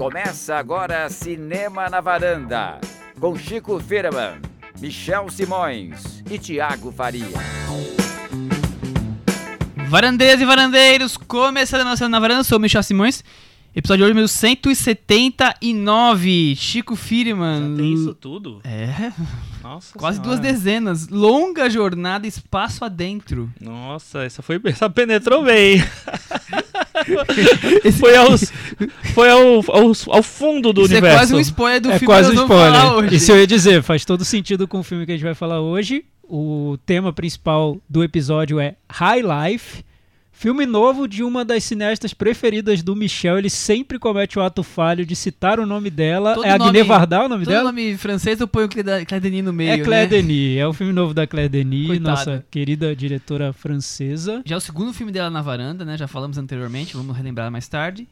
Começa agora Cinema na Varanda, com Chico Firman, Michel Simões e Tiago Faria. Varandeiras e varandeiros, começando a nossa na varanda, sou o Michel Simões. Episódio de número 179, Chico Firman. Já tem isso tudo? É, Nossa quase senhora. duas dezenas. Longa jornada, espaço adentro. Nossa, essa foi essa penetrou bem. foi aos, foi ao, aos- ao fundo do Isso é universo. quase um spoiler do é filme quase que um spoiler. hoje. Isso eu ia dizer, faz todo sentido com o filme que a gente vai falar hoje. O tema principal do episódio é High Life, filme novo de uma das cineastas preferidas do Michel. Ele sempre comete o ato falho de citar o nome dela. Todo é nome- Agnès Varda o nome Todo dela? nome francês eu ponho o Claire Denis no meio, é Claire né? Denis, é o filme novo da Claire Denis, Coitada. nossa querida diretora francesa. Já é o segundo filme dela na varanda, né? Já falamos anteriormente, vamos relembrar mais tarde.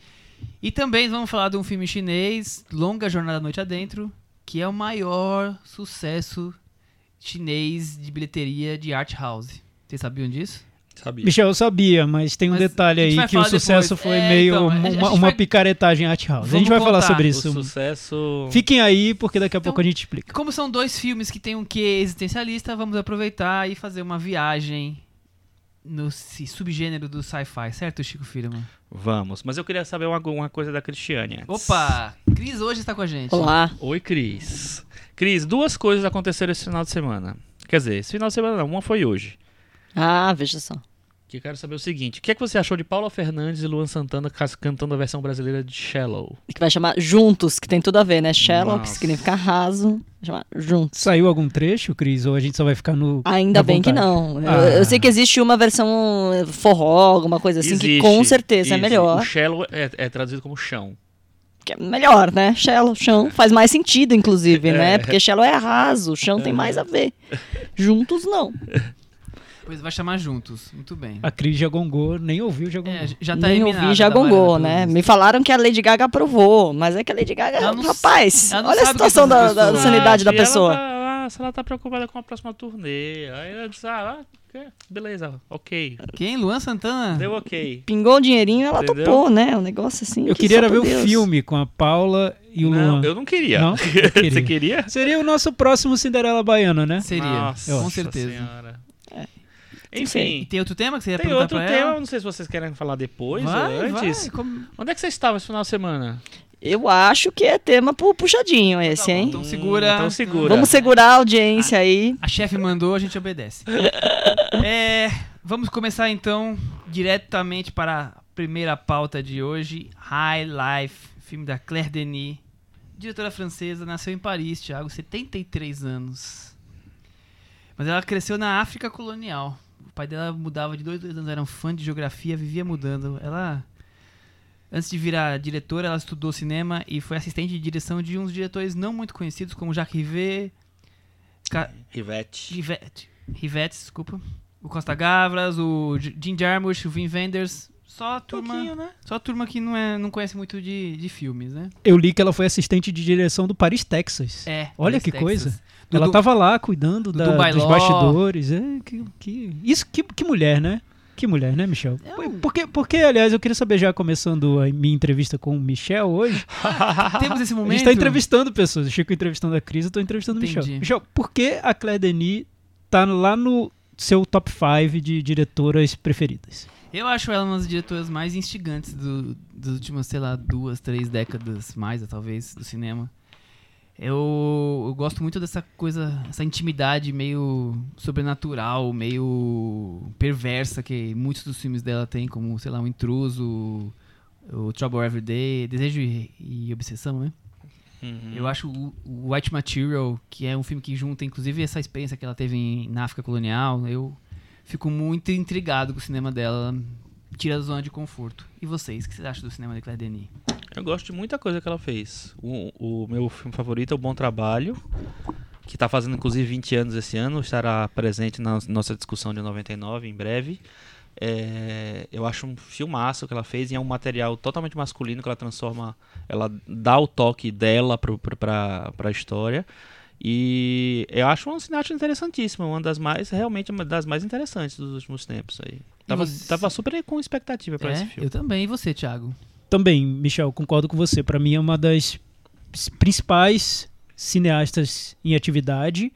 E também vamos falar de um filme chinês, Longa Jornada à Noite Adentro, que é o maior sucesso chinês de bilheteria de art house. Vocês sabiam disso? Sabia. Michel, eu sabia, mas tem um Mas detalhe a aí que o sucesso depois. foi É, meio então, a uma, a uma- vai- picaretagem art house. a Vamos gente vai falar sobre O isso. sucesso. Fiquem aí, porque daqui a Então- pouco a gente explica. Como são dois filmes que têm um quê existencialista, vamos aproveitar e fazer uma viagem no subgênero do sci-fi, certo, Chico Firman? Vamos, mas eu queria saber uma, uma coisa da Cristiane. antes. Opa! Cris hoje está com a gente. Olá. Oi, Cris. Cris, duas coisas aconteceram esse final de semana. Quer dizer, esse final de semana não, uma foi hoje. Ah, veja só. Que eu quero saber o seguinte: o que é que você achou de Paula Fernandes e Luan Santana cantando a versão brasileira de Shallow? Que vai chamar Juntos, que tem tudo a ver, né? Shallow, que Nossa. significa raso. Vai chamar Juntos. Saiu algum trecho, Cris? Ou a gente só vai ficar no. Ainda bem que vontade? não. Eu, Ah. eu sei que existe uma versão eh, forró, alguma coisa assim, que Existe, com certeza é existe. melhor. O Shallow é, é traduzido como chão. Que é melhor, né? Shallow, chão. Faz mais sentido, inclusive, né? É. Porque shallow é raso, chão tem mais a ver. Juntos, não. Pois vai chamar juntos. Muito bem. A Cris já gongou, nem ouviu, já gongou. É, já tá Nem ouvi, já gongou, né? Me falaram que a Lady Gaga aprovou, mas é que a Lady Gaga, Ela não- rapaz, olha a situação essas da, da sanidade da e ela pessoa. tá- se ela tá preocupada com a próxima turnê. Aí ela disse: ah, ok, beleza, ok. Quem? Luan Santana? Deu ok. Pingou o dinheirinho, ela Entendeu? topou, né? Um negócio assim. Eu que queria ver o filme com a Paula e o Não, Luan. eu não queria. Não? Eu queria. Você queria? Seria o nosso próximo Cinderela Baiana, né? Seria, Nossa com certeza. Senhora. E Enfim, tem outro tema que você ia tem perguntar outro pra tema, ela? eu não sei se vocês querem falar depois Vai, ou antes. vai, como- Onde é que você estava esse final de semana? Eu acho que é tema pu- puxadinho esse, hein? Então segura. Então segura. Vamos segurar a audiência aí. A chefe mandou, a gente obedece. É, vamos começar então diretamente para a primeira pauta de hoje, High Life, filme da Claire Denis, diretora francesa, nasceu em Paris, Thiago, 73 anos. Mas ela cresceu na África colonial. O pai dela mudava de dois dois anos, era um fã de geografia, vivia mudando. Ela Antes de virar diretora, ela estudou cinema e foi assistente de direção de uns diretores não muito conhecidos, como Jacques Rivet, Ca- Rivette. Rivette, Rivette, desculpa. O Costa Gavras, o Jim Jarmusch, o Vin Wenders. Só a turma, Pouquinho, né? só a turma que não, é, não conhece muito de, de filmes, né? Eu li que ela foi assistente de direção do Paris, Texas. É. Olha Paris, que Texas. coisa. Do- ela do- tava lá cuidando do da- dos bastidores. É, que, que- isso, que, que mulher, né? Que mulher, né, Michel? É um- Porque, porque, aliás, eu queria saber, já começando a minha entrevista com o Michel hoje, Temos esse a momento. gente tá entrevistando pessoas. O Chico entrevistando a Cris, eu tô entrevistando o Michel. Michel, por que a Claire Denis tá lá no seu top 5 de diretoras preferidas? Eu acho ela uma das diretoras mais instigantes do, dos últimos, sei lá, duas, três décadas mais, talvez, do cinema. Eu, eu gosto muito dessa coisa, essa intimidade meio sobrenatural, meio perversa que muitos dos filmes dela têm, como, sei lá, O Intruso, o Trouble Every Day, Desejo e, e Obsessão, né? Uhum. Eu acho o, o White Material, que é um filme que junta, inclusive, essa experiência que ela teve em, na África colonial, eu fico muito intrigado com o cinema dela. Tira a zona de conforto. E vocês, o que vocês acham do cinema de Claire Denis? Eu gosto de muita coisa que ela fez. O, o meu filme favorito é O Bom Trabalho, que está fazendo inclusive 20 anos esse ano, estará presente na nossa discussão de 99 em breve. É, eu acho um filmaço que ela fez e é um material totalmente masculino que ela transforma, ela dá o toque dela pra, pra história. E eu acho uma cineasta interessantíssima, uma das mais, realmente uma das mais interessantes dos últimos tempos aí. Tava, você- tava super com expectativa para esse É, filme. eu também. E você, Thiago? também, Michel, concordo com você. Pra mim é uma das principais cineastas em atividade.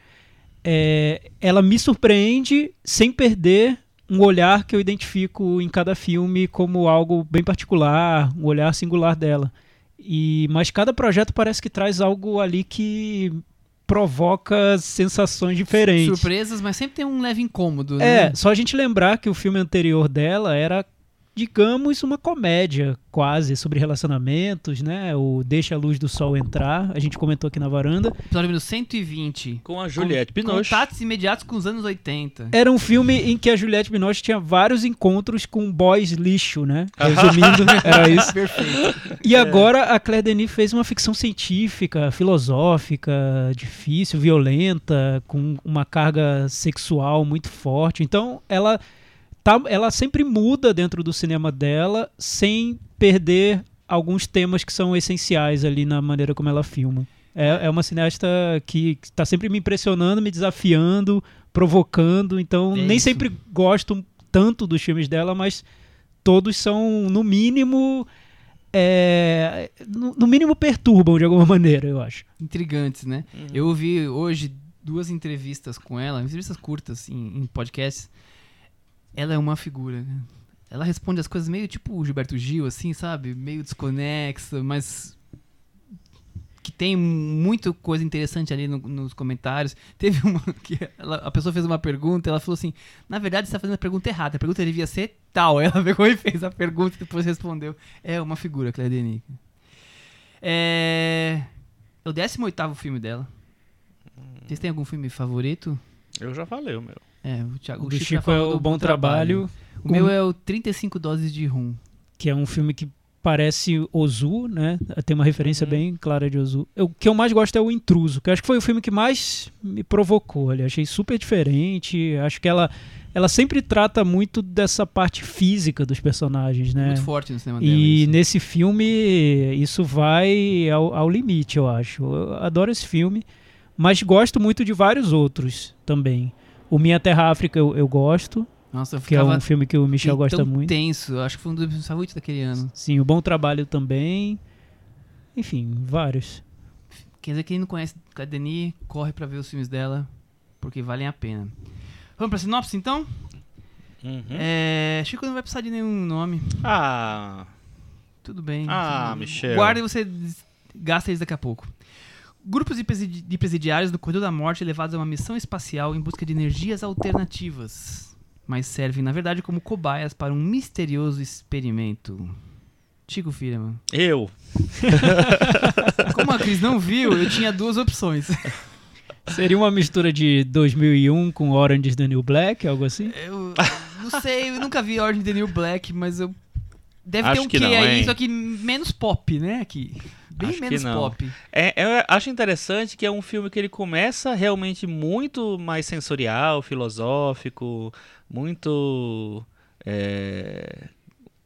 É, ela me surpreende sem perder um olhar que eu identifico em cada filme como algo bem particular, um olhar singular dela. E mas cada projeto parece que traz algo ali que provoca sensações diferentes. Surpresas, mas sempre tem um leve incômodo, É, né? só a gente lembrar que o filme anterior dela era, digamos, uma comédia quase sobre relacionamentos, né? O Deixa a Luz do Sol Entrar, a gente comentou aqui na varanda. Episódio número 120. Com a Juliette Binoche. Contatos imediatos com os anos 80. Era um filme em que a Juliette Binoche tinha vários encontros com boys lixo, né? Resumindo, era isso. Perfeito. E agora a Claire Denis fez uma ficção científica, filosófica, difícil, violenta, com uma carga sexual muito forte. Então ela tá, ela sempre muda dentro do cinema dela sem perder alguns temas que são essenciais ali na maneira como ela filma. É, é uma cineasta que está sempre me impressionando, me desafiando, provocando. Então É nem isso. sempre gosto tanto dos filmes dela, mas todos são no mínimo é, no, no mínimo perturbam de alguma maneira, eu acho. Intrigantes, né? Uhum. Eu ouvi hoje duas entrevistas com ela, entrevistas curtas em, em podcasts. Ela é uma figura. né? Ela responde as coisas meio tipo o Gilberto Gil, assim, sabe? Meio desconexa, mas que tem muito coisa interessante ali no- nos comentários. Teve uma que ela- a pessoa fez uma pergunta, ela falou assim: na verdade você está fazendo a pergunta errada. A pergunta devia ser tal. Ela pegou e fez a pergunta e depois respondeu. É uma figura, Claire Denis. É. É o 18 filme dela. Vocês têm algum filme favorito? Eu já falei o meu. É, o Thiago O o do Chico, é o Bom Trabalho, O meu é o 35 doses de rum. que é um filme que parece Ozu, né? Tem uma referência Uhum. bem clara de Ozu. Eu- O que eu mais gosto é o Intruso, que acho que foi o filme que mais me provocou. Ali. Achei super diferente. Acho que ela, ela sempre trata muito dessa parte física dos personagens, né? Muito forte no cinema dela. E isso. nesse filme isso vai ao, ao limite, eu acho. Eu adoro esse filme, mas gosto muito de vários outros também. O Minha Terra África eu, eu gosto, Nossa, eu que é um filme que o Michel tão gosta muito. tenso. Acho que foi um dos meus favoritos daquele ano. Sim, o Bom Trabalho também. Enfim, vários. Quer dizer, quem não conhece a Denis, corre pra ver os filmes dela, porque valem a pena. Vamos pra sinopse, então? Uhum. É, Chico não vai precisar de nenhum nome. Ah, Tudo bem. Ah, Tudo- Michel. Guarda e você gasta eles daqui a pouco. Grupos de presidi- de presidiários do Corredor da Morte levados a uma missão espacial em busca de energias alternativas, mas servem, na verdade, como cobaias para um misterioso experimento. Chico Firman. eu. Como a Cris não viu, eu tinha duas opções. Seria uma mistura de 2001 com Orange is the New Black, algo assim? Eu não sei, eu nunca vi Orange the New Black, mas eu. Deve Acho ter um que quê não, aí, hein? só que menos pop, né? Aqui. Bem Acho menos pop. É, eu acho interessante que é um filme que ele começa realmente muito mais sensorial, filosófico, muito. é,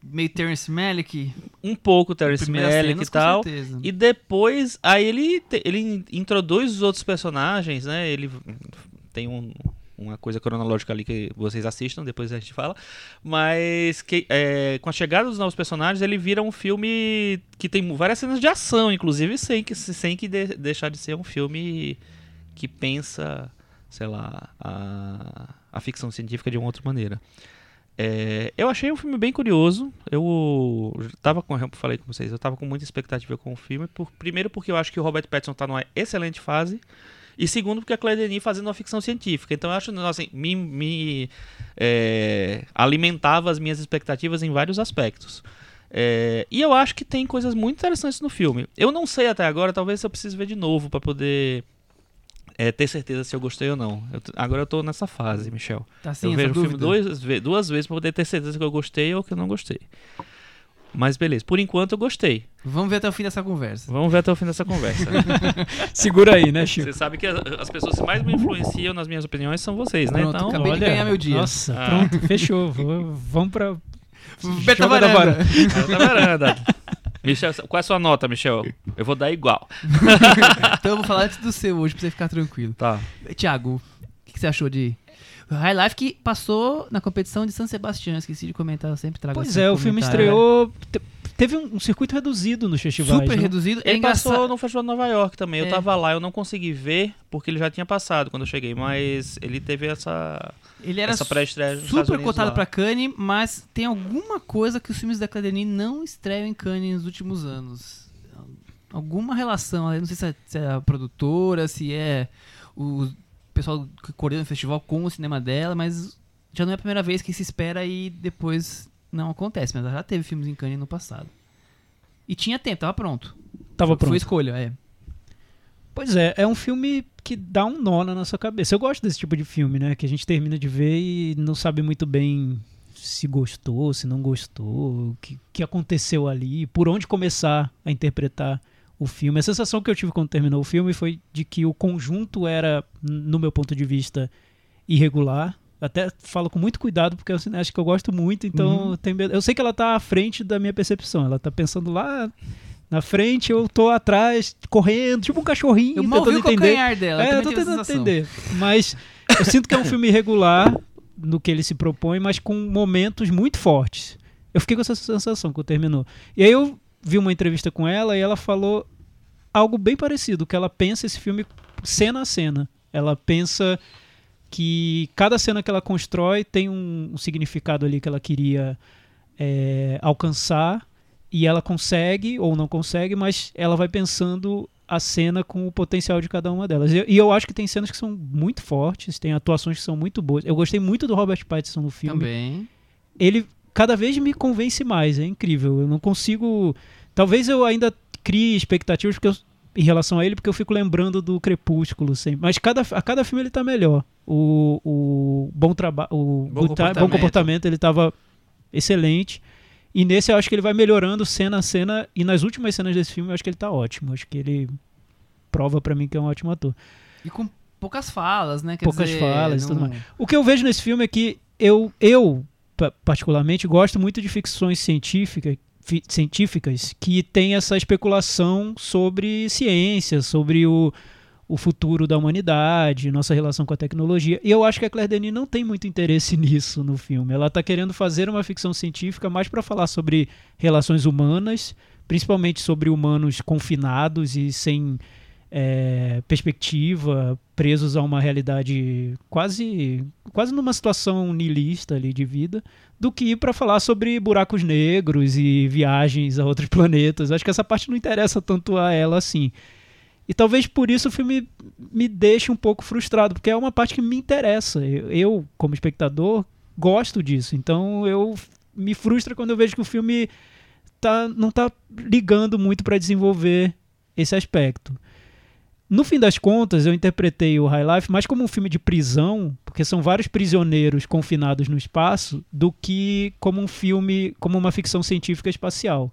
Meio Terrence Malick. um pouco primeiras Malick e tal. Com certeza. E depois, aí ele, ele in- introduz os outros personagens, né? Ele tem um- uma coisa cronológica ali que vocês assistam, depois a gente fala. Mas que, é, com a chegada dos novos personagens, ele vira um filme que tem várias cenas de ação, inclusive, sem que, sem que de- deixar de ser um filme que pensa, sei lá, a, a ficção científica de uma outra maneira. É, eu achei um filme bem curioso. Eu tava com, eu falei com vocês, eu tava com muita expectativa com o filme. Por, primeiro porque eu acho que o Robert Pattinson tá numa excelente fase. E segundo porque a Claire Denis fazendo uma ficção científica. Então eu acho, assim, me, me, é, alimentava as minhas expectativas em vários aspectos. É, e eu acho que tem coisas muito interessantes no filme. Eu não sei até agora, talvez eu precise ver de novo para poder é, ter certeza se eu gostei ou não. Eu agora eu tô nessa fase, Michel. Tá eu vejo o filme duas, duas vezes pra poder ter certeza que eu gostei ou que eu não gostei. Mas beleza, por enquanto eu gostei. Vamos ver até o fim dessa conversa. Vamos ver até o fim dessa conversa. Segura aí, né, Chico? Você sabe que as, as pessoas que mais me influenciam nas minhas opiniões são vocês, né? Pronto, Então, acabei de ganhar meu dia. Nossa, Ah. pronto, fechou. Vou- vamos pra. Beta varanda. tá varanda. Michel, qual é a sua nota, Michel? Eu vou dar igual. então eu vou falar antes do seu hoje pra você ficar tranquilo. Tá. Tiago, o que, que você achou de. High Life que passou na competição de San Sebastião. Esqueci de comentar, eu sempre trago Pois é, o filme comentário. estreou. te- teve um, um circuito reduzido nos festivais. Super né? reduzido. É Ele engraçado. passou no Festival de Nova York também. É. Eu tava lá, eu não consegui ver porque ele já tinha passado quando eu cheguei, mas ele teve essa, Ele era essa pré-estreia super cotado pra Cannes, mas tem alguma coisa que os filmes da Claire Denis não estreiam em Cannes nos últimos anos. Alguma relação, eu não sei se é, se é a produtora, se é o pessoal que coordena o festival com o cinema dela, mas já não é a primeira vez que se espera e depois não acontece. Mas ela já teve filmes em Cannes no passado. E tinha tempo, tava pronto. Tava Foi pronto. escolha, é. Pois é, é um filme que dá um nó na nossa cabeça. Eu gosto desse tipo de filme, né? Que a gente termina de ver e não sabe muito bem se gostou, se não gostou, o que, que aconteceu ali, por onde começar a interpretar o filme. A sensação que eu tive quando terminou o filme foi de que o conjunto era, no meu ponto de vista, irregular. Até falo com muito cuidado, porque é um cineasta que eu gosto muito, então eu, tenho medo- eu sei que ela tá à frente da minha percepção. Ela tá pensando lá na frente, eu tô atrás, correndo, tipo um cachorrinho, Eu mal vi tentando o entender. dela. É, eu tô tentando entender. Mas eu sinto que é um filme irregular no que ele se propõe, mas com momentos muito fortes. Eu fiquei com essa sensação quando terminou. E aí eu vi uma entrevista com ela e ela falou algo bem parecido, que ela pensa esse filme cena a cena. Ela pensa que cada cena que ela constrói tem um, um significado ali que ela queria é, alcançar e ela consegue ou não consegue, mas ela vai pensando a cena com o potencial de cada uma delas. E, e eu acho que tem cenas que são muito fortes, tem atuações que são muito boas. Eu gostei muito do Robert Pattinson no filme Também. ele cada vez me convence mais, é incrível. Eu não consigo. Talvez eu ainda crie expectativas porque eu- em relação a ele, porque eu fico lembrando do Crepúsculo sempre. Mas cada, a cada filme ele tá melhor. O, o bom trabalho. O Bom Comportamento. bom comportamento ele tava excelente. E nesse eu acho que ele vai melhorando cena a cena. E nas últimas cenas desse filme eu acho que ele tá ótimo. Eu acho que ele prova pra mim que é um ótimo ator. E com poucas falas, né? Quer Poucas dizer, falas e tudo mais. O que eu vejo nesse filme é que eu, eu particularmente, gosto muito de ficções científicas, fi- científicas que têm essa especulação sobre ciência, sobre o, o futuro da humanidade, nossa relação com a tecnologia. E eu acho que a Claire Denis não tem muito interesse nisso no filme. Ela está querendo fazer uma ficção científica mais para falar sobre relações humanas, principalmente sobre humanos confinados e sem é, perspectiva, presos a uma realidade quase quase numa situação nihilista ali de vida, do que ir para falar sobre buracos negros e viagens a outros planetas. Acho que essa parte não interessa tanto a ela assim. E talvez por isso o filme me deixe um pouco frustrado, porque é uma parte que me interessa. Eu, eu, como espectador, gosto disso. Então eu me frustra quando eu vejo que o filme tá, não tá ligando muito para desenvolver esse aspecto. No fim das contas, eu interpretei o High Life mais como um filme de prisão, porque são vários prisioneiros confinados no espaço, do que como um filme, como uma ficção científica espacial.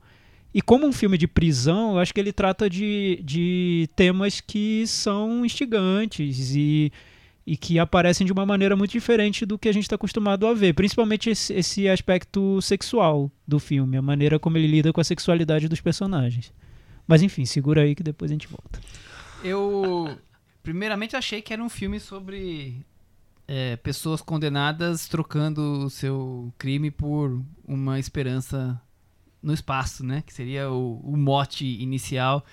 E como um filme de prisão, eu acho que ele trata de, de temas que são instigantes e, e que aparecem de uma maneira muito diferente do que a gente está acostumado a ver. Principalmente esse, esse aspecto sexual do filme, a maneira como ele lida com a sexualidade dos personagens. Mas enfim, segura aí que depois a gente volta. Eu, primeiramente, achei que era um filme sobre é, pessoas condenadas trocando o seu crime por uma esperança no espaço, né? Que seria o, o mote inicial.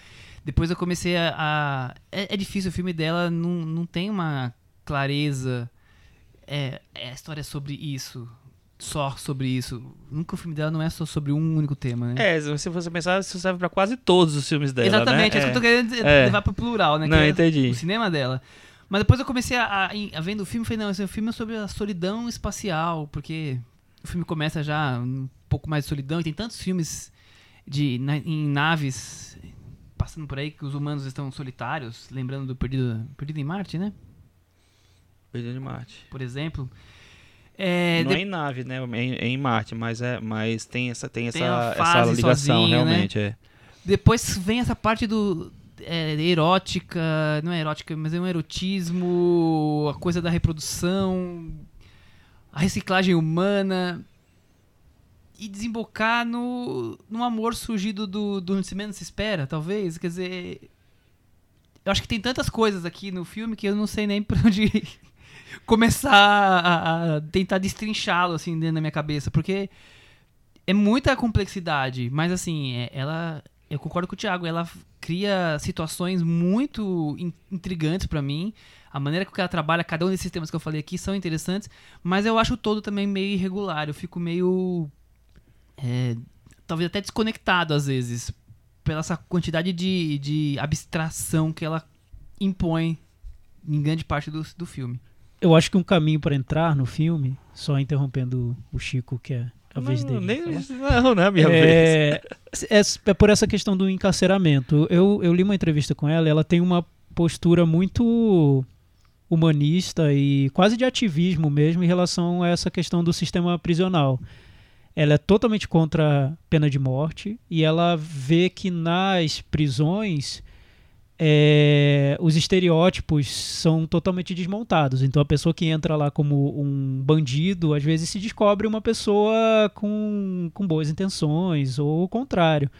Depois eu comecei a. a- é, é difícil, o filme dela não, não tem uma clareza. É, é a história sobre isso. Só sobre isso. Nunca o filme dela não é só sobre um único tema, né? É, se você pensar, isso serve pra quase todos os filmes dela, Exatamente, né? é isso que eu tô querendo dizer, É. levar pro plural, né? Não, que é entendi. O cinema dela. Mas depois eu comecei a, a, vendo o filme e falei, não, esse filme é sobre a solidão espacial, porque o filme começa já um pouco mais de solidão e tem tantos filmes de, na- em naves passando por aí que os humanos estão solitários, lembrando do Perdido, Perdido em Marte, né? Perdido de Marte. Por exemplo. É, não de- é em nave, né? É em, é em Marte, mas, é, mas tem essa, tem Tem essa, essa ligação, sozinho, né? realmente. É. Depois vem essa parte do é, erótica, não é erótica, mas é um erotismo, a coisa da reprodução, a reciclagem humana e desembocar no, no amor surgido do, do menos se espera, talvez. Quer dizer, eu acho que tem tantas coisas aqui no filme que eu não sei nem por onde começar a, a tentar destrinchá-lo assim dentro da minha cabeça, porque é muita complexidade, mas assim, é- ela. Eu concordo com o Thiago, ela cria situações muito in- intrigantes pra mim. A maneira que ela trabalha cada um desses temas que eu falei aqui são interessantes, mas eu acho o todo também meio irregular. Eu fico meio. é, talvez até desconectado às vezes, pela essa quantidade de, de abstração que ela impõe em grande parte do, do filme. Eu acho que um caminho para entrar no filme, só interrompendo o Chico, que é a vez Não, dele. nem, não, não é a minha vez. é, é, é por essa questão do encarceramento. Eu, eu li uma entrevista com ela, ela tem uma postura muito humanista e quase de ativismo mesmo em relação a essa questão do sistema prisional. Ela é totalmente contra a pena de morte e ela vê que nas prisões é, os estereótipos são totalmente desmontados. Então a pessoa que entra lá como um bandido, às vezes se descobre uma pessoa com, com boas intenções, ou o contrário.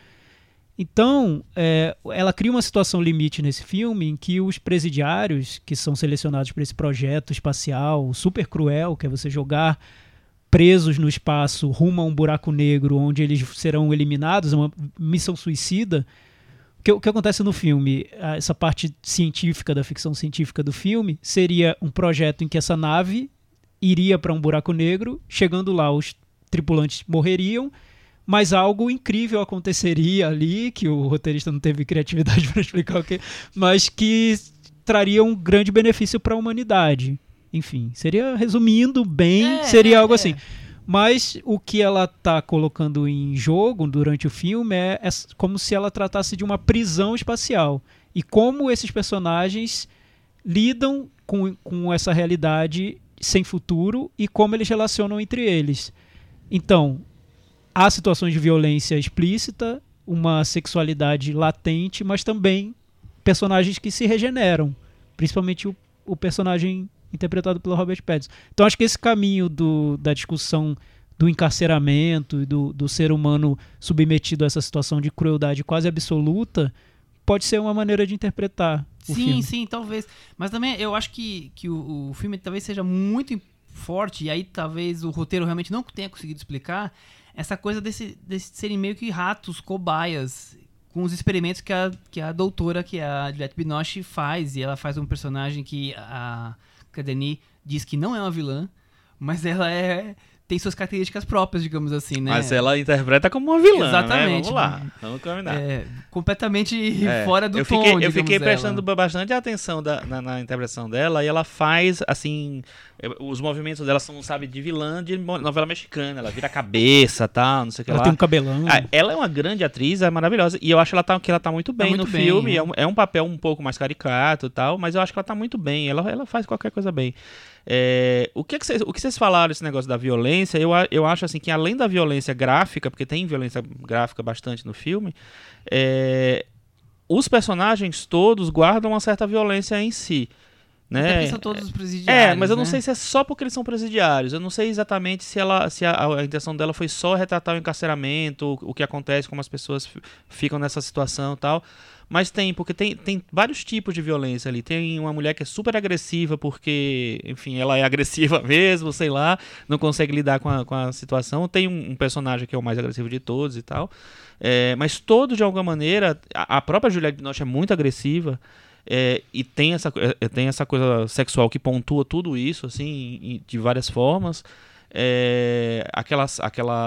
Então, é, ela cria uma situação limite nesse filme em que os presidiários, que são selecionados para esse projeto espacial super cruel, que é você jogar presos no espaço rumo a um buraco negro onde eles serão eliminados, é uma missão suicida. O que, o que acontece no filme, ah, essa parte científica da ficção científica do filme, seria um projeto em que essa nave iria para um buraco negro, chegando lá os tripulantes morreriam, mas algo incrível aconteceria ali, que o roteirista não teve criatividade para explicar o que, mas que traria um grande benefício para a humanidade. Enfim, seria resumindo bem, É, seria é, algo é. assim. Mas o que ela tá colocando em jogo durante o filme é, é como se ela tratasse de uma prisão espacial. E como esses personagens lidam com, com essa realidade sem futuro e como eles relacionam entre eles. Então, há situações de violência explícita, uma sexualidade latente, mas também personagens que se regeneram. Principalmente o, o personagem interpretado pelo Robert Pattinson. Então acho que esse caminho do, da discussão do encarceramento e do, do ser humano submetido a essa situação de crueldade quase absoluta pode ser uma maneira de interpretar o sim, filme. sim, talvez. Mas também eu acho que, que o, o filme talvez seja muito forte, e aí talvez o roteiro realmente não tenha conseguido explicar, essa coisa desse, desse serem meio que ratos, cobaias, com os experimentos que a, que a doutora, que é a Juliette Binoche, faz. E ela faz um personagem que a Cadeni diz que não é uma vilã, mas ela é tem suas características próprias, digamos assim, né? Mas ela interpreta como uma vilã, Exatamente. né? Vamos lá, vamos combinar. É, completamente É, fora do eu tom, fiquei, eu fiquei prestando bastante atenção da- na, na interpretação dela e ela faz, assim, eh, os movimentos dela são, sabe, de vilã de novela mexicana. Ela vira a cabeça tal, não sei o que Ela lá. tem um cabelão. Ah, ela é uma grande atriz, é maravilhosa. E eu acho que ela tá, que ela tá muito bem muito no bem, filme. é. É. um, é um papel um pouco mais caricato e tal, mas eu acho que ela tá muito bem. Ela, ela faz qualquer coisa bem. É, o, que que vocês, o que vocês falaram desse negócio da violência, eu, eu acho assim que além da violência gráfica, porque tem violência gráfica bastante no filme, é, os personagens todos guardam uma certa violência em si. Né? porque são todos os presidiários, É, mas eu não né? sei se é só porque eles são presidiários. Eu não sei exatamente se, ela, se a, a intenção dela foi só retratar o encarceramento, o, o que acontece, como as pessoas fi- ficam nessa situação e tal. Mas tem, porque tem, tem vários tipos de violência ali. Tem uma mulher que é super agressiva porque, enfim, ela é agressiva mesmo, sei lá, não consegue lidar com a, com a situação. Tem um, um personagem que é o mais agressivo de todos e tal. É, mas todos, de alguma maneira, a, a própria Juliette Binoche é muito agressiva. É, e tem essa, é, tem essa coisa sexual que pontua tudo isso, assim, de várias formas. É, aquela,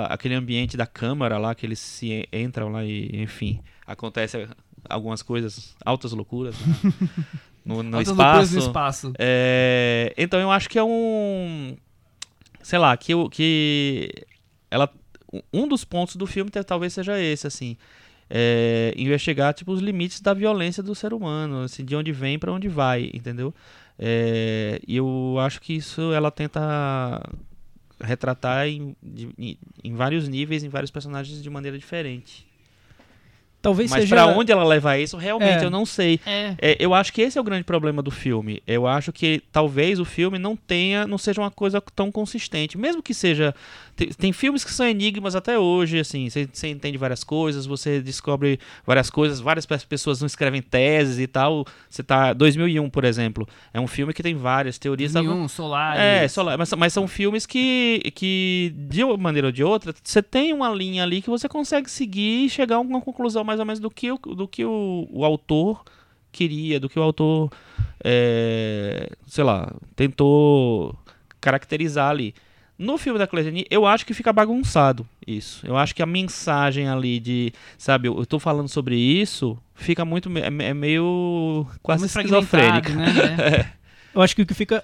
aquele ambiente da câmara lá, que eles se en- entram lá e, enfim, acontece algumas coisas, altas loucuras né? no, no Altas espaço. loucuras no espaço. É, então eu acho que é um. Sei lá, que, que ela. Um dos pontos do filme talvez seja esse, assim. É, investigar tipo, os limites da violência do ser humano, assim, de onde vem para onde vai, entendeu? É, e eu acho que isso ela tenta retratar em, de- em, em vários níveis, em vários personagens de maneira diferente. Talvez Mas seja. pra onde ela leva isso, realmente É. eu não sei. É. É, eu acho que esse é o grande problema do filme. Eu acho que talvez o filme não tenha, não seja uma coisa tão consistente. Mesmo que seja. Tem, tem filmes que são enigmas até hoje, assim. Você você entende várias coisas, você descobre várias coisas, várias pe- pessoas não escrevem teses e tal. Você tá. 2001, por exemplo. É um filme que tem várias teorias. sabe? Nenhum, Solar. É, solar, mas, mas são filmes que, que, de uma maneira ou de outra, você tem uma linha ali que você consegue seguir e chegar a uma conclusão mais ou menos do que o, do que o, o autor queria, do que o autor, é, sei lá, tentou caracterizar ali. No filme da Claire Denis, eu acho que fica bagunçado isso. Eu acho que a mensagem ali de, sabe, eu tô falando sobre isso, fica muito, é, é meio quase fragmentado, esquizofrênica. né? É. Eu acho que o que fica,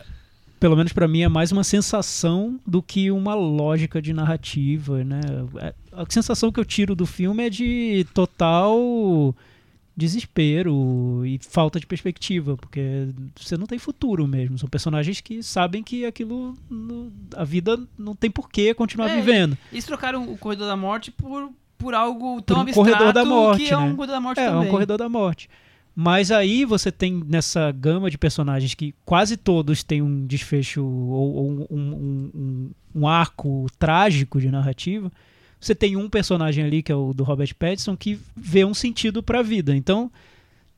pelo menos pra mim, é mais uma sensação do que uma lógica de narrativa, né? É- A sensação que eu tiro do filme é de total desespero e falta de perspectiva, porque você não tem futuro mesmo. São personagens que sabem que aquilo, a vida não tem porquê continuar É, vivendo. Eles trocaram o Corredor da Morte por, por algo tão um abstrato corredor da morte, que é um né? Corredor da Morte É, é também. um corredor da morte. Mas aí você tem nessa gama de personagens que quase todos têm um desfecho ou, ou um, um- um- um arco trágico de narrativa. Você tem um personagem ali, que é o do Robert Pattinson, que vê um sentido para a vida. Então,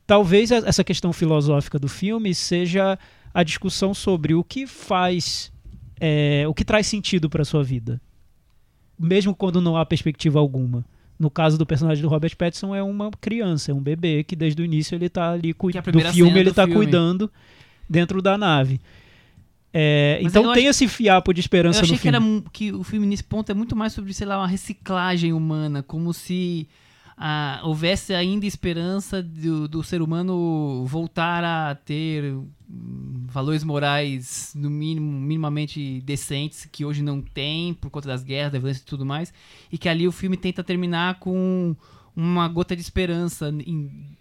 talvez essa questão filosófica do filme seja a discussão sobre o que faz, é, o que traz sentido para sua vida, mesmo quando não há perspectiva alguma. No caso do personagem do Robert Pattinson é uma criança, é um bebê que desde o início ele tá ali Que é cuidando do filme, ele tá filme. cuidando dentro da nave. É, então eu tem acho- esse fiapo de Eu esperança achei no que, filme. era, mu- que o filme nesse ponto é muito mais sobre, sei lá, uma reciclagem humana, como se ah, houvesse ainda esperança do, do ser humano voltar a ter hum, valores morais, no mínimo, minimamente decentes, que hoje não tem, por conta das guerras, da violência e tudo mais, e que ali o filme tenta terminar com uma gota de esperança em-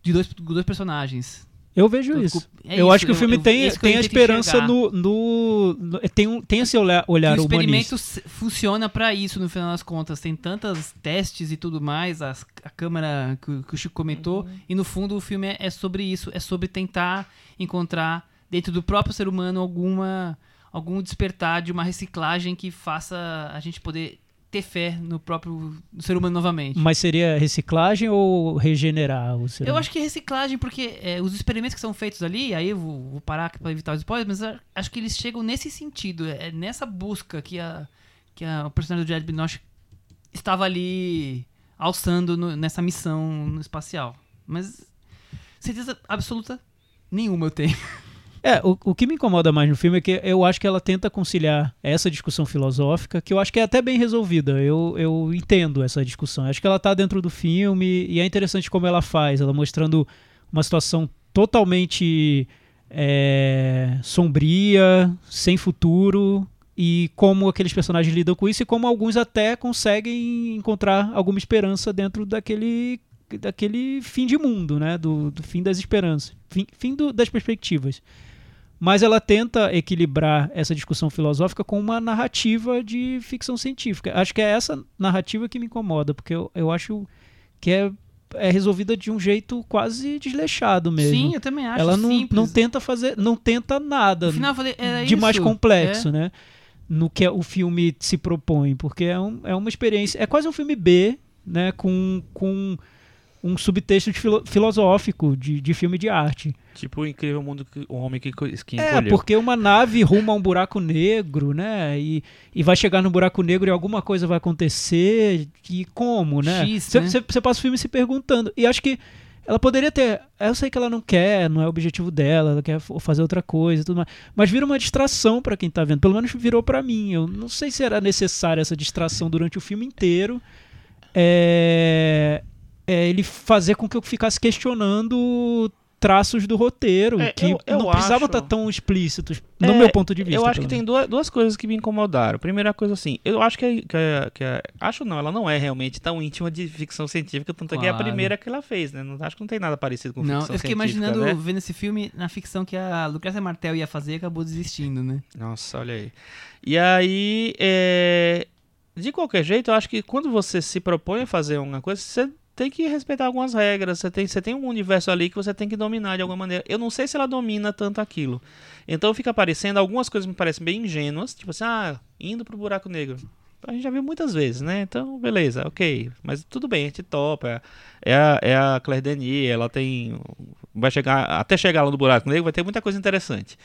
de dois, dois personagens. Eu vejo Então, isso. é eu isso, acho que o filme eu- tem, é eu tem a esperança no, no, no- Tem, um, tem esse olhar, olhar o humanista. experimento funciona pra isso no final das contas. Tem tantos testes e tudo mais, as- a câmera que, o- que o Chico comentou, Uhum. e no fundo o filme é, é sobre isso, é sobre tentar encontrar dentro do próprio ser humano alguma algum despertar de uma reciclagem que faça a gente poder ter fé no próprio no ser humano novamente. Mas seria reciclagem ou regenerar o ser Eu humano? acho que é reciclagem, porque é, os experimentos que são feitos ali, aí eu vou, vou parar pra evitar os spoilers, mas a- acho que eles chegam nesse sentido, é nessa busca que a, que a o personagem do Jared Binoche estava ali alçando no- nessa missão no espacial. Mas certeza absoluta nenhuma eu tenho. É, o, o que me incomoda mais no filme é que eu acho que ela tenta conciliar essa discussão filosófica, que eu acho que é até bem resolvida. Eu, eu entendo essa discussão. Acho que ela tá dentro do filme e é interessante como ela faz, ela mostrando uma situação totalmente é, sombria, sem futuro, e como aqueles personagens lidam com isso e como alguns até conseguem encontrar alguma esperança dentro daquele daquele fim de mundo, né? Do, do fim das esperanças, fim, fim do- das perspectivas. Mas ela tenta equilibrar essa discussão filosófica com uma narrativa de ficção científica. Acho que é essa narrativa que me incomoda, porque eu, eu acho que é, é resolvida de um jeito quase desleixado mesmo. Sim, eu também acho ela não, simples. não tenta fazer, não tenta nada final falei, é de mais isso. complexo, né? No que o filme se propõe, porque é, um, é uma experiência, é quase um filme B, né? Com, com um subtexto de filo- filosófico de, de filme de arte. Tipo o incrível mundo que o homem que, que É, encolheu. porque uma nave ruma a um buraco negro, né? E, e vai chegar no buraco negro e alguma coisa vai acontecer. E como, né? Você né? passa o filme se perguntando. E acho que ela poderia ter. Eu sei que ela não quer, não é o objetivo dela, ela quer fazer outra coisa e tudo mais. Mas vira uma distração pra quem tá vendo. Pelo menos virou pra mim. Eu não sei se era necessária essa distração durante o filme inteiro. É, é ele fazer com que eu ficasse questionando traços do roteiro É, que eu- eu não precisavam estar tão explícitos, no É, meu ponto de vista. Eu acho que tem menos. duas, duas coisas que me incomodaram. Primeira coisa, assim, eu acho que, que, que acho não, ela não é realmente tão íntima de ficção científica, tanto é que é a Claro. primeira que ela fez, né? Não, acho que não tem nada parecido com Não, ficção eu fiquei científica, imaginando, né? vendo esse filme, na ficção que a Lucrécia Martel ia fazer e acabou desistindo, né? Nossa, olha aí. E aí, é, de qualquer jeito, eu acho que quando você se propõe a fazer uma coisa, você tem que respeitar algumas regras. Você tem, você tem um universo ali que você tem que dominar de alguma maneira. Eu não sei se ela domina tanto aquilo. Então fica aparecendo, algumas coisas me parecem bem ingênuas, tipo assim, ah, indo pro buraco negro. A gente já viu muitas vezes, né? Então, beleza, ok. Mas tudo bem, a gente topa. É a, é a Claire Denis, ela tem. Vai chegar. Até chegar lá no buraco negro, vai ter muita coisa interessante.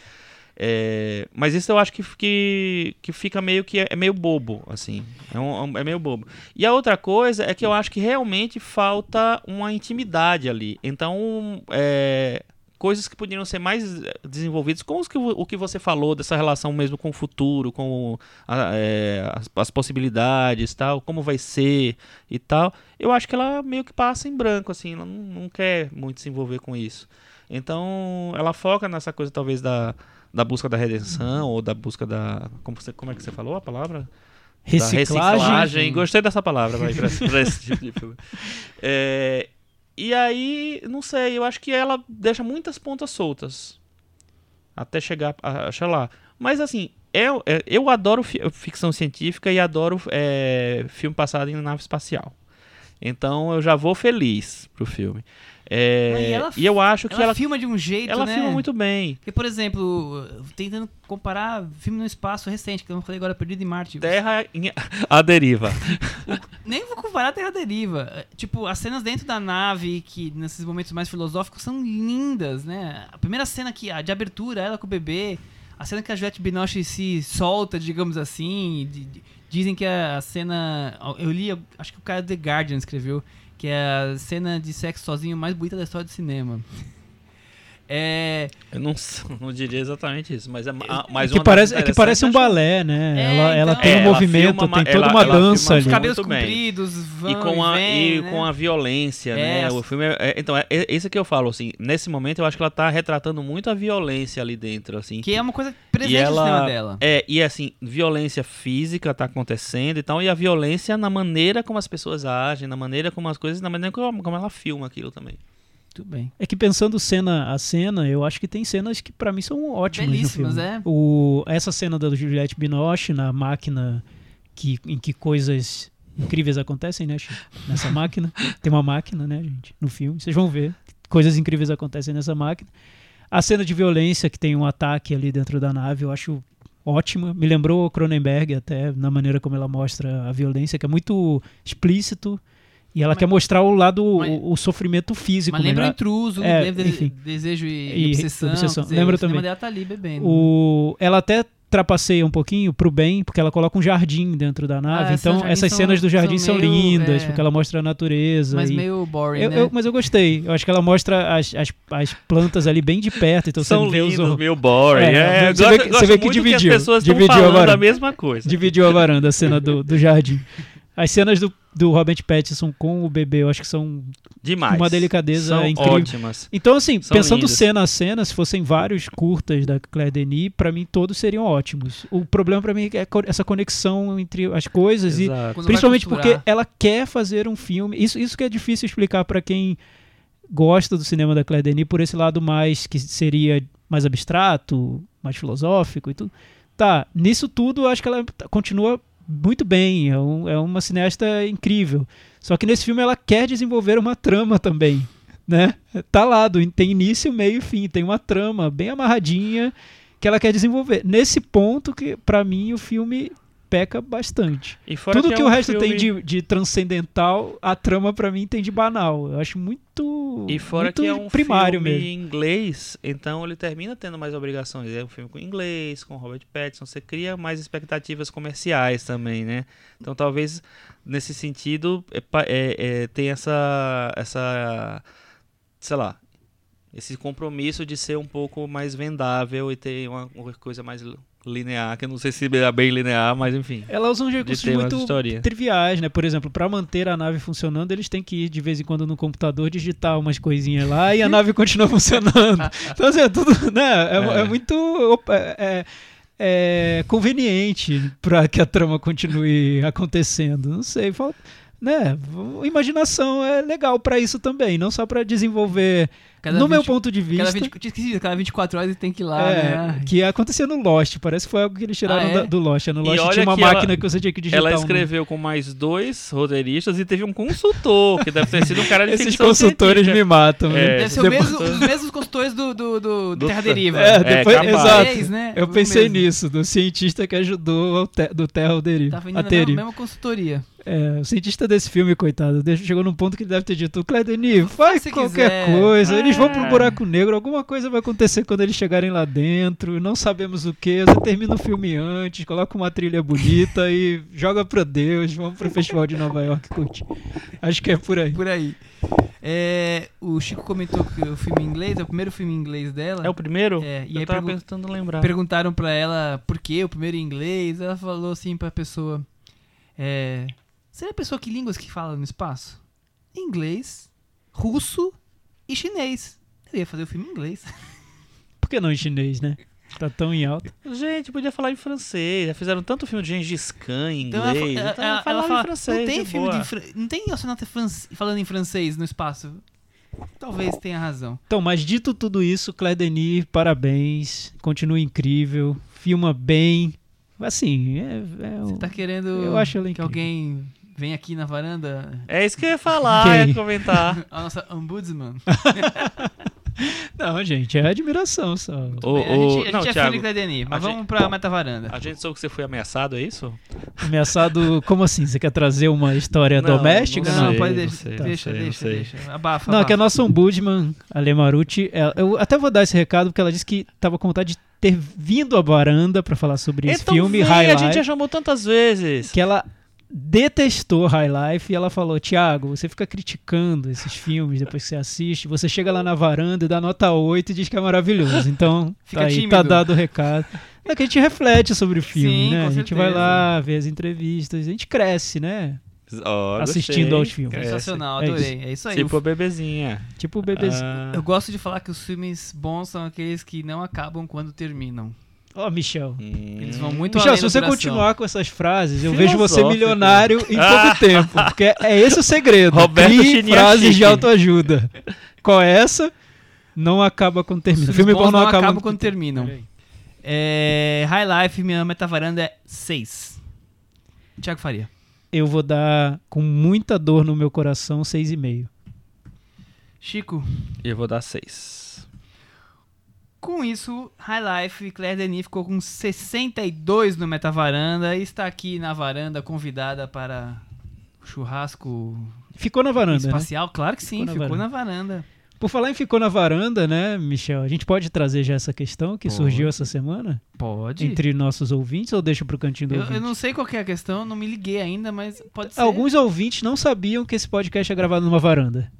É, mas isso eu acho que, que, que fica meio que é meio bobo, assim. É, um, é meio bobo. E a outra coisa é que eu acho que realmente falta uma intimidade ali. Então, é, coisas que poderiam ser mais eh, desenvolvidas, como que, o que você falou dessa relação mesmo com o futuro, com a, é, as, as, possibilidades, tal, como vai ser e tal. Eu acho que ela meio que passa em branco, assim, ela não, não quer muito se envolver com isso. Então, ela foca nessa coisa talvez da, da busca da redenção ou da busca da como, você, como é que você falou a palavra? Reciclagem. Da reciclagem. Gostei dessa palavra, vai, pra, pra esse tipo de filme. É, e aí, não sei, eu acho que ela deixa muitas pontas soltas. Até chegar a achar lá. Mas assim, eu, é, eu adoro ficção científica e adoro é, filme passado em nave espacial. Então eu já vou feliz pro filme. É, e, ela, e, eu acho que ela, ela, filma de um jeito, ela né? filma muito bem. Porque, por exemplo, tentando comparar filme no espaço recente, que eu não falei agora, Perdido em Marte. Terra a deriva. Nem vou comparar Terra a deriva. Tipo, as cenas dentro da nave, que nesses momentos mais filosóficos, são lindas, né? A primeira cena que, a de abertura, ela com o bebê, a cena que a Juliette Binoche se solta, digamos assim, de, de, dizem que a cena... Eu li, acho que o cara The Guardian escreveu que é a cena de sexo sozinho mais bonita da história do cinema. É... Eu não, não diria exatamente isso, mas é mais é que parece É que parece um balé, né? É, ela, ela então, tem um movimento, tem toda ela, uma ela dança ali. Os cabelos compridos, vão e com a, e, vem, e né? com a violência, né? O filme é, então, é, é isso que eu falo, assim, nesse momento eu acho que ela tá retratando muito a violência ali dentro, assim. Que é uma coisa presente ela, no cinema dela. É, e assim, violência física tá acontecendo e tal, e a violência na maneira como as pessoas agem, na maneira como as coisas, na maneira como, como ela filma aquilo também. Muito bem. É que pensando cena a cena, eu acho que tem cenas que para mim são ótimas Belíssimas, no filme. É? O, essa cena da Juliette Binoche na máquina que, em que coisas incríveis acontecem, né, Chico? Nessa máquina. Tem uma máquina, né, gente, no filme. Vocês vão ver. Coisas incríveis acontecem nessa máquina. A cena de violência, que tem um ataque ali dentro da nave, eu acho ótima. Me lembrou Cronenberg até, na maneira como ela mostra a violência, que é muito explícito e ela mas, quer mostrar o lado, mas, o, o, sofrimento físico. Mas lembra o intruso, é, lembra enfim, desejo e, e obsessão. obsessão. Dizer, lembra também. Dela tá ali bebendo. O, ela até trapaceia um pouquinho pro bem, porque ela coloca um jardim dentro da nave. Ah, então, essas cenas do jardim são, são meio, lindas, é... porque ela mostra a natureza. Mas e... meio boring, eu, né? eu, mas eu gostei. Eu acho que ela mostra as, as, as plantas ali bem de perto. Então são você lindos, os... meio boring. É, é, você, gosto, vê, você vê que dividiu. Que as pessoas dividiu a varanda. a mesma coisa. Dividiu a varanda, a cena do, do jardim. As cenas do, do Robert Pattinson com o bebê, eu acho que são demais. Uma delicadeza são incrível. ótimas. Então, assim, são pensando lindas. cena a cena, se fossem vários curtas da Claire Denis, para mim todos seriam ótimos. O problema para mim é essa conexão entre as coisas Exato. e principalmente porque ela quer fazer um filme. Isso, isso que é difícil explicar para quem gosta do cinema da Claire Denis por esse lado mais que seria mais abstrato, mais filosófico e tudo. Tá, nisso tudo eu acho que ela continua muito bem, é, um, é uma cineasta incrível. Só que nesse filme ela quer desenvolver uma trama também, né? Tá lá, tem início, meio e fim, tem uma trama bem amarradinha que ela quer desenvolver. Nesse ponto que para mim o filme peca bastante. Tudo que, que é o resto filme... tem de, de, transcendental, a trama para mim tem de banal. Eu acho muito E fora muito que é um primário filme mesmo. em inglês, então ele termina tendo mais obrigações. É um filme com inglês, com Robert Pattinson, você cria mais expectativas comerciais também, né? Então talvez nesse sentido é, é, é, tem essa essa sei lá esse compromisso de ser um pouco mais vendável e ter uma, uma coisa mais linear, que eu não sei se é bem linear, mas enfim. Ela usa uns recursos muito triviais, né? Por exemplo, para manter a nave funcionando, eles têm que ir de vez em quando no computador digitar umas coisinhas lá e a nave continua funcionando. Então, assim, é tudo, né? É, é. é muito é, é conveniente para que a trama continue acontecendo. Não sei, falta né? Imaginação é legal pra isso também, não só pra desenvolver. Cada no meu 20 ponto de vista. Cada 20, eu tinha esquecido, cada 24 horas ele tem que ir lá, é, né? que acontecia no Lost, parece que foi algo que eles tiraram Ah, é? da- do Lost. No E Lost tinha uma que ela- máquina que você tinha que digitar. Ela um- escreveu com mais dois roteiristas e teve um consultor, que deve ter sido um cara de Esses consultores científica. me matam. É. né? Deve ser Depois- mesmo, os mesmos consultores do, do, do, do Terra Deriva. É, depois, capaz. exato. Né? Eu O pensei mesmo. nisso, do cientista que ajudou te- do Terra Deriva. Tá vindo a na mesma, Deriva. mesma consultoria. É, o cientista desse filme, coitado, chegou num ponto que ele deve ter dito: Claire Denis, faz qualquer quiser. coisa, eles vão pro Ah. buraco negro, alguma coisa vai acontecer quando eles chegarem lá dentro, não sabemos o que. Você termina o filme antes, coloca uma trilha bonita e joga pra Deus, vamos pro Festival de Nova York curtir. Acho que é por aí. Por aí. É, o Chico comentou que o filme em inglês é o primeiro filme em inglês dela. É o primeiro? É, e eu aí tava tentando lembrar. Perguntaram pra ela por que o primeiro em inglês. Ela falou assim pra pessoa: é, Seria a pessoa que línguas que fala no espaço? Inglês, russo e chinês. Eu ia fazer o filme em inglês. Por que não em chinês, né? Tá tão em alta. Gente, podia falar em francês. Já fizeram tanto filme de Gengis Khan em Então ela, inglês. fa- então ela- falava ela fala, em francês. não tem de filme boa. de fran- não tem astronauta falando em francês no espaço. Talvez tenha razão. Então, mas dito tudo isso, Claire Denis, parabéns, continua incrível, filma bem. Assim, é, é Você tá querendo eu acho ela que alguém venha aqui na varanda? É isso que eu ia falar, Quem? ia comentar. A nossa ombudsman. Não, gente, é admiração só. O, a gente, a não, gente é de Denis, mas a vamos gente- pra meta varanda. a gente soube que você foi ameaçado, é isso? Ameaçado, como assim? Você quer trazer uma história Não, doméstica? não Não, sei, pode não deixar. sei, deixa, deixa, deixa, deixa. Abafa, Não, é que a abafa. nossa ombudsman, a Ale Marucci, ela- eu até vou dar esse recado porque ela disse que tava com vontade de ter vindo à varanda pra falar sobre esse então filme, vem, High a gente já chamou tantas vezes. que ela detestou High Life e ela falou, Thiago, você fica criticando esses filmes depois que você assiste, você chega lá na varanda e dá nota 8 e diz que é maravilhoso. Então, Fica tá aí, tímido. tá dado o recado. É que a gente reflete sobre o filme, Sim, né? com A gente vai certeza. lá, vê as entrevistas, a gente cresce, né? Ó, Assistindo gostei. aos filmes. É, Sensacional, é adorei. É isso aí. Tipo O bebezinha. Tipo o bebezinho. Ah, Eu gosto de falar que os filmes bons são aqueles que não acabam quando terminam. Ó, Michel. hum. Eles vão muito Michel, além se você continuar com essas frases, eu vejo você milionário em pouco Ah. tempo. Porque é esse o segredo. Roberto Crie frases de autoajuda. Qual é essa? Não acaba quando termina. Filme bom não não acaba quando terminam. É, High Life, minha metavaranda é 6. Tiago Faria. Eu vou dar, com muita dor no meu coração, 6,5. Chico. Eu vou dar seis. Com isso, High Life, Claire Denis ficou com 62 no Metavaranda e está aqui na varanda convidada para o churrasco Ficou na varanda, né? espacial. Claro que sim, Ficou na ficou varanda. na varanda. Por falar em ficou na varanda, né, Michel? A gente pode trazer já essa questão que Pode. surgiu essa semana? Pode. Entre nossos ouvintes ou deixa pro cantinho do Eu, ouvinte? eu não sei qual que é a questão, não me liguei ainda, mas pode ser. Alguns ouvintes não sabiam que esse podcast é gravado numa varanda.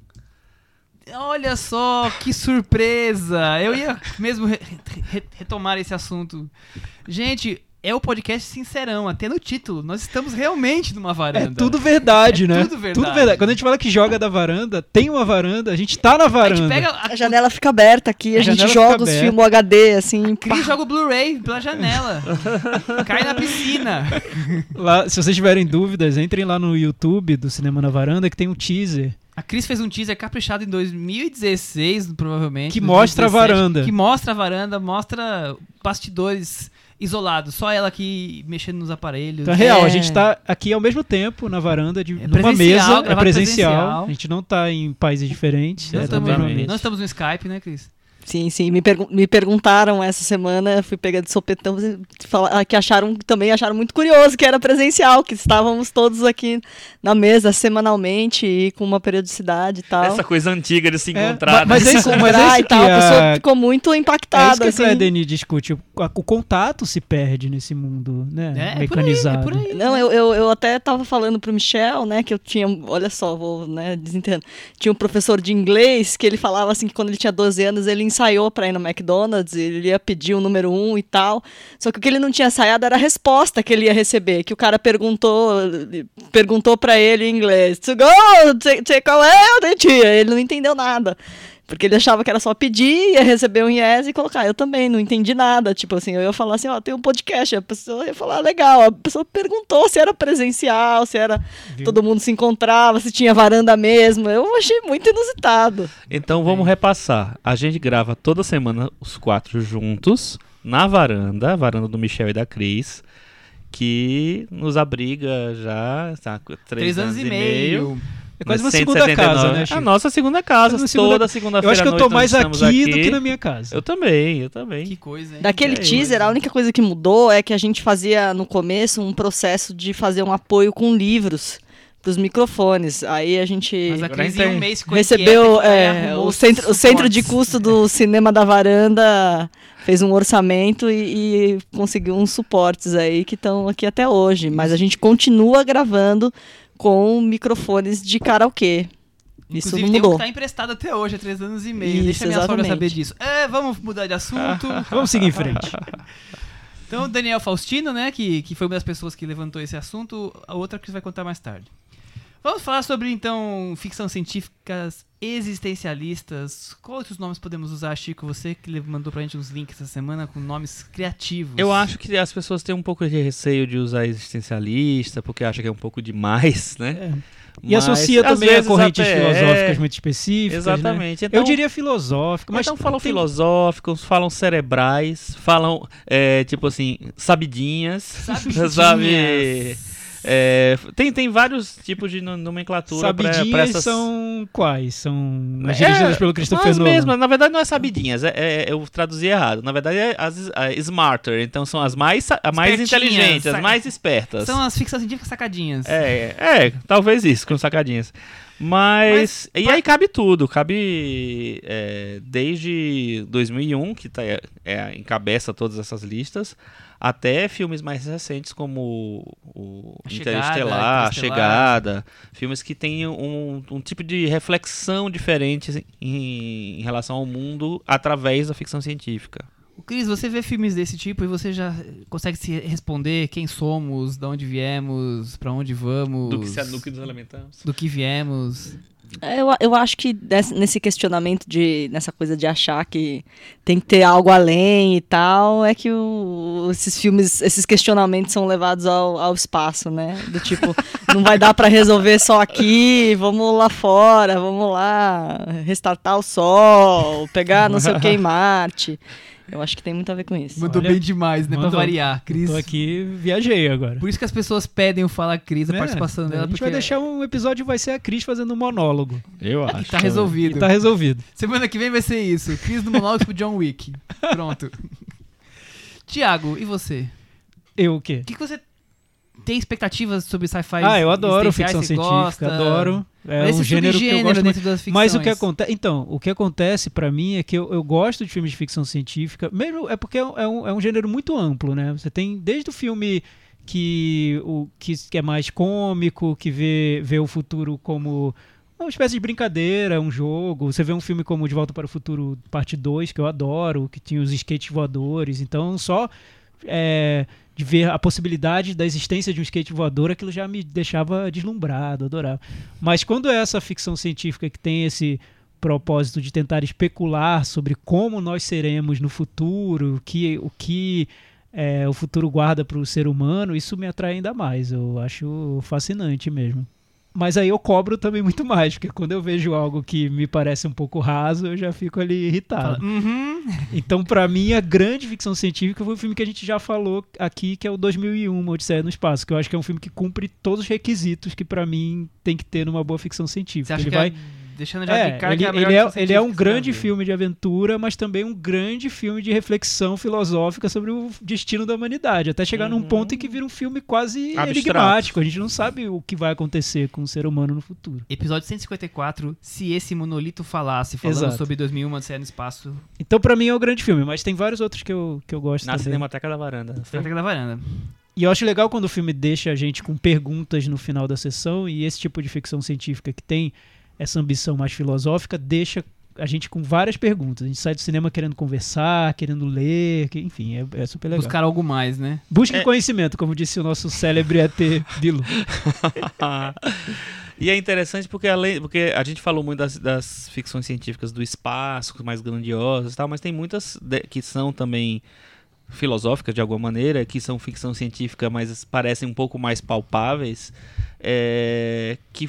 Olha só, que surpresa! Eu ia mesmo re- re- retomar esse assunto. Gente, é o podcast Sincerão, até no título. Nós estamos realmente numa varanda. É tudo verdade, É né? tudo verdade. Quando a gente fala que joga da varanda, tem uma varanda, a gente tá na A varanda. gente pega a, A janela fica aberta aqui, a, A gente joga os filmes HD, assim. Cris joga o Blu-ray pela janela. Cai na piscina. Lá, se vocês tiverem dúvidas, entrem lá no YouTube do Cinema na Varanda que tem um teaser. A Cris fez um teaser caprichado em 2016, provavelmente. Que mostra a 2017, varanda. Que mostra a varanda, mostra bastidores isolados. Só ela aqui mexendo nos aparelhos. Então é real, É. a gente tá aqui ao mesmo tempo na varanda, de, É numa mesa, é presencial. presencial. A gente não tá em países diferentes. Não é estamos, Exatamente. mesa. não estamos no Skype, né, Cris? Sim, sim. Me, pergun- me perguntaram essa semana, fui pegar de sopetão, e ah, que acharam, também acharam muito curioso que era presencial, que estávamos todos aqui na mesa semanalmente e com uma periodicidade e tal. Essa coisa antiga de se É, encontrar. mas né? é isso, mas é Encontrar isso e que tal, a pessoa a, ficou muito é impactada. isso que a assim. Claire Denis discute. O, a- o contato se perde nesse mundo, né? É, é por aí, é mecanizado. por aí. Não, eu, eu, eu até tava falando pro Michel, né, que eu tinha, olha só, vou, né, desentendo. Tinha um professor de inglês que ele falava assim que quando ele tinha 12 anos ele ensaiou pra ir no McDonald's, ele ia pedir o número um e tal. Só que o que ele não tinha ensaiado era a resposta que ele ia receber, que o cara perguntou, perguntou para ele em inglês, to go, take, take away, tia. Ele não entendeu nada. Porque ele achava que era só pedir, ia receber um yes e colocar. Eu também não entendi nada. Tipo assim, eu ia falar assim, ó, tem um podcast. A pessoa ia falar, legal. A pessoa perguntou se era presencial, se era Viu? todo mundo se encontrava, se tinha varanda mesmo. Eu achei muito inusitado. Então vamos repassar. A gente grava toda semana os quatro juntos na varanda, a varanda do Michel e da Cris, que nos abriga já tá, três, Três anos e meio. É quase uma segunda 179. casa, né, A Chico? nossa segunda casa. Segunda- Toda segunda-feira Eu acho que eu tô mais aqui, estamos do que na minha casa. Eu também, eu também. Que coisa, hein? Daquele É, teaser, a única coisa que mudou é que a gente fazia no começo um processo de fazer um apoio com livros pros microfones. Aí a gente a um mês recebeu é, o, centro, o centro de custo do cinema da varanda fez um orçamento e, e conseguiu uns suportes aí que estão aqui até hoje. Mas a gente continua gravando com microfones de karaokê. Isso Inclusive, não tem um mudou. que tá emprestado até hoje, há três anos e meio. Isso, Deixa minha sogra saber disso. É, vamos mudar de assunto. Vamos seguir em frente. Então, Daniel Faustino, né, que, que foi uma das pessoas que levantou esse assunto, a outra que você vai contar mais tarde. Vamos falar sobre, então, ficção científicas existencialistas. Quais outros nomes podemos usar, Chico? Você que mandou pra gente uns links essa semana com nomes criativos. Eu acho que as pessoas têm um pouco de receio de usar existencialista, porque acham que é um pouco demais, né? É. E Mas, associa também a correntes até filosóficas é. muito específicas. né? Exatamente. Então, Eu diria filosófica, mas então falam tem- filosóficos, falam cerebrais, falam, é, tipo assim, sabidinhas, Sabidinhas. sabe? É, tem, tem vários tipos de no- nomenclatura pra, Sabidinhas pra essas... são quais? São as É, dirigidas pelo Christopher as Nolan. mesmas, na verdade não é sabidinhas, é, é- eu traduzi errado. Na verdade é as a smarter, então são as mais, as mais inteligentes, as mais espertas. São as ficções científicas sacadinhas. É, é, talvez isso, com sacadinhas. Mas, e aí cabe tudo, cabe é, desde 2001, que tá, é, encabeça todas essas listas, até filmes mais recentes como o A Chegada, Interestelar, A. Chegada, filmes que têm um, um tipo de reflexão diferente em, em relação ao mundo através da ficção científica. O Cris, você vê filmes desse tipo e você já consegue se responder quem somos, de onde viemos, pra onde vamos, Do que se do que nos alimentamos. do que viemos. Eu, eu acho que nesse questionamento de nessa coisa de achar que tem que ter algo além e tal, é que o- esses filmes, esses questionamentos são levados ao, ao espaço, né? Do tipo, não vai dar pra resolver só aqui, vamos lá fora, vamos lá restartar o sol, pegar não sei o que em Marte. Eu acho que tem muito a ver com isso. Mandou Olha, bem demais, né? mandou. Pra variar. Cris. Tô aqui, viajei agora. Por isso que as pessoas pedem o Fala Cris, a É, participação dela, a gente porque vai deixar um episódio vai ser a Cris fazendo um monólogo. Eu e tá resolvido. E tá resolvido. Semana que vem vai ser isso. Cris no monólogo pro John Wick. Pronto. Tiago, e você? Eu o quê? O que, que você tem expectativas sobre sci-fi? Ah, eu adoro ficção científica, gosta? adoro. É um gênero que eu gosto muito. dentro das ficções. Mas o que acontece. Então, o que acontece pra mim é que eu, eu gosto de filmes de ficção científica. Mesmo é porque é um, é um, é um gênero muito amplo, né? Você tem desde o filme que, o, que, que é mais cômico, que vê, vê o futuro como uma espécie de brincadeira, um jogo. Você vê um filme como De Volta para o Futuro Parte 2, que eu adoro, que tinha os skates voadores. Então, só é, de ver a possibilidade da existência de um skate voador, aquilo já me deixava deslumbrado, adorava. Mas quando é essa ficção científica que tem esse propósito de tentar especular sobre como nós seremos no futuro, o que, o que é, o futuro guarda para o ser humano, isso me atrai ainda mais. Eu acho fascinante mesmo. Mas aí eu cobro também muito mais, porque quando eu vejo algo que me parece um pouco raso, eu já fico ali irritado. Uhum. Então, pra mim, a grande ficção científica foi o filme que a gente já falou aqui, que é o 2001, Uma Odisseia no Espaço, que eu acho que é um filme que cumpre todos os requisitos que pra mim tem que ter numa boa ficção científica. ele vai é, deixando já é, de cara ele, que é a ele é, ele é um grande filme de aventura, mas também um grande filme de reflexão filosófica sobre o destino da humanidade, até chegar num Uhum. ponto em que vira um filme quase Abstrato. enigmático. A gente não sabe o que vai acontecer com o ser humano no futuro. Episódio 154, Se Esse Monolito Falasse, falando Exato. sobre 2001, Uma Odisseia no Espaço, Então, pra mim, é o grande filme, mas tem vários outros que eu, que eu gosto Na também. Cinemateca da Varanda. Estratégia da Varanda. E eu acho legal quando o filme deixa a gente com perguntas no final da sessão, e esse tipo de ficção científica que tem essa ambição mais filosófica deixa a gente com várias perguntas. A gente sai do cinema querendo conversar, querendo ler, que- enfim, é, é super legal. Buscar algo mais, né? Busque É. conhecimento, como disse o nosso célebre ET Bilu. E é interessante porque, além, porque a gente falou muito das, das ficções científicas do espaço, mais grandiosas e tal, mas tem muitas que são também filosóficas de alguma maneira, que são ficção científica, mas parecem um pouco mais palpáveis, é, que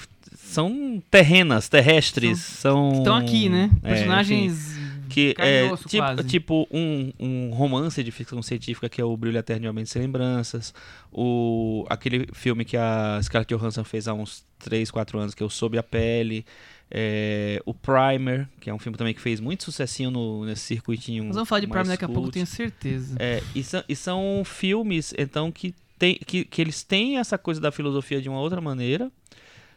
são terrenas, terrestres, são... Estão aqui, né? é, Personagens que carne e é osso, tipo, quase. tipo um, um romance de ficção científica que é o Brilho Eterno Mente Sem Lembranças, o, aquele filme que a Scarlett Johansson fez há uns 3, 4 anos, que é o Sob a Pele, é, o Primer, que é um filme também que fez muito sucessinho no, nesse circuitinho Nós vamos falar de mais Prime daqui a pouco, tenho certeza. É, e, são, e são filmes, então, que, tem, que, que eles têm essa coisa da filosofia de uma outra maneira.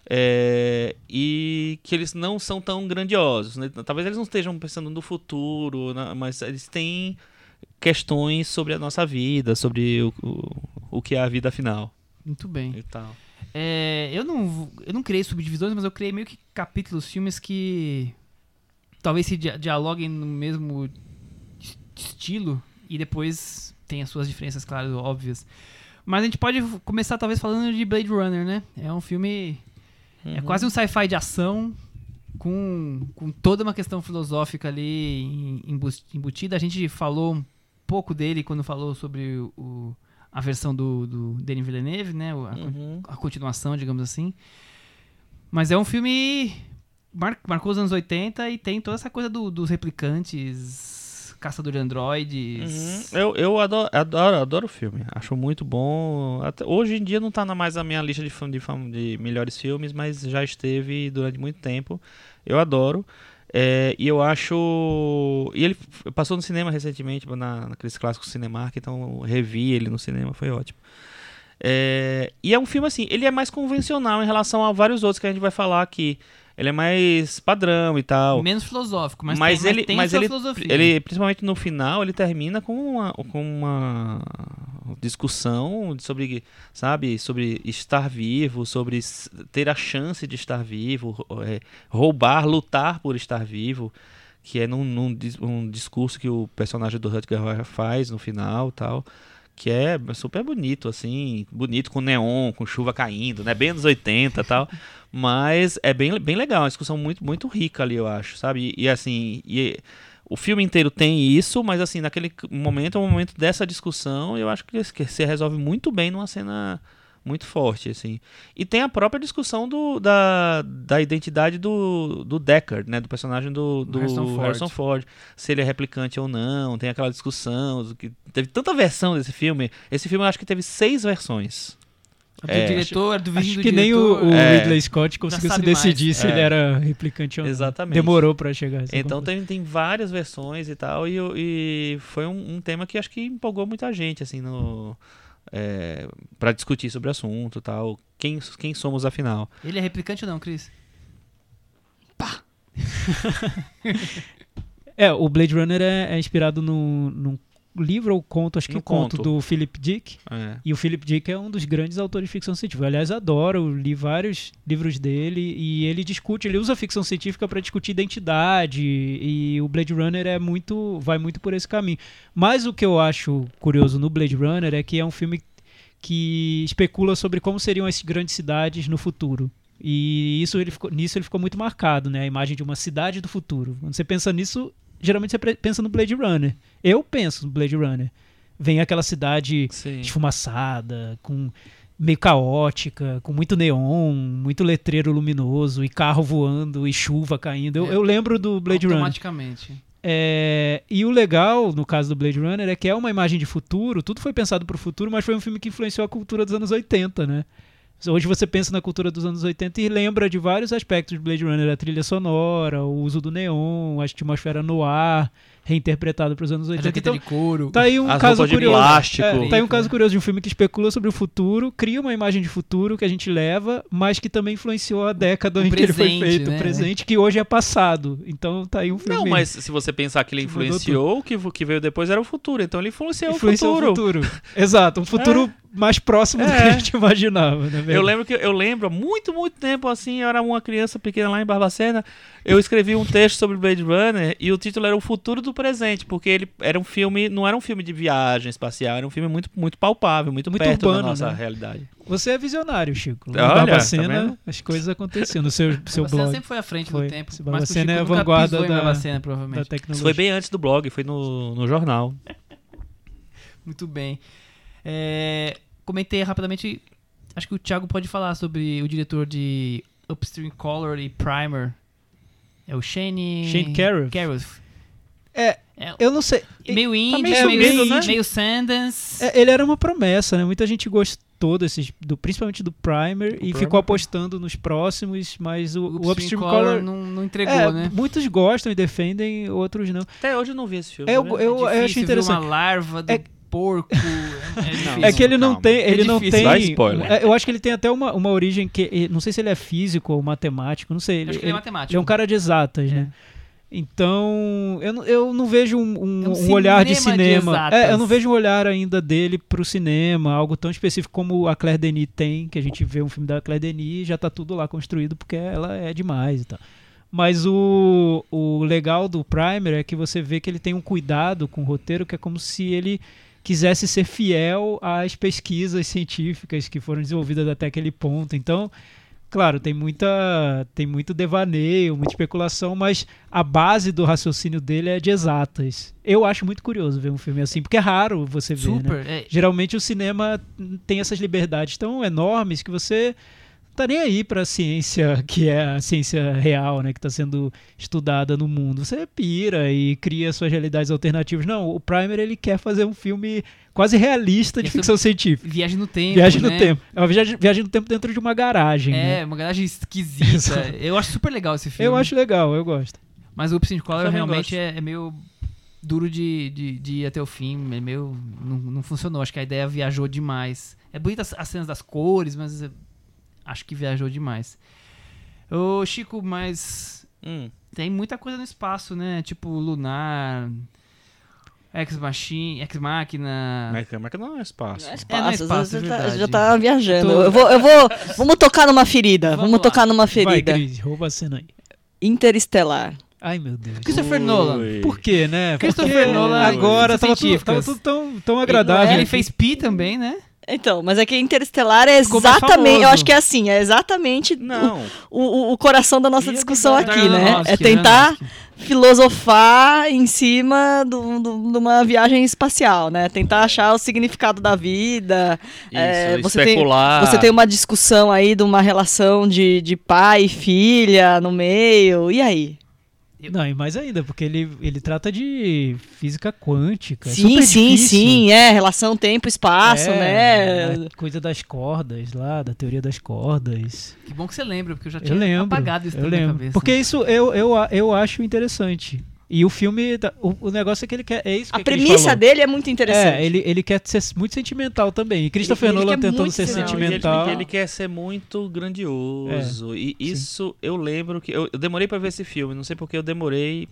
É, e que eles não são tão grandiosos. né? Talvez eles não estejam pensando no futuro, na- mas eles têm questões sobre a nossa vida, sobre o, o, o que é a vida final. Muito bem. E tal. É, eu, não, eu não criei subdivisões, mas eu criei meio que capítulos, filmes que talvez se dia- dialoguem no mesmo es- estilo e depois tem as suas diferenças, claro, óbvias. Mas a gente pode começar talvez falando de Blade Runner, né? É um filme. É Uhum. quase um sci-fi de ação. Com, com toda uma questão filosófica ali em- embu- embutida. A gente falou um pouco dele quando falou sobre o, a versão do, do Denis Villeneuve, né? a, Uhum. a continuação, digamos assim. Mas é um filme. mar- marcou os anos 80 e tem toda essa coisa do- dos replicantes, caçador de androides. Uhum. Eu, eu adoro, adoro, adoro o filme. Acho muito bom. Até- hoje em dia não tá mais na minha lista de, de, de melhores filmes, mas já esteve durante muito tempo. Eu adoro. É, e eu acho. E ele passou no cinema recentemente, na, naqueles clássicos Cinemark, então revi ele no cinema, foi ótimo. É, e é um filme assim, ele é mais convencional em relação a vários outros que a gente vai falar aqui. Ele é mais padrão e tal. Menos filosófico, mas, Mas tem, ele, mas tem mas ele, filosofia. ele, principalmente no final, ele termina com uma, com uma discussão sobre, sabe, sobre estar vivo, sobre ter a chance de estar vivo, é, roubar, lutar por estar vivo, que é num, num um discurso que o personagem do Rutger faz no final, tal. Que é super bonito, assim, bonito com neon, com chuva caindo, né? Bem anos 80 e tal. Mas é bem, bem legal, uma discussão muito, muito rica ali, eu acho, sabe? E, e, assim, e o filme inteiro tem isso, mas assim, naquele momento, é um momento dessa discussão, eu acho que, que se resolve muito bem numa cena muito forte, assim. E tem a própria discussão do, da, da identidade do, do Deckard, né? Do personagem do, do Harrison Ford. Harrison Ford. Se ele é replicante ou não, tem aquela discussão. do que Teve tanta versão desse filme. Esse filme eu acho que teve seis versões. Do é, diretor, do vídeo Acho do que nem o, diretor. o É. Ridley Scott conseguiu se sabe mais. decidir se É. ele era replicante ou não. Exatamente. Demorou pra chegar. Então tem, tem várias versões e tal, e, e foi um, um tema que acho que empolgou muita gente, assim, no, é, para discutir sobre o assunto e tal. Quem, quem somos afinal? Ele é replicante ou não, Cris? É, o Blade Runner é, é inspirado num, num livro ou conto, acho que o conto, conto. do Philip Dick. É. E o Philip Dick é um dos grandes autores de ficção científica. Aliás, adoro, li vários livros dele e ele discute, ele usa a ficção científica para discutir identidade e o Blade Runner é muito, vai muito por esse caminho. Mas o que eu acho curioso no Blade Runner é que é um filme que especula sobre como seriam as grandes cidades no futuro. E isso ele ficou, nisso ele ficou muito marcado, né? A imagem de uma cidade do futuro. Quando você pensa nisso, geralmente você pensa no Blade Runner. Eu penso no Blade Runner. Vem aquela cidade Sim. esfumaçada, com meio caótica, com muito neon, muito letreiro luminoso e carro voando e chuva caindo. Eu, É. eu lembro do Blade Runner. Automaticamente. É, e o legal, no caso do Blade Runner, é que é uma imagem de futuro, tudo foi pensado para o futuro, mas foi um filme que influenciou a cultura dos anos 80, né? Hoje você pensa na cultura dos anos 80 e lembra de vários aspectos de Blade Runner, a trilha sonora, o uso do neon, a atmosfera no ar, reinterpretada para os anos A 80. jaqueta Então, de couro. Tá aí um As caso curioso. plástico. É, tá aí um caso curioso de um filme que especula sobre o futuro, cria uma imagem de futuro que a gente leva, mas que também influenciou a década O em que ele foi presente, feito, né? o presente que hoje é passado. Então tá aí um filme. Não, mas se você pensar que ele influenciou, o que, o que veio depois era o futuro. Então ele influenciou, influenciou o futuro. Exato, um futuro mais próximo do que É. a gente imaginava, né? Eu lembro que eu lembro há muito, muito tempo assim, eu era uma criança pequena lá em Barbacena, eu escrevi um texto sobre Blade Runner e o título era O Futuro do Presente, porque ele era um filme, não era um filme de viagem espacial, era um filme muito, muito palpável, muito, Muito perto urbano, da nossa né? realidade. Você é visionário, Chico. Lá Olha, em tá Barbacena, vendo? as coisas aconteciam no seu, seu Barbacena blog sempre foi à frente Foi. do tempo. Esse o Barbacena Chico é a nunca vanguarda da- Barbacena, da provavelmente. Isso tecnologia. foi bem antes do blog, foi no, no jornal. Muito bem. É, comentei rapidamente. Acho que o Thiago pode falar sobre o diretor de Upstream Color e Primer. É o Shane. Shane Carruth. Carruth. É, É, eu não sei. meio indie, meio meio, meio, né? Sundance. É, ele era uma promessa, né? Muita gente gostou desses, do, principalmente do Primer, e Primer. ficou apostando nos próximos, mas o, o Upstream Color, Color. não, não entregou, é, né? muitos gostam e defendem, outros não. Até hoje eu não vi esse filme. É, eu- né? eu- É difícil achei ver interessante. uma larva do É- porco. É, é difícil. É que ele não calma. tem, É ele não difícil. tem. Dá spoiler. é, Eu acho que ele tem até uma, uma origem que não sei se ele é físico ou matemático, não sei. Ele, acho que ele é matemático. ele é um cara de exatas, né? Então, eu, não- eu não vejo um, um- É um um olhar de cinema de. É, eu não vejo um olhar ainda dele pro cinema, algo tão específico como a Claire Denis tem, que a gente vê um filme da Claire Denis e já tá tudo lá construído porque ela é demais e tal. Mas o, o legal do Primer é que você vê que ele tem um cuidado com o roteiro que é como se ele quisesse ser fiel às pesquisas científicas que foram desenvolvidas até aquele ponto. Então, claro, tem muita tem muito devaneio, muita especulação, mas a base do raciocínio dele é de exatas. Eu acho muito curioso ver um filme assim, porque é raro você ver, né? Super. é, Geralmente o cinema tem essas liberdades tão enormes que você tá nem aí para a ciência que é a ciência real, né, que está sendo estudada no mundo. Você pira e cria suas realidades alternativas. Não, o Primer ele quer fazer um filme quase realista de é ficção científica. Viagem no tempo. Viagem no né? tempo. É uma viagem, viagem no tempo dentro de uma garagem. né? É, uma garagem esquisita. Eu acho super legal esse filme. Eu acho legal, eu gosto. Mas o Eu também realmente é, é meio duro de, de, de ir até o fim. É meio. Não, não funcionou. Acho que a ideia viajou demais. É bonita as, as cenas das cores, mas é- acho que viajou demais. Ô, Chico, mas Hum. tem muita coisa no espaço, né? Tipo Lunar, Ex Machine, Ex Machina. Mas mas que não é espaço. Não é É, espaço, não é espaço, você é tá- verdade. já tá viajando. Eu tô- Eu vou, eu vou, vamos tocar numa ferida. Vamos Vamos, tocar numa Vai, ferida. Cris, rouba a cena aí. Interestelar. Ai, meu Deus. Christopher Nolan. Por quê, né? Christopher Nolan, agora tava tudo, tava tudo tão, tão agradável. Ele fez Pi também, né? Então, mas é que Interestelar é Ficou exatamente. Eu acho que é assim, é exatamente Não. o, o, o coração da nossa E discussão verdade- aqui, né? Aronofsky, É tentar filosofar em cima do- do- de uma viagem espacial, né? Tentar achar o significado da vida. Isso, É, você tem- especular. Você tem uma discussão aí de uma relação de, de pai e filha no meio. E aí? Não, e mais ainda, porque ele, ele trata de física quântica. é sim, super sim, difícil. sim. É, relação tempo-espaço, É, né? coisa das cordas lá, da teoria das cordas. Que bom que você lembra, porque eu já tinha Eu lembro. apagado isso eu da minha lembro. cabeça. Porque isso eu, eu, eu acho interessante. E o filme, o, o negócio é que ele quer. É isso que A Cris premissa falou. dele é muito interessante. É, ele, ele quer ser muito sentimental também. E Christopher ele Nolan quer tentando muito ser sentimental. Ele, ele quer ser muito grandioso. e isso eu lembro que. Eu, eu demorei pra ver esse filme. Não sei porque eu demorei.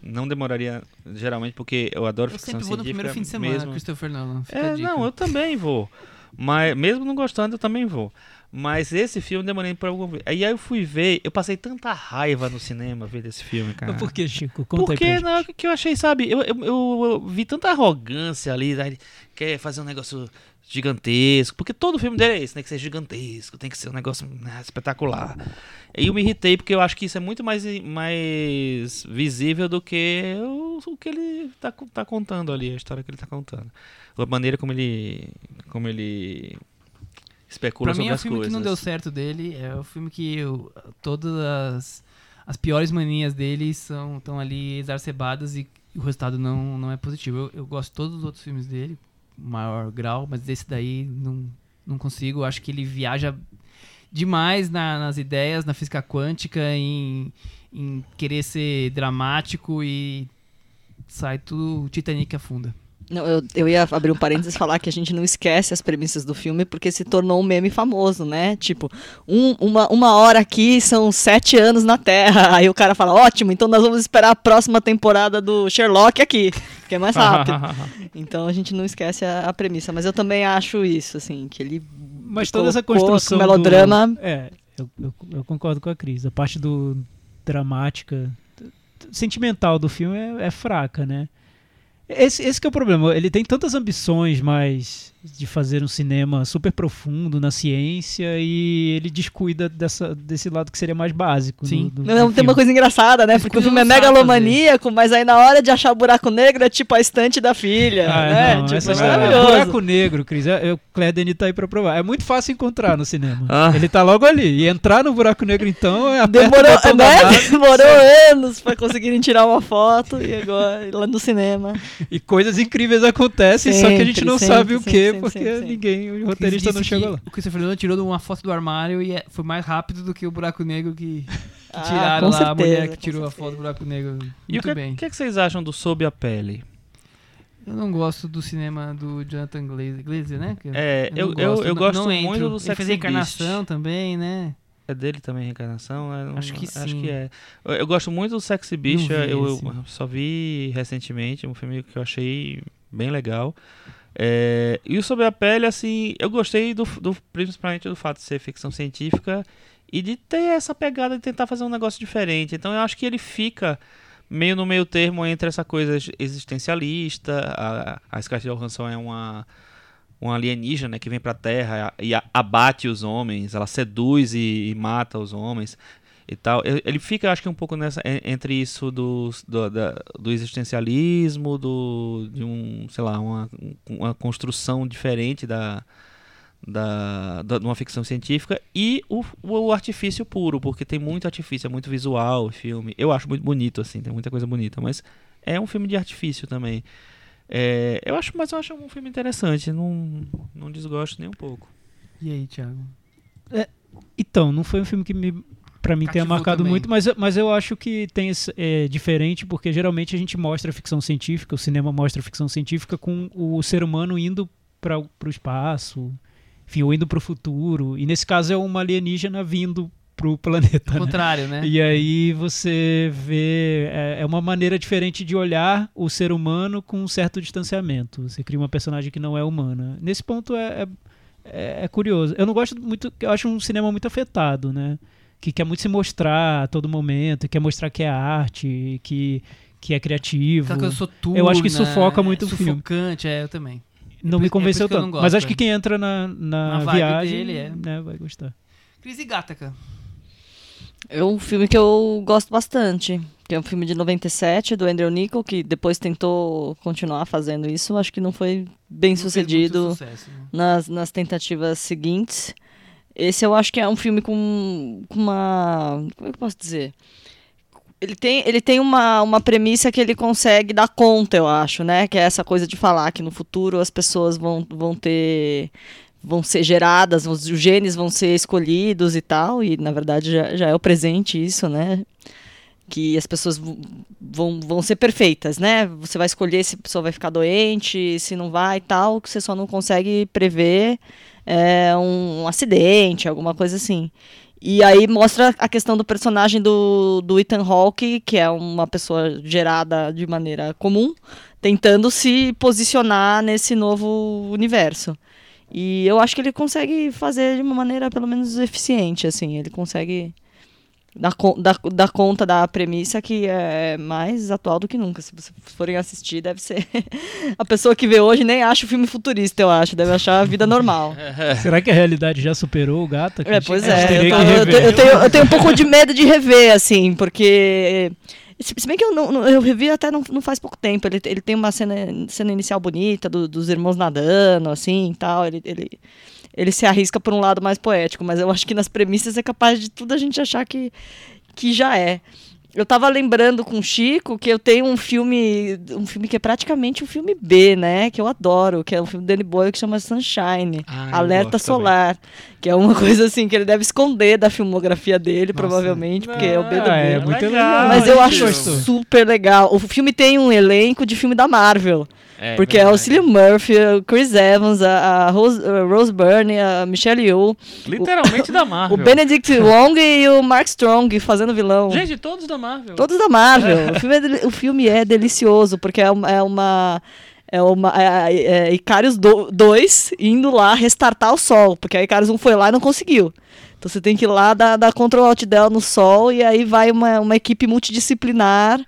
Não demoraria geralmente, porque eu adoro Eu ficção sempre vou no científica. primeiro fim de semana, mesmo. Christopher Nolan. Fica a É, dica. não, eu também vou. Mas mesmo não gostando, eu também vou. Mas esse filme eu demorei pra algum. Aí eu fui ver, eu passei tanta raiva no cinema ver esse filme, cara. Mas por que, Chico? Conta Porque aí não, que eu achei, sabe? Eu, eu, eu- eu vi tanta arrogância ali, né? Quer fazer um negócio gigantesco, porque todo filme dele é esse, né? Que ser gigantesco, tem que ser um negócio né, espetacular. E eu me irritei porque eu acho que isso é muito mais, mais visível do que o, o que ele tá, tá contando ali, a história que ele tá contando. A maneira como ele, como ele especula Pra mim sobre é o as filme coisas. que não deu certo dele. É o filme que eu- todas as, as piores manias dele são estão ali exacerbadas e o resultado não, não é positivo. Eu, eu gosto de todos os outros filmes dele, maior grau, mas esse daí não, não consigo. Acho que ele viaja demais na- nas ideias, na física quântica, em, em querer ser dramático e sai tudo Titanic afunda. Não, eu, eu ia abrir um parênteses e falar que a gente não esquece as premissas do filme porque se tornou um meme famoso, né? Tipo, um- uma, uma hora aqui são sete anos na Terra. Aí o cara fala, ótimo, então nós vamos esperar a próxima temporada do Sherlock aqui. porque é mais rápido. então a gente não esquece a, a premissa. Mas eu também acho isso, assim, que ele. Mas toda essa construção. melodrama- do- é, eu, eu, eu concordo com a Cris. A parte do dramática, sentimental do filme é, é fraca, né? Esse, esse é o problema. Ele tem tantas ambições, mas de fazer um cinema super profundo na ciência e ele descuida dessa, desse lado que seria mais básico. Sim. do, do, Não, do tem uma filme. coisa engraçada, né? Porque o filme é megalomaníaco, mas aí na hora de achar o buraco negro é tipo a estante da filha, Ah, né? não, tipo, essa é história- maravilhoso. Buraco negro, Cris. É, é, o tá aí pra provar. É muito fácil encontrar no cinema. Ah. Ele tá logo ali. E entrar no buraco negro, então, é o Demorou, botão né? danado, Demorou anos pra conseguirem tirar uma foto e agora lá no cinema. E coisas incríveis acontecem, só que a gente Sempre, não sempre, sabe o sempre, que, sempre, porque sempre, ninguém, o roteirista não chegou lá. O Christopher Nolan tirou uma foto do armário e é- foi mais rápido do que o buraco negro que, que Ah, tiraram lá a mulher certeza, que tirou a certeza. foto do buraco negro. E o Muito que, bem. o que é que vocês acham do Sob a Pele? Eu não gosto do cinema do Jonathan Glazer, Glazer né? É, eu- não eu- eu não- gosto não muito entro. do Ele Sexy fez Beast. Encarnação também, né? É dele também, Reencarnação? É, não- Acho que Acho sim. que é. Eu, eu gosto muito do Sexy Beast, vi eu, eu só vi recentemente, um filme que eu achei bem legal. É, e Sobre a Pele, assim, eu gostei do, do- principalmente do fato de ser ficção científica e de ter essa pegada de tentar fazer um negócio diferente. Então eu acho que ele fica meio no meio termo entre essa coisa existencialista, a, a Scarlett Johansson é uma um alienígena né, que vem pra Terra e a- abate os homens, ela seduz e, e mata os homens e tal. Ele fica, acho que, um pouco nessa en- entre isso do, do, da- do existencialismo, do, de um, sei lá, uma, uma construção diferente da, da, da, de uma ficção científica e o, o artifício puro, porque tem muito artifício, é muito visual o filme. Eu acho muito bonito, assim, tem muita coisa bonita, mas é um filme de artifício também. É, eu acho, mas eu acho um filme interessante, não, não desgosto nem um pouco. E aí, Thiago? Então, não foi um filme que me, pra mim tenha marcado também. muito, mas, eu- mas eu acho que tem é diferente, porque geralmente a gente mostra ficção científica, o cinema mostra ficção científica com o ser humano indo para o espaço, enfim, ou indo para o futuro. E nesse caso é uma alienígena vindo pro planeta. Ao né? contrário, né? E aí você vê. É, é uma maneira diferente de olhar o ser humano com um certo distanciamento. Você cria uma personagem que não é humana. Nesse ponto é, é, é- é curioso. Eu não gosto muito. Eu acho um cinema muito afetado, né? Que quer muito se mostrar a todo momento, quer mostrar que é arte, que, que é criativo. Aquela coisa soturna, Eu acho que sufoca muito o filme. Sufocante, é, eu também. Não por me é convenceu que eu tanto. não Mas gosto, acho que é. quem entra na, na, Na vibe viagem dele, é. né, vai gostar. Cris e Gataca. É um filme que eu gosto bastante. Que é um filme de 97, do Andrew Niccol, que depois tentou continuar fazendo isso. Acho que não foi bem Não sucedido sucesso, né? nas, nas tentativas seguintes. Esse eu acho que é um filme com, com uma. Como é que eu posso dizer? Ele tem, ele tem uma, uma premissa que ele consegue dar conta, eu acho, né? Que é essa coisa de falar que no futuro as pessoas vão, vão ter. vão ser geradas, os genes vão ser escolhidos e tal, e na verdade já, já é o presente isso, né? Que as pessoas vão, vão ser perfeitas, né? Você vai escolher se a pessoa vai ficar doente, se não vai e tal, que você só não consegue prever é, um, um acidente, alguma coisa assim. E aí mostra a questão do personagem do, do Ethan Hawke, que é uma pessoa gerada de maneira comum, tentando se posicionar nesse novo universo. E eu acho que ele consegue fazer de uma maneira pelo menos eficiente, assim. Ele consegue dar, dar conta da premissa que é mais atual do que nunca. Se vocês forem assistir, deve ser... a pessoa que vê hoje nem acha o filme futurista, eu acho. Deve achar a vida normal. Será que a realidade já superou o gato? É, pois é. Eu, eu eu tenho, eu tenho um pouco de medo de rever, assim, porque. Se bem que eu, não, não- eu revi até não, não faz pouco tempo. Ele, ele tem uma cena, cena inicial bonita do- dos irmãos nadando, assim e tal. Ele, ele, ele se arrisca por um lado mais poético, mas eu acho que nas premissas é capaz de tudo a gente achar que, que já é. Eu tava lembrando com o Chico que eu tenho um filme, um filme que é praticamente um filme B, né? Que eu adoro, que é um filme do Danny Boyle que chama Sunshine, Ah, Alerta gosto também. Solar, que é uma coisa assim que ele deve esconder da filmografia dele, Nossa. provavelmente, porque é o B do Ah, é B. muito Legal. Mas eu acho super legal. O filme tem um elenco de filme da Marvel. É, Porque é o verdade. Cillian Murphy, o Chris Evans, a, a Rose, a Rose Byrne, a Michelle Yeoh, Literalmente da Marvel. o Benedict Wong e o Mark Strong fazendo vilão. Gente, todos da Marvel. Todos da Marvel. o, filme é, o filme é delicioso, porque é uma. É uma é uma é, é Icarius 2 indo lá restartar o sol, porque a Icarius 1 foi lá e não conseguiu. Então você tem que ir lá dar, dar Ctrl Alt Del no sol e aí vai uma, uma equipe multidisciplinar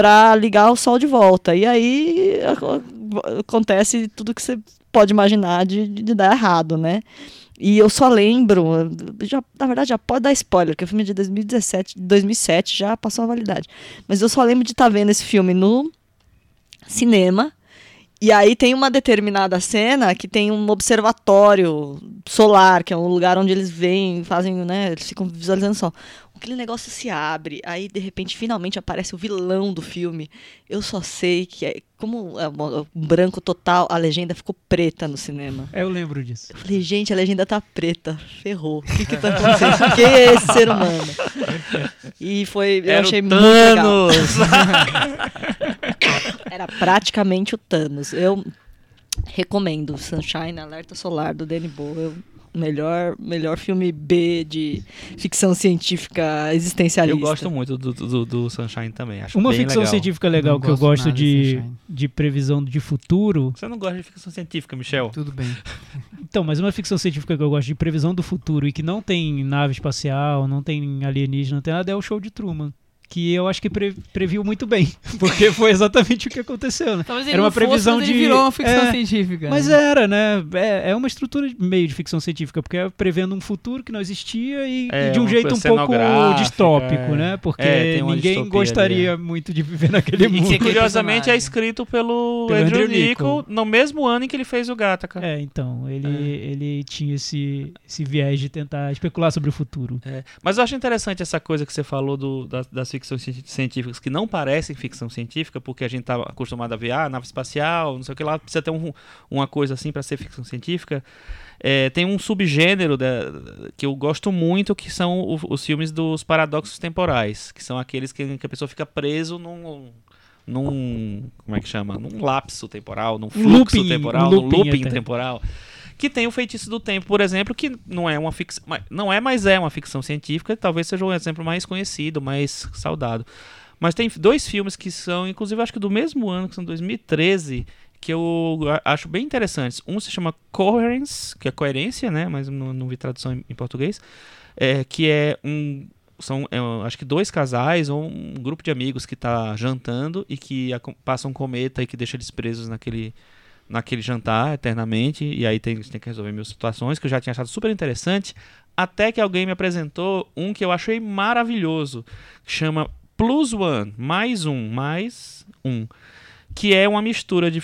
para ligar o sol de volta. E aí aco- acontece tudo que você pode imaginar de, de dar errado, né? E eu só lembro, já, na verdade já pode dar spoiler, que o filme é de 2017, 2007 já passou a validade. Mas eu só lembro de estar vendo esse filme no cinema. E aí tem uma determinada cena que tem um observatório solar, que é um lugar onde eles vêm, fazem, né, eles ficam visualizando sol. Aquele negócio se abre, aí de repente finalmente aparece o vilão do filme. Eu só sei que é como é um branco total, a legenda ficou preta no cinema. É, eu lembro disso. Eu falei, gente, a legenda tá preta. Ferrou. O que que tá acontecendo? Quem é esse ser humano? E foi, eu Era achei o muito legal. Thanos. Era praticamente o Thanos. Eu recomendo Sunshine Alerta Solar do Danny Boyle. Melhor, melhor filme B de ficção científica existencialista. Eu gosto muito do, do, do Sunshine também. Acho Uma bem ficção legal. científica legal que eu gosto de de previsão de futuro. Você não gosta de ficção científica, Michel? Tudo bem. Então, mas uma ficção científica que eu gosto de previsão do futuro e que não tem nave espacial, não tem alienígena, não tem nada, é o show de Truman. Que eu acho que pre- previu muito bem. Porque foi exatamente o que aconteceu, né? Talvez ele Era uma não fosse, previsão de- virou uma ficção é, científica. Mas né? era, né? É, é uma estrutura de- meio de ficção científica, porque é prevendo um futuro que não existia e, É, e de um jeito um pouco distópico, é. né? Porque É, ninguém gostaria ali, muito de viver naquele E mundo. que- Curiosamente é escrito pelo, Pelo Andrew, Andrew Nichol, Nichol. no mesmo ano em que ele fez o Gattaca. É, então, ele, É. ele tinha esse, esse viés de tentar especular sobre o futuro. É, Mas eu acho interessante essa coisa que você falou do- das, das ficções ci- científicas que não parecem ficção científica, porque a gente tá acostumado a ver ah, nave espacial, não sei o que lá, precisa ter um- uma coisa assim para ser ficção científica. É, tem um subgênero da- que eu gosto muito, que são o- os filmes dos paradoxos temporais, que são aqueles que, que a pessoa fica preso num num como é que chama num lapso temporal num fluxo looping, temporal um num looping looping até. temporal que tem o feitiço do tempo, por exemplo, que não é uma ficção, não é, mas é uma ficção científica, talvez seja um exemplo mais conhecido, mais saudado. Mas tem dois filmes que são, inclusive, acho que do mesmo ano, que são 2013, que eu a- acho bem interessantes. Um se chama Coherence, que é coerência, né? Mas não, não vi tradução em, em português. É, que é um. São, é, acho que dois casais ou um grupo de amigos que está jantando e que aco- passa um cometa e que deixa eles presos naquele, naquele jantar eternamente. E aí tem, têm que resolver mil situações, que eu já tinha achado super interessante. Até que alguém me apresentou um que eu achei maravilhoso, que chama Plus One, mais um, mais um, que é uma mistura de,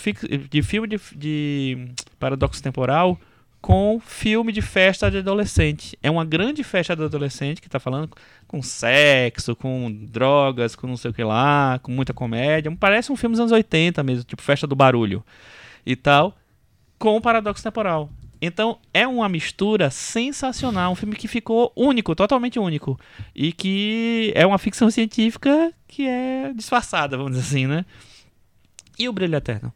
de filme de, de paradoxo temporal com filme de festa de adolescente. É uma grande festa de adolescente que tá falando com sexo, com drogas, com não sei o que lá, com muita comédia. Parece um filme dos anos 80 mesmo, tipo Festa do Barulho e tal, com o paradoxo temporal. Então é uma mistura sensacional, um filme que ficou único, totalmente único. E que é uma ficção científica que é disfarçada, vamos dizer assim, né? E o Brilho Eterno?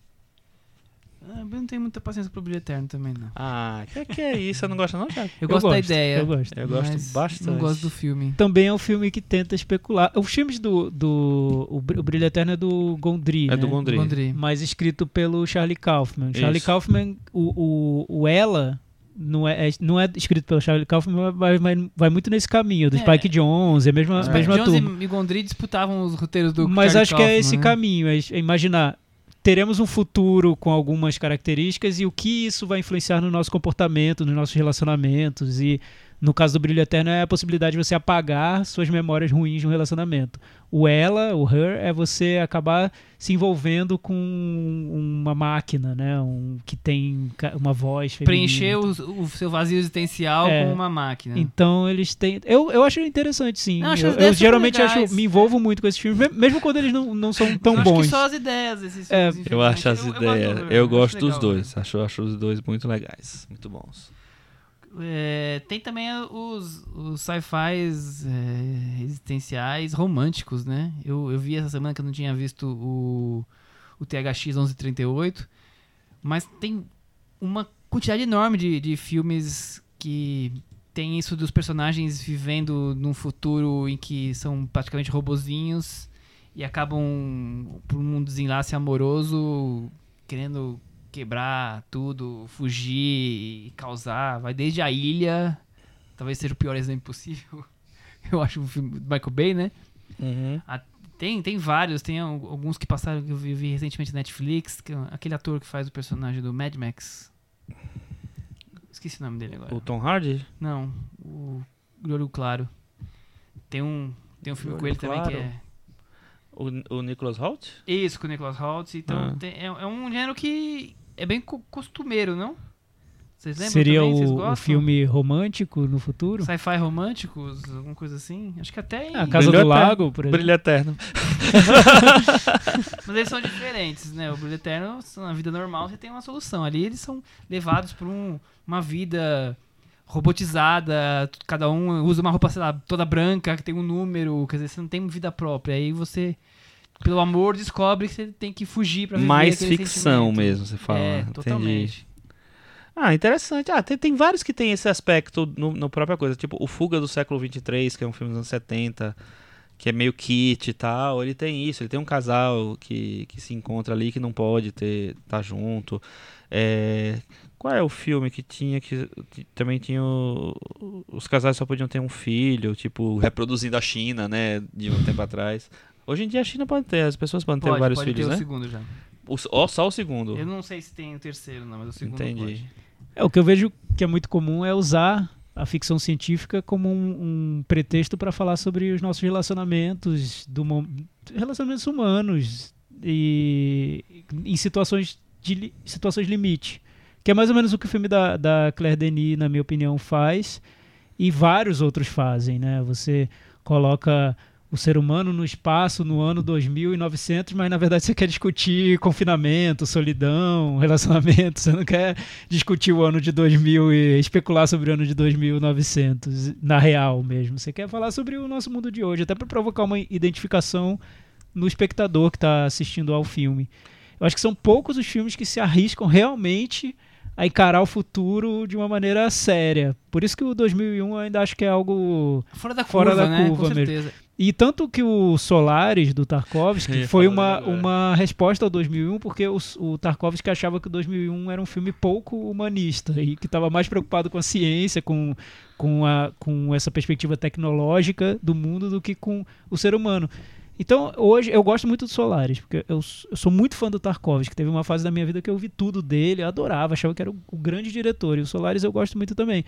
Ah, Eu não tenho muita paciência pro brilho eterno também, não. Ah, que que é isso? Você não gosta não, Thiago? Eu, gosto, da ideia. Eu gosto. Eu gosto bastante. Não gosto do filme. Também é um filme que tenta especular. Os filmes do. do o Br- o Brilho Eterno é do Gondry. É né? do Gondry. Gondry. Mas escrito pelo Charlie Kaufman. Charlie Isso. Kaufman, o, o, o Ela. Não é, é- não é escrito pelo Charlie Kaufman, mas vai, vai muito nesse caminho, do É. Spike Jonze, a mesma, Spike mesma Jonze turma. e Gondry disputavam os roteiros do Mas Charlie acho que é esse né? caminho, é é imaginar. Teremos um futuro com algumas características e o que isso vai influenciar no nosso comportamento, nos nossos relacionamentos. E no caso do Brilho Eterno é a possibilidade de você apagar suas memórias ruins de um relacionamento. O ela, o her, é você acabar se envolvendo com uma máquina, né? Um, que tem uma voz feminina. Preencher o, o seu vazio existencial É. com uma máquina. Então eles têm. Eu, eu acho interessante, sim. Não, acho eu eu geralmente acho, me envolvo muito com esses filmes, me- mesmo quando eles não, não são tão eu bons. Acho que só as ideias desses É, filmes, Eu acho as ideias. Eu gosto dos legal, dois. né? Acho, acho os dois muito legais. Muito bons. É, tem também os, os sci-fis é, existenciais românticos, né? Eu, eu vi essa semana que eu não tinha visto o, o THX 1138. Mas tem uma quantidade enorme de, de filmes que tem isso dos personagens vivendo num futuro em que são praticamente robozinhos e acabam por um desenlace amoroso querendo quebrar tudo, fugir e causar. Vai desde a ilha, talvez seja o pior exemplo possível. Eu acho o filme do Michael Bay, né? Uhum. Tem, tem vários, tem al- alguns que passaram que eu vi, vi recentemente na Netflix, que é aquele ator que faz o personagem do Mad Max. Esqueci o nome dele agora. O Tom Hardy? Não, o Olho Claro. Tem um, tem um filme com ele também que Claro? é. O, o Nicholas Holt? Isso, com o Nicholas Hoult. Então Ah. tem- é, é um gênero que é bem co- costumeiro, não? Vocês lembram Seria também? Vocês o, o gostam? filme romântico no futuro? Sci-fi românticos, alguma coisa assim? Acho que até em... A Casa Brilho do Eterno. Lago, por exemplo. Brilho Eterno. Mas eles são diferentes, né? O Brilho Eterno, na vida normal, você tem uma solução. Ali eles são levados por um- uma vida robotizada, cada um usa uma roupa, sei lá, toda branca, que tem um número, quer dizer, você não tem vida própria. Aí você, pelo amor, descobre que você tem que fugir pra viver Mais ficção sentimento. mesmo, você fala. É, Entendi. totalmente. Ah, interessante. Ah, tem, tem vários que tem esse aspecto no, no própria coisa. Tipo, O Fuga do Século 23, que é um filme dos anos 70, que é meio kit e tal. Ele tem isso, ele tem um casal que, que se encontra ali que não pode ter tá junto. É, qual é o filme que tinha que, que também tinha o- os casais só podiam ter um filho, tipo, reproduzindo a China, né, de um tempo atrás. Hoje em dia a China pode ter, as pessoas podem ter Pode, vários pode filhos, ter né? o segundo já. O, ó, só o segundo. Eu não sei se tem o terceiro, não, mas o segundo Entendi. pode. É, o que eu vejo que é muito comum é usar a ficção científica como um, um pretexto para falar sobre os nossos relacionamentos, do, relacionamentos humanos e em situações de situações limite, que é mais ou menos o que o filme da, da Claire Denis, na minha opinião, faz e vários outros fazem, né? Você coloca o ser humano no espaço no ano 2900, mas na verdade você quer discutir confinamento, solidão, relacionamento, você não quer discutir o ano de 2000 e especular sobre o ano de 2900, na real mesmo. Você quer falar sobre o nosso mundo de hoje, até para provocar uma identificação no espectador que está assistindo ao filme. Eu acho que são poucos os filmes que se arriscam realmente a encarar o futuro de uma maneira séria. Por isso que o 2001 eu ainda acho que é algo Fora da curva, Fora da né? curva mesmo. certeza. e tanto que o Solaris do Tarkovsky ia foi uma, agora. uma resposta ao 2001, porque o, o Tarkovsky achava que o 2001 era um filme pouco humanista e que estava mais preocupado com a ciência, com, com, a, com essa perspectiva tecnológica do mundo do que com o ser humano. Então, hoje, eu gosto muito do Solaris, porque eu, eu sou muito fã do Tarkovsky. Teve uma fase da minha vida que eu vi tudo dele, eu adorava, achava que era o, o grande diretor. E o Solaris eu gosto muito também.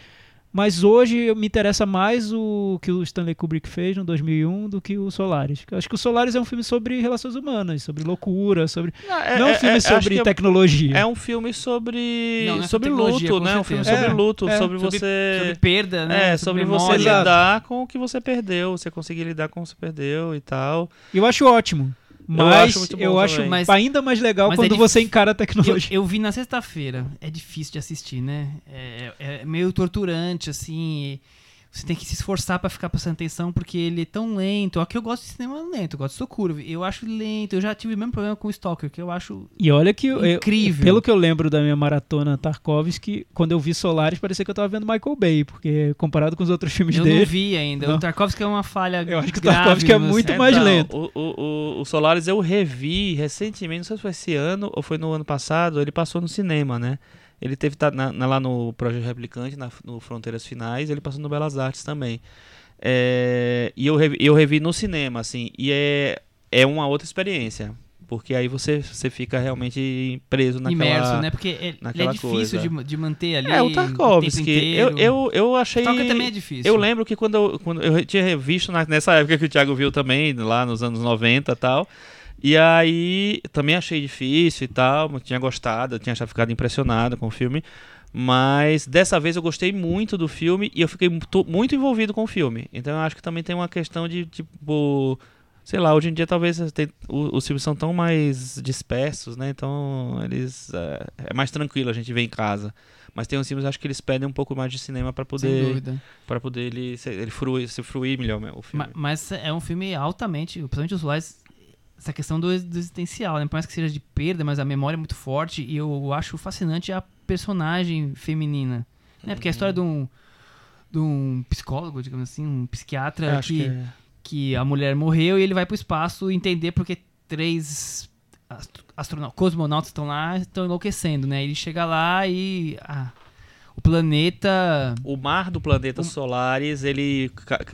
Mas hoje eu- me interessa mais o que o Stanley Kubrick fez no 2001 do que o Solaris. Eu acho que o Solaris é um filme sobre relações humanas, sobre loucura, sobre. Não, é, não é um é- filme é- sobre é- tecnologia. É um filme sobre Não, não é sobre luto, né? Um filme sobre É, luto, é. sobre Sobre- você Sobre perda, né? é, sobre você memória. Exato. lidar com o que você perdeu, você conseguir lidar com o que você perdeu e tal. E eu acho ótimo. Eu Mas acho muito bom eu acho também. Mas- ainda mais legal mas é quando dif- você encara a Eu, tecnologia. eu vi na sexta-feira. É difícil de assistir, né? É, é meio torturante, assim. Você tem que se esforçar pra ficar prestando atenção porque ele é tão lento. Aqui eu gosto de cinema lento, eu gosto de Socorro. Eu acho lento. Eu já tive o mesmo problema com o Stalker, que eu acho. E olha que eu- eu- Incrível. pelo que eu lembro da minha maratona Tarkovsky, quando eu vi Solaris, parecia que eu tava vendo Michael Bay, porque comparado com os outros filmes Eu dele, não vi ainda. Não. O Tarkovsky é uma falha. Eu acho que o grave Tarkovsky é muito É, mais não, lento. O, o, o, o Solaris eu revi recentemente, não sei se foi esse ano ou foi no ano passado, ele passou no cinema, né? Ele teve na- na- lá no Projeto Replicante, na, no Fronteiras Finais, ele passou no Belas Artes também. É, e eu revi, eu revi no cinema, assim, e é, é uma outra experiência. Porque aí você, você fica realmente preso naquela... Imerso, né? Porque ele- ele é naquela difícil de, de manter ali. É, o Tarkovsky. Eu, inteiro. eu, eu achei... Stalker também é difícil. Eu lembro que quando eu, quando eu tinha visto na- nessa época que o Thiago viu também, lá nos anos 90 e tal. E aí também achei difícil e tal, mas tinha gostado, tinha ficado impressionado com o filme. Mas dessa vez eu gostei muito do filme e eu fiquei muito, envolvido com o filme. Então eu acho que também tem uma questão de, tipo, sei lá, hoje em dia talvez tem- os filmes são tão mais dispersos, né? Então eles. É, é mais tranquilo a gente ver em casa. Mas tem uns filmes, acho que eles pedem um pouco mais de cinema para Sem poder dúvida. para poder ele, se- ele fruir, se fruir melhor o filme. Ma- Mas é um filme altamente, principalmente os Solares, essa questão do, do existencial, né? Por mais que seja de perda, mas a memória é muito forte e eu acho fascinante a personagem feminina. Né? Porque a história de um, de um psicólogo, digamos assim, um psiquiatra que, que é. que a mulher morreu e ele vai pro espaço entender porque três astro- astronautas, cosmonautas estão lá estão enlouquecendo, né? Ele chega lá e ah, o planeta O mar do planeta Solaris, ele...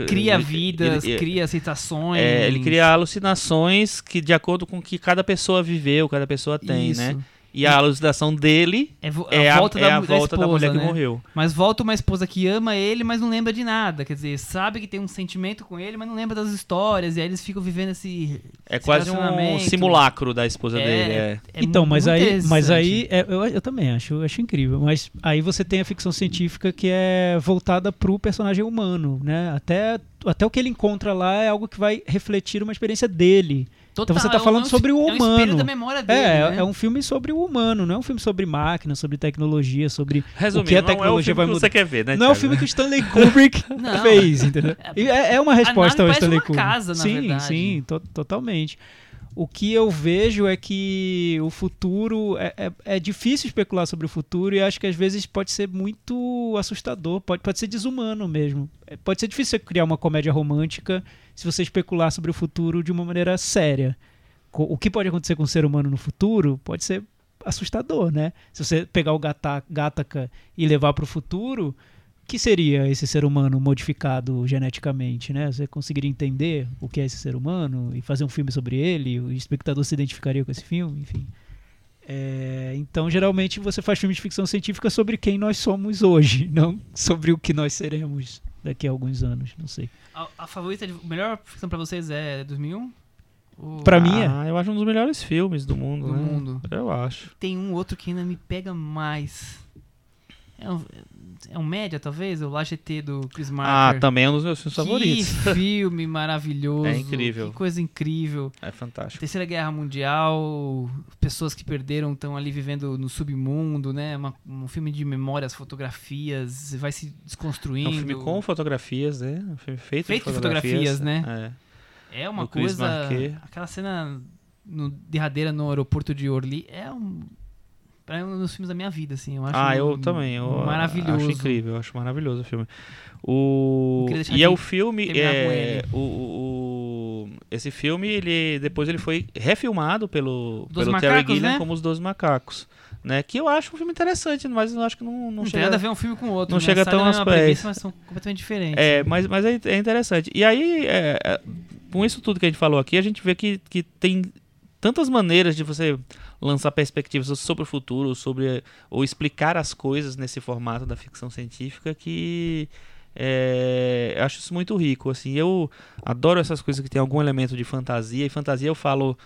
cria ele- vidas, ele- cria sensações. É, ele cria alucinações que de acordo com o que cada pessoa viveu, cada pessoa tem, Isso. né? E a alucinação dele É, vo- é a a, volta, é da, a mu- volta da, esposa, mulher que né? morreu. Mas volta uma esposa que ama ele, mas não lembra de nada. Quer dizer, sabe que tem um sentimento com ele, mas não lembra das histórias. E aí eles ficam vivendo esse. É esse quase um simulacro da esposa É, dele. É. é então, mas aí, mas aí é, eu, eu também acho, eu acho incrível. Mas aí você tem a ficção científica que é voltada pro personagem humano, né? Até, até o que ele encontra lá é algo que vai refletir uma experiência dele. Total, então você tá é falando é um- sobre o É um espelho humano. da memória dele. É, né? é um filme sobre o humano, não é um filme sobre máquina, sobre tecnologia, sobre Resumindo, o que a não é o tecnologia filme vai que mudar. você quer ver, né, Não é o Thiago? filme que o Stanley Kubrick fez, entendeu? É, é uma resposta ao Stanley uma Kubrick. casa, na sim, verdade. sim, to- totalmente. O que eu vejo é que o futuro é, é, é difícil especular sobre o futuro e acho que às vezes pode ser muito assustador, pode, pode ser desumano mesmo. É, Pode ser difícil você criar uma comédia romântica se você especular sobre o futuro de uma maneira séria. O que pode acontecer com o ser humano no futuro pode ser assustador, né? Se você pegar o Gata- Gattaca e levar para o futuro, que seria esse ser humano modificado geneticamente, né? Você conseguiria entender o que é esse ser humano e fazer um filme sobre ele, o espectador se identificaria com esse filme, enfim. É, então, geralmente, você faz filmes de ficção científica sobre quem nós somos hoje, não sobre o que nós seremos daqui a alguns anos, não sei. A, a favorita, de, a melhor ficção pra vocês é 2001? Ou Pra mim é. Ah, eu acho um dos melhores filmes do mundo, do né? mundo? Eu acho. Tem um outro que ainda me pega mais. É um, é um média, talvez? O LGT do Chris Ah, Marker. também é um dos meus filmes favoritos. Que filme maravilhoso. É incrível. Que coisa incrível. É fantástico. Terceira Guerra Mundial, pessoas que perderam estão ali vivendo no submundo, né? Uma- um filme de memórias, fotografias, vai se É desconstruindo. um filme com fotografias, né? Um filme feito, Feito de fotografias, fotografias, É. É uma do coisa. Aquela cena no, derradeira no aeroporto de Orly é um. Pra mim, um dos filmes da minha vida, assim. Eu acho Ah, eu também. Eu maravilhoso. Acho incrível, eu acho maravilhoso o filme. O... E é o filme. É... O, o- Esse filme, ele depois ele foi refilmado pelo, Dos pelo Terry Macacos, Gilliam né? como Os Dois Macacos. Né? Que eu acho um filme interessante, mas eu acho que não, não, Não, tem chega. nada a ver um filme com o outro. não né? chega Sai tão aos mesma pés. mas são completamente diferentes. É, mas, mas é, é interessante. E aí, é, é, com isso tudo que a gente falou aqui, a gente vê que, que tem tantas maneiras de você lançar perspectivas sobre o futuro, sobre ou explicar as coisas nesse formato da ficção científica que é, eu acho isso muito rico. Assim, eu adoro essas coisas que tem algum elemento de fantasia e fantasia eu falo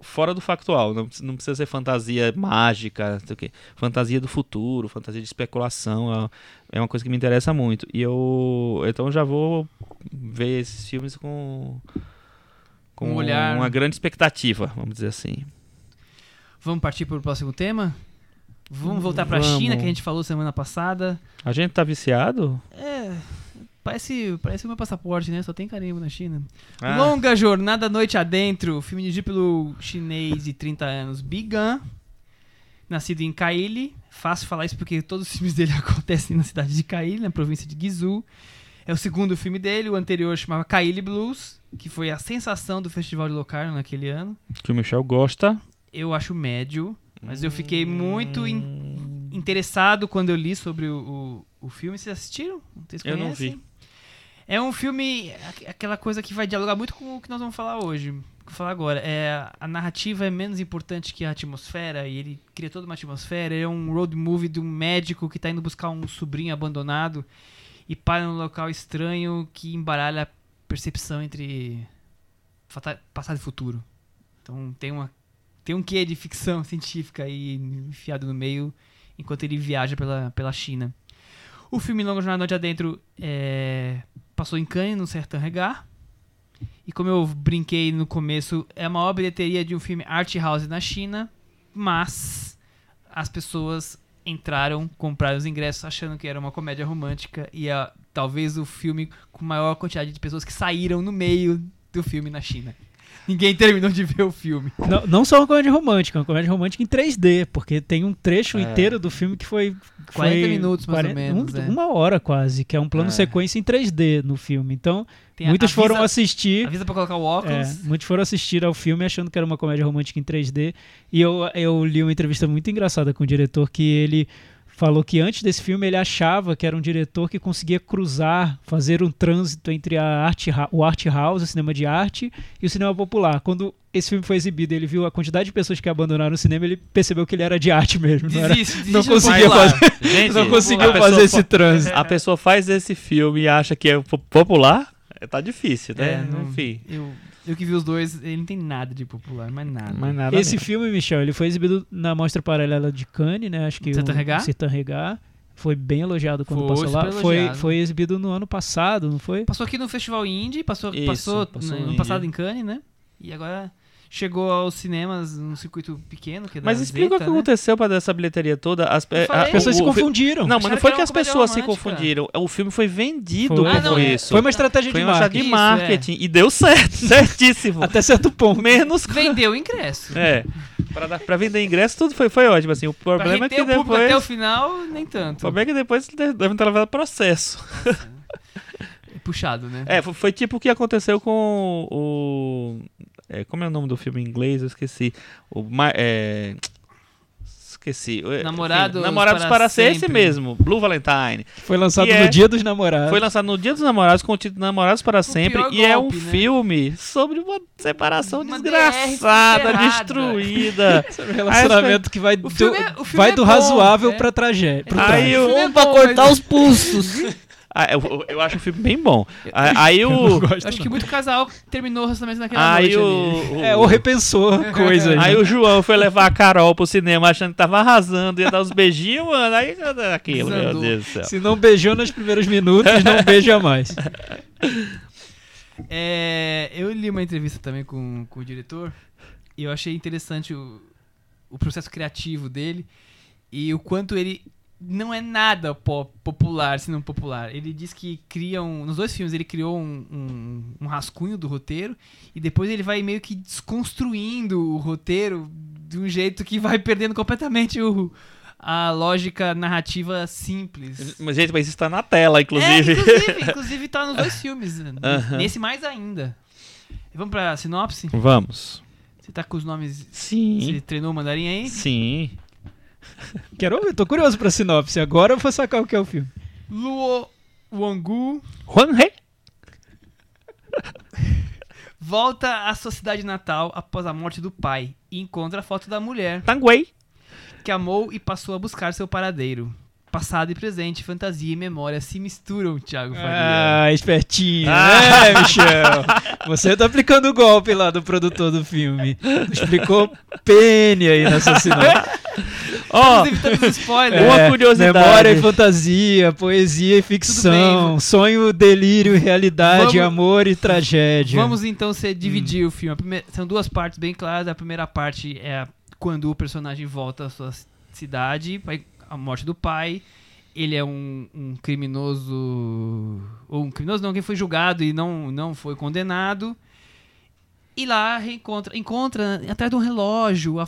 fora do factual, não, não precisa ser fantasia mágica, sei o quê. fantasia do futuro, fantasia de especulação, é, é uma coisa que me interessa muito. E eu então já vou ver esses filmes com com Um olhar- uma grande expectativa, vamos dizer assim. Vamos partir para o próximo tema? Vamos voltar para a. China, que a gente falou semana passada. A gente tá viciado? É. Parece, parece o meu passaporte, né? Só tem carimbo na China. Ah. Longa Jornada Noite Adentro, filme dirigido pelo chinês de 30 anos, Bigan. Nascido em Kaili. Fácil falar isso porque todos os filmes dele acontecem na cidade de Kaili, na província de Guizhou. É o segundo filme dele, o anterior chamava Kaili Blues, que foi a sensação do Festival de Locarno naquele ano. Que o Michel gosta. Eu acho médio, mas eu fiquei muito in- interessado quando eu li sobre o, o, o filme. Vocês assistiram? Vocês Eu não conhecem? vi. É um filme, aqu- aquela coisa que vai dialogar muito com o que nós vamos falar hoje. Vou falar agora. É, a narrativa é menos importante que a atmosfera, e ele cria toda uma atmosfera. Ele é um road movie de um médico que está indo buscar um sobrinho abandonado e para num local estranho que embaralha a percepção entre passado e futuro. Então tem uma tem um quê de ficção científica aí enfiado no meio enquanto ele viaja pela, pela China. O filme Longa Jornada Noite Adentro é, passou em Cannes, no Sertão Regar. E como eu brinquei no começo, é a maior bilheteria de um filme art house na China, mas as pessoas entraram, compraram os ingressos achando que era uma comédia romântica e é talvez o filme com maior quantidade de pessoas que saíram no meio do filme na China. Ninguém terminou de ver o filme. Não, não só uma comédia romântica, uma comédia romântica em 3D, porque tem um trecho É. inteiro do filme que foi. que 40 foi minutos, mais ou menos, um- é. Uma hora quase, que é um plano É. sequência em 3D no filme. Então, Tem muitos avisa- foram assistir. Avisa pra colocar o É, óculos. muitos foram assistir ao filme achando que era uma comédia romântica em 3D. E eu, eu li uma entrevista muito engraçada com o diretor que ele falou que antes desse filme ele achava que era um diretor que conseguia cruzar, fazer um trânsito entre a arte, o art house, o cinema de arte, e o cinema popular. Quando esse filme foi exibido, ele viu a quantidade de pessoas que abandonaram o cinema, ele percebeu que ele era de arte mesmo. Não, era, Desiste, desiste não conseguia fazer, Gente, não conseguiu fazer esse trânsito. A pessoa faz esse filme e acha que é po- popular, é, tá difícil, né? É, não- Enfim. Eu, eu que vi os dois, ele não tem nada de popular, mais nada. Mas nada Esse mesmo. filme, Michel, ele foi exibido na mostra paralela de Cannes, né? Acho que Sertan o Regard? Sertan Regard. Foi bem elogiado quando Foi, passou lá. Foi, foi exibido no ano passado, não foi? Passou aqui no Festival Indie, passou, Isso, passou, passou no no ano Indie. passado em Cannes, né? E agora chegou aos cinemas num circuito pequeno, que é Mas explica o que né? aconteceu pra dar essa bilheteria toda. As, falei. a- As pessoas o- se o confundiram. Não, mas não foi que que as pessoas se confundiram. O filme foi vendido Foi. por Ah, não, é. isso. Foi uma estratégia Foi de uma estratégia de marketing. Isso, é. marketing. E deu certo, certíssimo. Até certo ponto. Menos. Vendeu o ingresso. É. Pra, dar- pra vender ingresso, tudo foi, foi ótimo. Assim, o Pra problema é que o depois. até o final, nem O tanto. problema é que depois de- devem ter levado processo. Puxado, né? É, foi, foi tipo o que aconteceu com o. é, como é o nome do filme em inglês? Eu esqueci. O. É, esqueci. É, Namorados Namorados para para, ser esse sempre. mesmo. Blue Valentine. Foi lançado E no é- Dia dos Namorados. Foi lançado no Dia dos Namorados com o título Namorados para Sempre. pior E é um golpe, né? filme sobre uma separação Uma desgraçada, DR destruída. Sobre um relacionamento que vai do, é- o vai é do bom, razoável é. pra tragédia. Aí é pra bom, cortar os pulsos. Ah, eu, eu acho o filme bem bom. Ah, Aí o. Acho que muito casal terminou o relacionamento naquela Aí noite ali. o. o- É, ou repensou coisas. Aí né? o João foi levar a Carol pro cinema achando que tava arrasando, ia dar uns beijinhos, mano. Aí aquilo, meu Desandou. Deus do céu. Se não beijou nos primeiros minutos, não beija mais. É, eu li uma entrevista também com, com o diretor e eu achei interessante o, o processo criativo dele e o quanto ele não é nada po- popular, se não popular. Ele diz que cria um, nos dois filmes ele criou um, um, um rascunho do roteiro e depois ele vai meio que desconstruindo o roteiro de um jeito que vai perdendo completamente o, a lógica narrativa simples. Mas, gente, mas isso tá na tela, É, inclusive. inclusive, inclusive tá nos dois filmes. né? Nesse mais ainda. Vamos pra sinopse? Vamos. Você tá com os nomes. Você Sim. treinou o mandarim aí? Sim. Quero ouvir, tô curioso pra sinopse. Agora eu vou sacar o que é o filme. Luo Wangu Juan He. volta à sua cidade natal após a morte do pai e encontra a foto da mulher Tanguay. que amou e passou a buscar seu paradeiro. Passado e presente, fantasia e memória se misturam, Thiago Faria. Ah, espertinho, Ah. né, Michel? Você tá aplicando o golpe lá do produtor do filme. Explicou pene aí nessa sinopse. Ó, os spoilers. Uma É, curiosidade. Memória e fantasia, poesia e ficção, bem. sonho, delírio, realidade, Vamos- amor e tragédia. Vamos então ser dividir o filme. Primeira- são duas partes bem claras. A primeira parte é quando o personagem volta à sua cidade, vai- a morte do pai. Ele é um, um criminoso. Ou um criminoso não, quem foi julgado e não, não foi condenado. E lá reencontra, encontra atrás de um relógio a,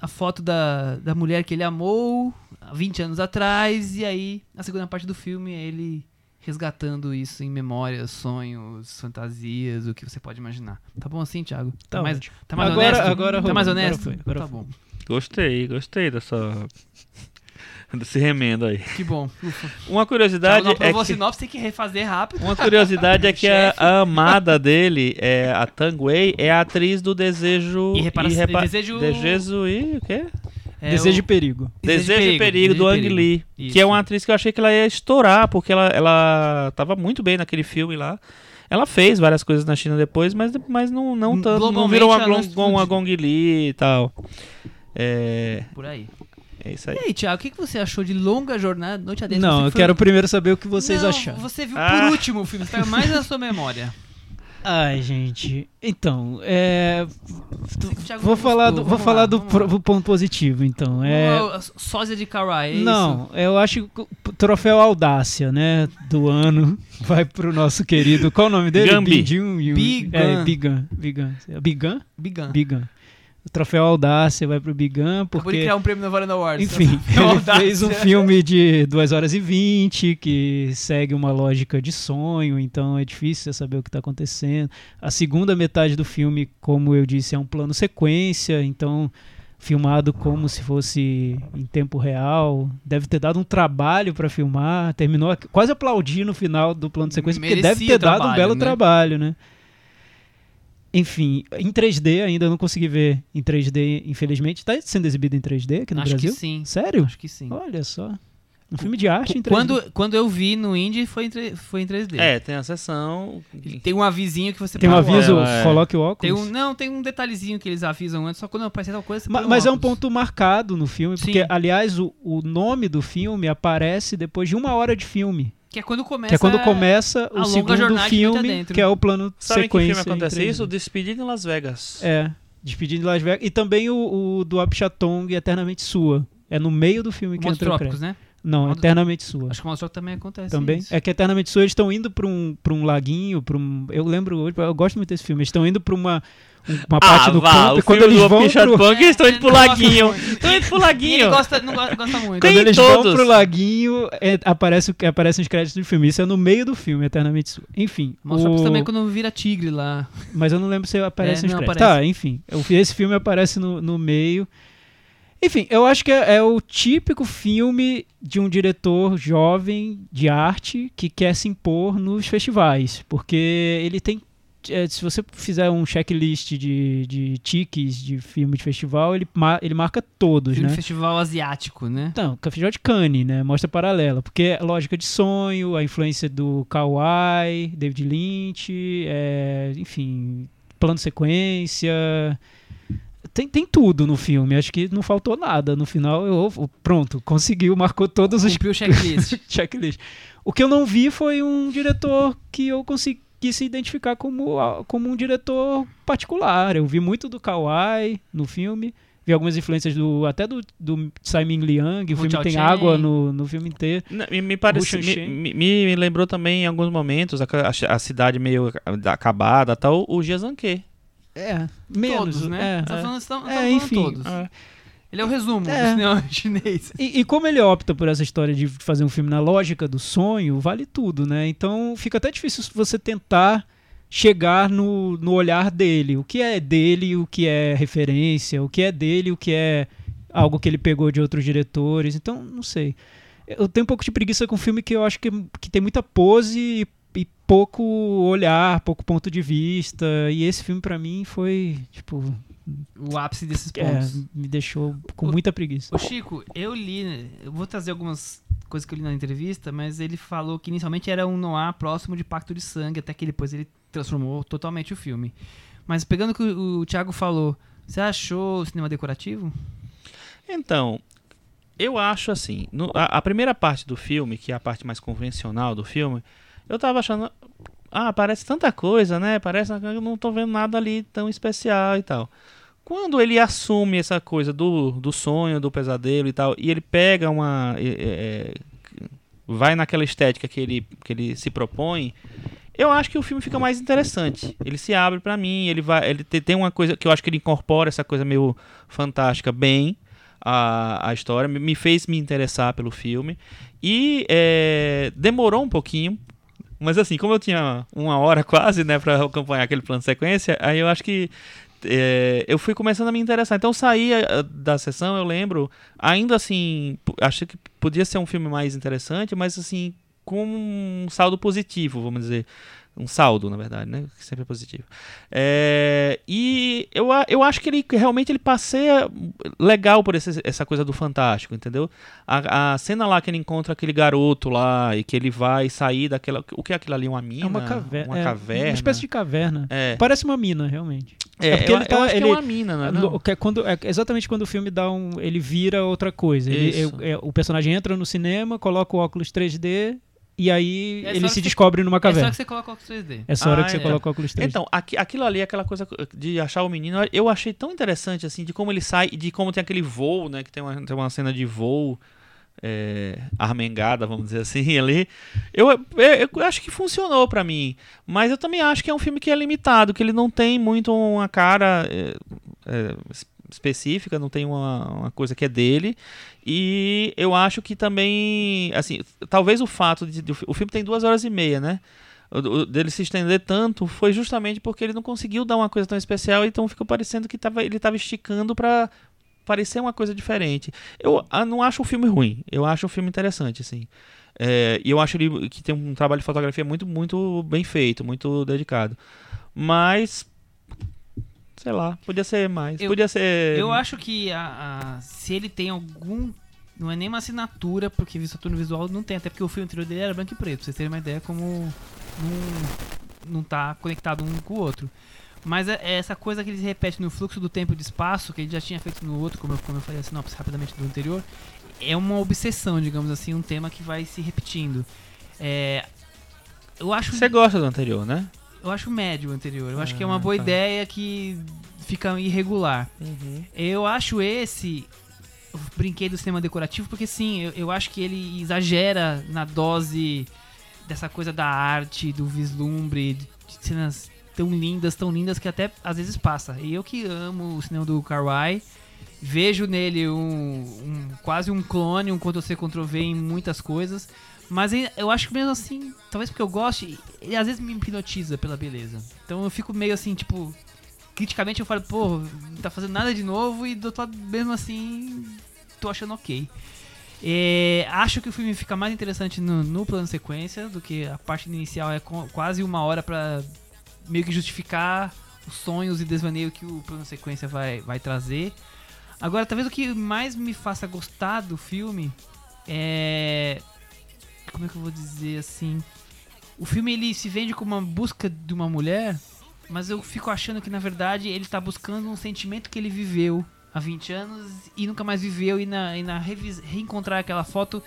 a foto da, da mulher que ele amou há 20 anos atrás. E aí, a segunda parte do filme é ele resgatando isso em memórias, sonhos, fantasias, o que você pode imaginar. Tá bom assim, Thiago? Tá mais, ótimo. tá mais Agora- honesto? agora tá mais agora honesto? foi, agora tá foi. bom. Gostei, gostei dessa. Desse remendo aí. Que bom. Ufa. Uma curiosidade não é que. sinopse, tem que refazer rápido. Uma curiosidade é que a, a amada dele, é, a Tang Wei, é a atriz do Desejo. E repara- Desejo- Desejo e o quê? É Desejo o- e perigo. Desejo, e Perigo, do Ang Lee. Isso. Que é uma atriz que eu achei que ela ia estourar, porque ela, ela tava muito bem naquele filme lá. Ela fez várias coisas na China depois, mas, mas não, não, tanto, não virou uma, uma. Gong Li e tal. É, Por aí. É isso aí. E aí, Thiago, o que que você achou de Longa Jornada Noite Adentro? Não, Você eu foi- quero primeiro saber o que vocês Não, acharam. Você viu Ah. por último o filme, você tá mais na sua memória. Ai, gente. Então, é. Vou falar do, vou falar do, pro- ponto positivo, então. É. Sósia de Kawaii, é isso? Não, eu acho que o troféu Audácia, né, do ano vai pro nosso querido, qual o nome dele? Gambi. Bigan. É, Bigan, Bigan. Bigan? Bigan. O troféu Audácia vai pro Bigan Acabou de porque criar um prêmio no Varanda Awards. enfim, Troféu ele Audácia. fez um filme de 2 horas e 20 que segue uma lógica de sonho, então é difícil você saber o que está acontecendo. A segunda metade do filme, como eu disse, é um plano sequência, então filmado como se fosse em tempo real. Deve ter dado um trabalho para filmar, terminou quase aplaudi no final do plano sequência, porque Merecia deve ter dado um belo né? trabalho, né? Enfim, em 3D ainda eu não consegui ver em 3D, infelizmente. Está sendo exibido em 3D aqui no Acho Brasil? que sim. Sério? Acho que sim. Olha só. Um filme de arte em 3D. Quando, quando eu vi no Indie, foi em, tre- foi em 3D. É, tem a sessão. Tem um avisinho que você Tem um pode- aviso, é. coloque o Tem óculos. um, não, tem um detalhezinho que eles avisam antes, só quando aparecer tal coisa. você Ma- põe Mas é um ponto marcado no filme, Sim. porque, aliás, o, o nome do filme aparece depois de uma hora de filme. Que é quando começa. que é quando começa a o segundo filme, adentro. que é o plano Sabe em que sequência. filme acontece em 3D. isso? Despedido em Las Vegas. É, Despedindo de Las Vegas. E também o, o do Apichatong, Eternamente Sua. É no meio do filme que Montes entra o crédito. né? Não, Modo- Eternamente Sua. Acho que o Montes Trópicos também acontece. Também. isso. É que Eternamente Sua, eles estão indo pra um, pra um laguinho, pra um. Eu lembro hoje, eu gosto muito desse filme. Eles estão indo pra uma, um- uma parte do campo. Ah, o e quando filme eles vão pro, Punk, eles estão indo pro laguinho. Estão indo pro E ele laguinho. gosta, não gosta, muito. Quando eles todos. vão pro laguinho, é, aparece, aparecem os créditos do filme. Isso é no meio do filme, Eternamente Sua. Enfim. Trópicos o- também quando vira tigre lá. Mas eu não lembro se aparece É, nos não créditos. aparece. Tá, enfim. Esse filme aparece no, no meio. Enfim, eu acho que é, é o típico filme de um diretor jovem de arte que quer se impor nos festivais. Porque ele tem. É, se você fizer um checklist de, de tiques de filme de festival, ele, ma- ele marca todos, Filme né? festival asiático, né? Então, Festival de Cannes, né? Mostra paralela. Porque é lógica de sonho, a influência do Kawai, David Lynch, é, enfim, plano sequência. Tem, tem tudo no filme. Acho que não faltou nada. No final, eu, pronto, conseguiu, marcou todos os Cumpriu o checklist. checklist. O que eu não vi foi um diretor que eu consegui se identificar como, a- como um diretor particular. Eu vi muito do Kawai no filme. Vi algumas influências do até do, do Simon Liang. O Hu filme Chao tem Chen. água no, no filme inteiro. Não, Me, me, parece, me, me, me lembrou também em alguns momentos a, a- a cidade meio acabada tal, o Jiazanke. É, menos, todos, né? É, Tá é. falando, tá- tá É, falando enfim. todos. Ah, Ele é o resumo É. do cinema chinês. E, e como ele opta por essa história de fazer um filme na lógica do sonho, vale tudo, né? Então fica até difícil você tentar chegar no, no olhar dele. O que é dele, o que é referência, o que é dele, o que é algo que ele pegou de outros diretores. Então, não sei. Eu tenho um pouco de preguiça com um filme que eu acho que, que tem muita pose e, e pouco olhar, pouco ponto de vista. E esse filme, pra mim, foi, tipo, O ápice desses é, pontos. me deixou com O- muita preguiça. Ô Chico, eu li, eu vou trazer algumas coisas que eu li na entrevista, mas ele falou que inicialmente era um noir próximo de Pacto de Sangue, até que depois ele transformou totalmente o filme. Mas pegando o que o, o Thiago falou, você achou o cinema decorativo? Então, eu acho assim, no- a, a primeira parte do filme, que é a parte mais convencional do filme, eu tava achando, ah, parece tanta coisa, né? Parece que eu não tô vendo nada ali tão especial e tal. Quando ele assume essa coisa do, do sonho, do pesadelo e tal, e ele pega uma. é, vai naquela estética que ele, que ele se propõe, eu acho que o filme fica mais interessante. Ele se abre pra mim, ele vai, ele te- tem uma coisa que eu acho que ele incorpora essa coisa meio fantástica bem a, a história, me- me fez me interessar pelo filme e é, demorou um pouquinho, mas assim, como eu tinha uma hora quase, né, para acompanhar aquele plano de sequência, aí eu acho que é, eu fui começando a me interessar. Então eu saí eh, da sessão, eu lembro, ainda assim, achei que podia ser um filme mais interessante, mas assim, com um saldo positivo, vamos dizer. Um saldo, na verdade, né? Que sempre é positivo. É, e eu, eu acho que ele realmente ele passeia legal por esse- essa coisa do fantástico, entendeu? A, a cena lá que ele encontra aquele garoto lá e que ele vai sair daquela. O que é aquilo ali? Uma mina? É uma caverna. Uma é, caverna. Uma espécie de caverna. É, Parece uma mina, realmente. é, é porque eu, ele tá- eu acho ele- que é uma mina, não é? É, não? é quando, é exatamente quando o filme dá um. Ele vira outra coisa. Ele- é- o personagem entra no cinema, coloca o óculos 3D e aí É só ele se você- descobre numa É só caverna. que você coloca o 3D. Essa hora Ah, que você é. coloca o óculos 3D. Então, aqui- aquilo ali, aquela coisa de achar o menino, eu achei tão interessante, assim, de como ele sai, de como tem aquele voo, né? Que tem uma, tem uma cena de voo é, armengada, vamos dizer assim, ali. Eu, eu, eu acho que funcionou pra mim. Mas eu também acho que é um filme que é limitado, que ele não tem muito uma cara é, é, específica, não tem uma, uma coisa que é dele. E eu acho que também, assim, talvez o fato de, de- o filme tem duas horas e meia, né? Dele se estender tanto foi justamente porque ele não conseguiu dar uma coisa tão especial, então ficou parecendo que tava, ele estava esticando para parecer uma coisa diferente. Eu ah, não acho o filme ruim, eu acho o filme interessante, assim. É, e eu acho ele, que tem um trabalho de fotografia muito, muito bem feito, muito dedicado. Mas, sei lá, podia ser mais. Eu- podia ser. Eu acho que a, a- se ele tem algum. Não é nem uma assinatura, porque assinatura visual não tem, até porque o filme anterior dele era branco e preto, pra vocês terem uma ideia como não, não tá conectado um com o outro. Mas é, é essa coisa que eles repetem no fluxo do tempo e do espaço, que ele já tinha feito no outro, como eu, como eu falei a sinopse rapidamente do anterior, é uma obsessão, digamos assim, um tema que vai se repetindo. É, eu acho Você gosta do anterior, né? Eu acho médio o anterior. Eu acho que é uma Ah, boa tá. ideia que fica irregular. Eu acho esse o brinquedo do cinema decorativo porque sim, eu, eu acho que ele exagera na dose dessa coisa da arte, do vislumbre, de cenas tão lindas, tão lindas que até às vezes passa. E eu que amo o cinema do Carwai, vejo nele um, um- quase um clone, um Ctrl-C, Ctrl-V em muitas coisas. Mas eu acho que mesmo assim, talvez porque eu goste, ele às vezes me hipnotiza pela beleza. Então eu fico meio assim, tipo, criticamente eu falo, pô, não tá fazendo nada de novo e do outro lado, mesmo assim, tô achando ok. É, acho que o filme fica mais interessante no, no plano sequência do que a parte inicial é co- quase uma hora pra meio que justificar os sonhos e desvaneio que o plano sequência vai, vai trazer. Agora, talvez o que mais me faça gostar do filme é. Como é que eu vou dizer assim? O filme ele se vende como uma busca de uma mulher, mas eu fico achando que na verdade ele tá buscando um sentimento que ele viveu há 20 anos e nunca mais viveu e na, e na reencontrar aquela foto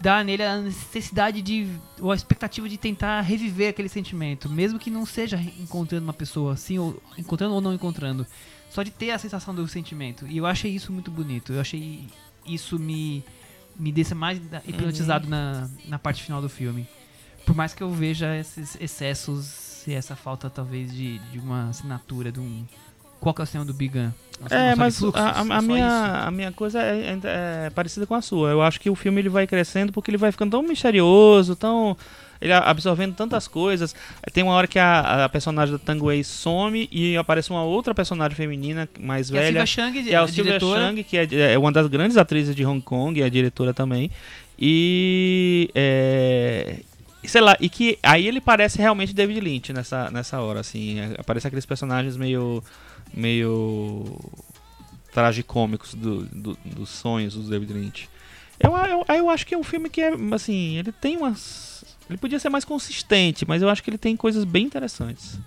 dá nele a necessidade de ou a expectativa de tentar reviver aquele sentimento, mesmo que não seja encontrando uma pessoa assim ou encontrando ou não encontrando, só de ter a sensação do sentimento. E eu achei isso muito bonito. Eu achei isso me me deixa mais hipnotizado na, na parte final do filme. Por mais que eu veja esses excessos e essa falta talvez de, de uma assinatura de um qual que é o cinema do Bigan? É, mas a, a- a minha, a minha coisa é, é- é parecida com a sua. Eu acho que o filme ele vai crescendo porque ele vai ficando tão misterioso, tão. Ele absorvendo tantas coisas. Tem uma hora que a, a personagem da Tanguay some e aparece uma outra personagem feminina mais Que é a velha. Silvia Chang, Que é a diretora. Chang, que é, é uma das grandes atrizes de Hong Kong, é a diretora também. E. é, sei lá, e que aí ele parece realmente David Lynch nessa, nessa hora, assim. é, Aparece aqueles personagens meio. meio. tragicômicos do, do- dos sonhos do David Lynch. Eu, eu, eu acho que é um filme que é, assim, ele tem umas. Ele podia ser mais consistente, mas eu acho que ele tem coisas bem interessantes.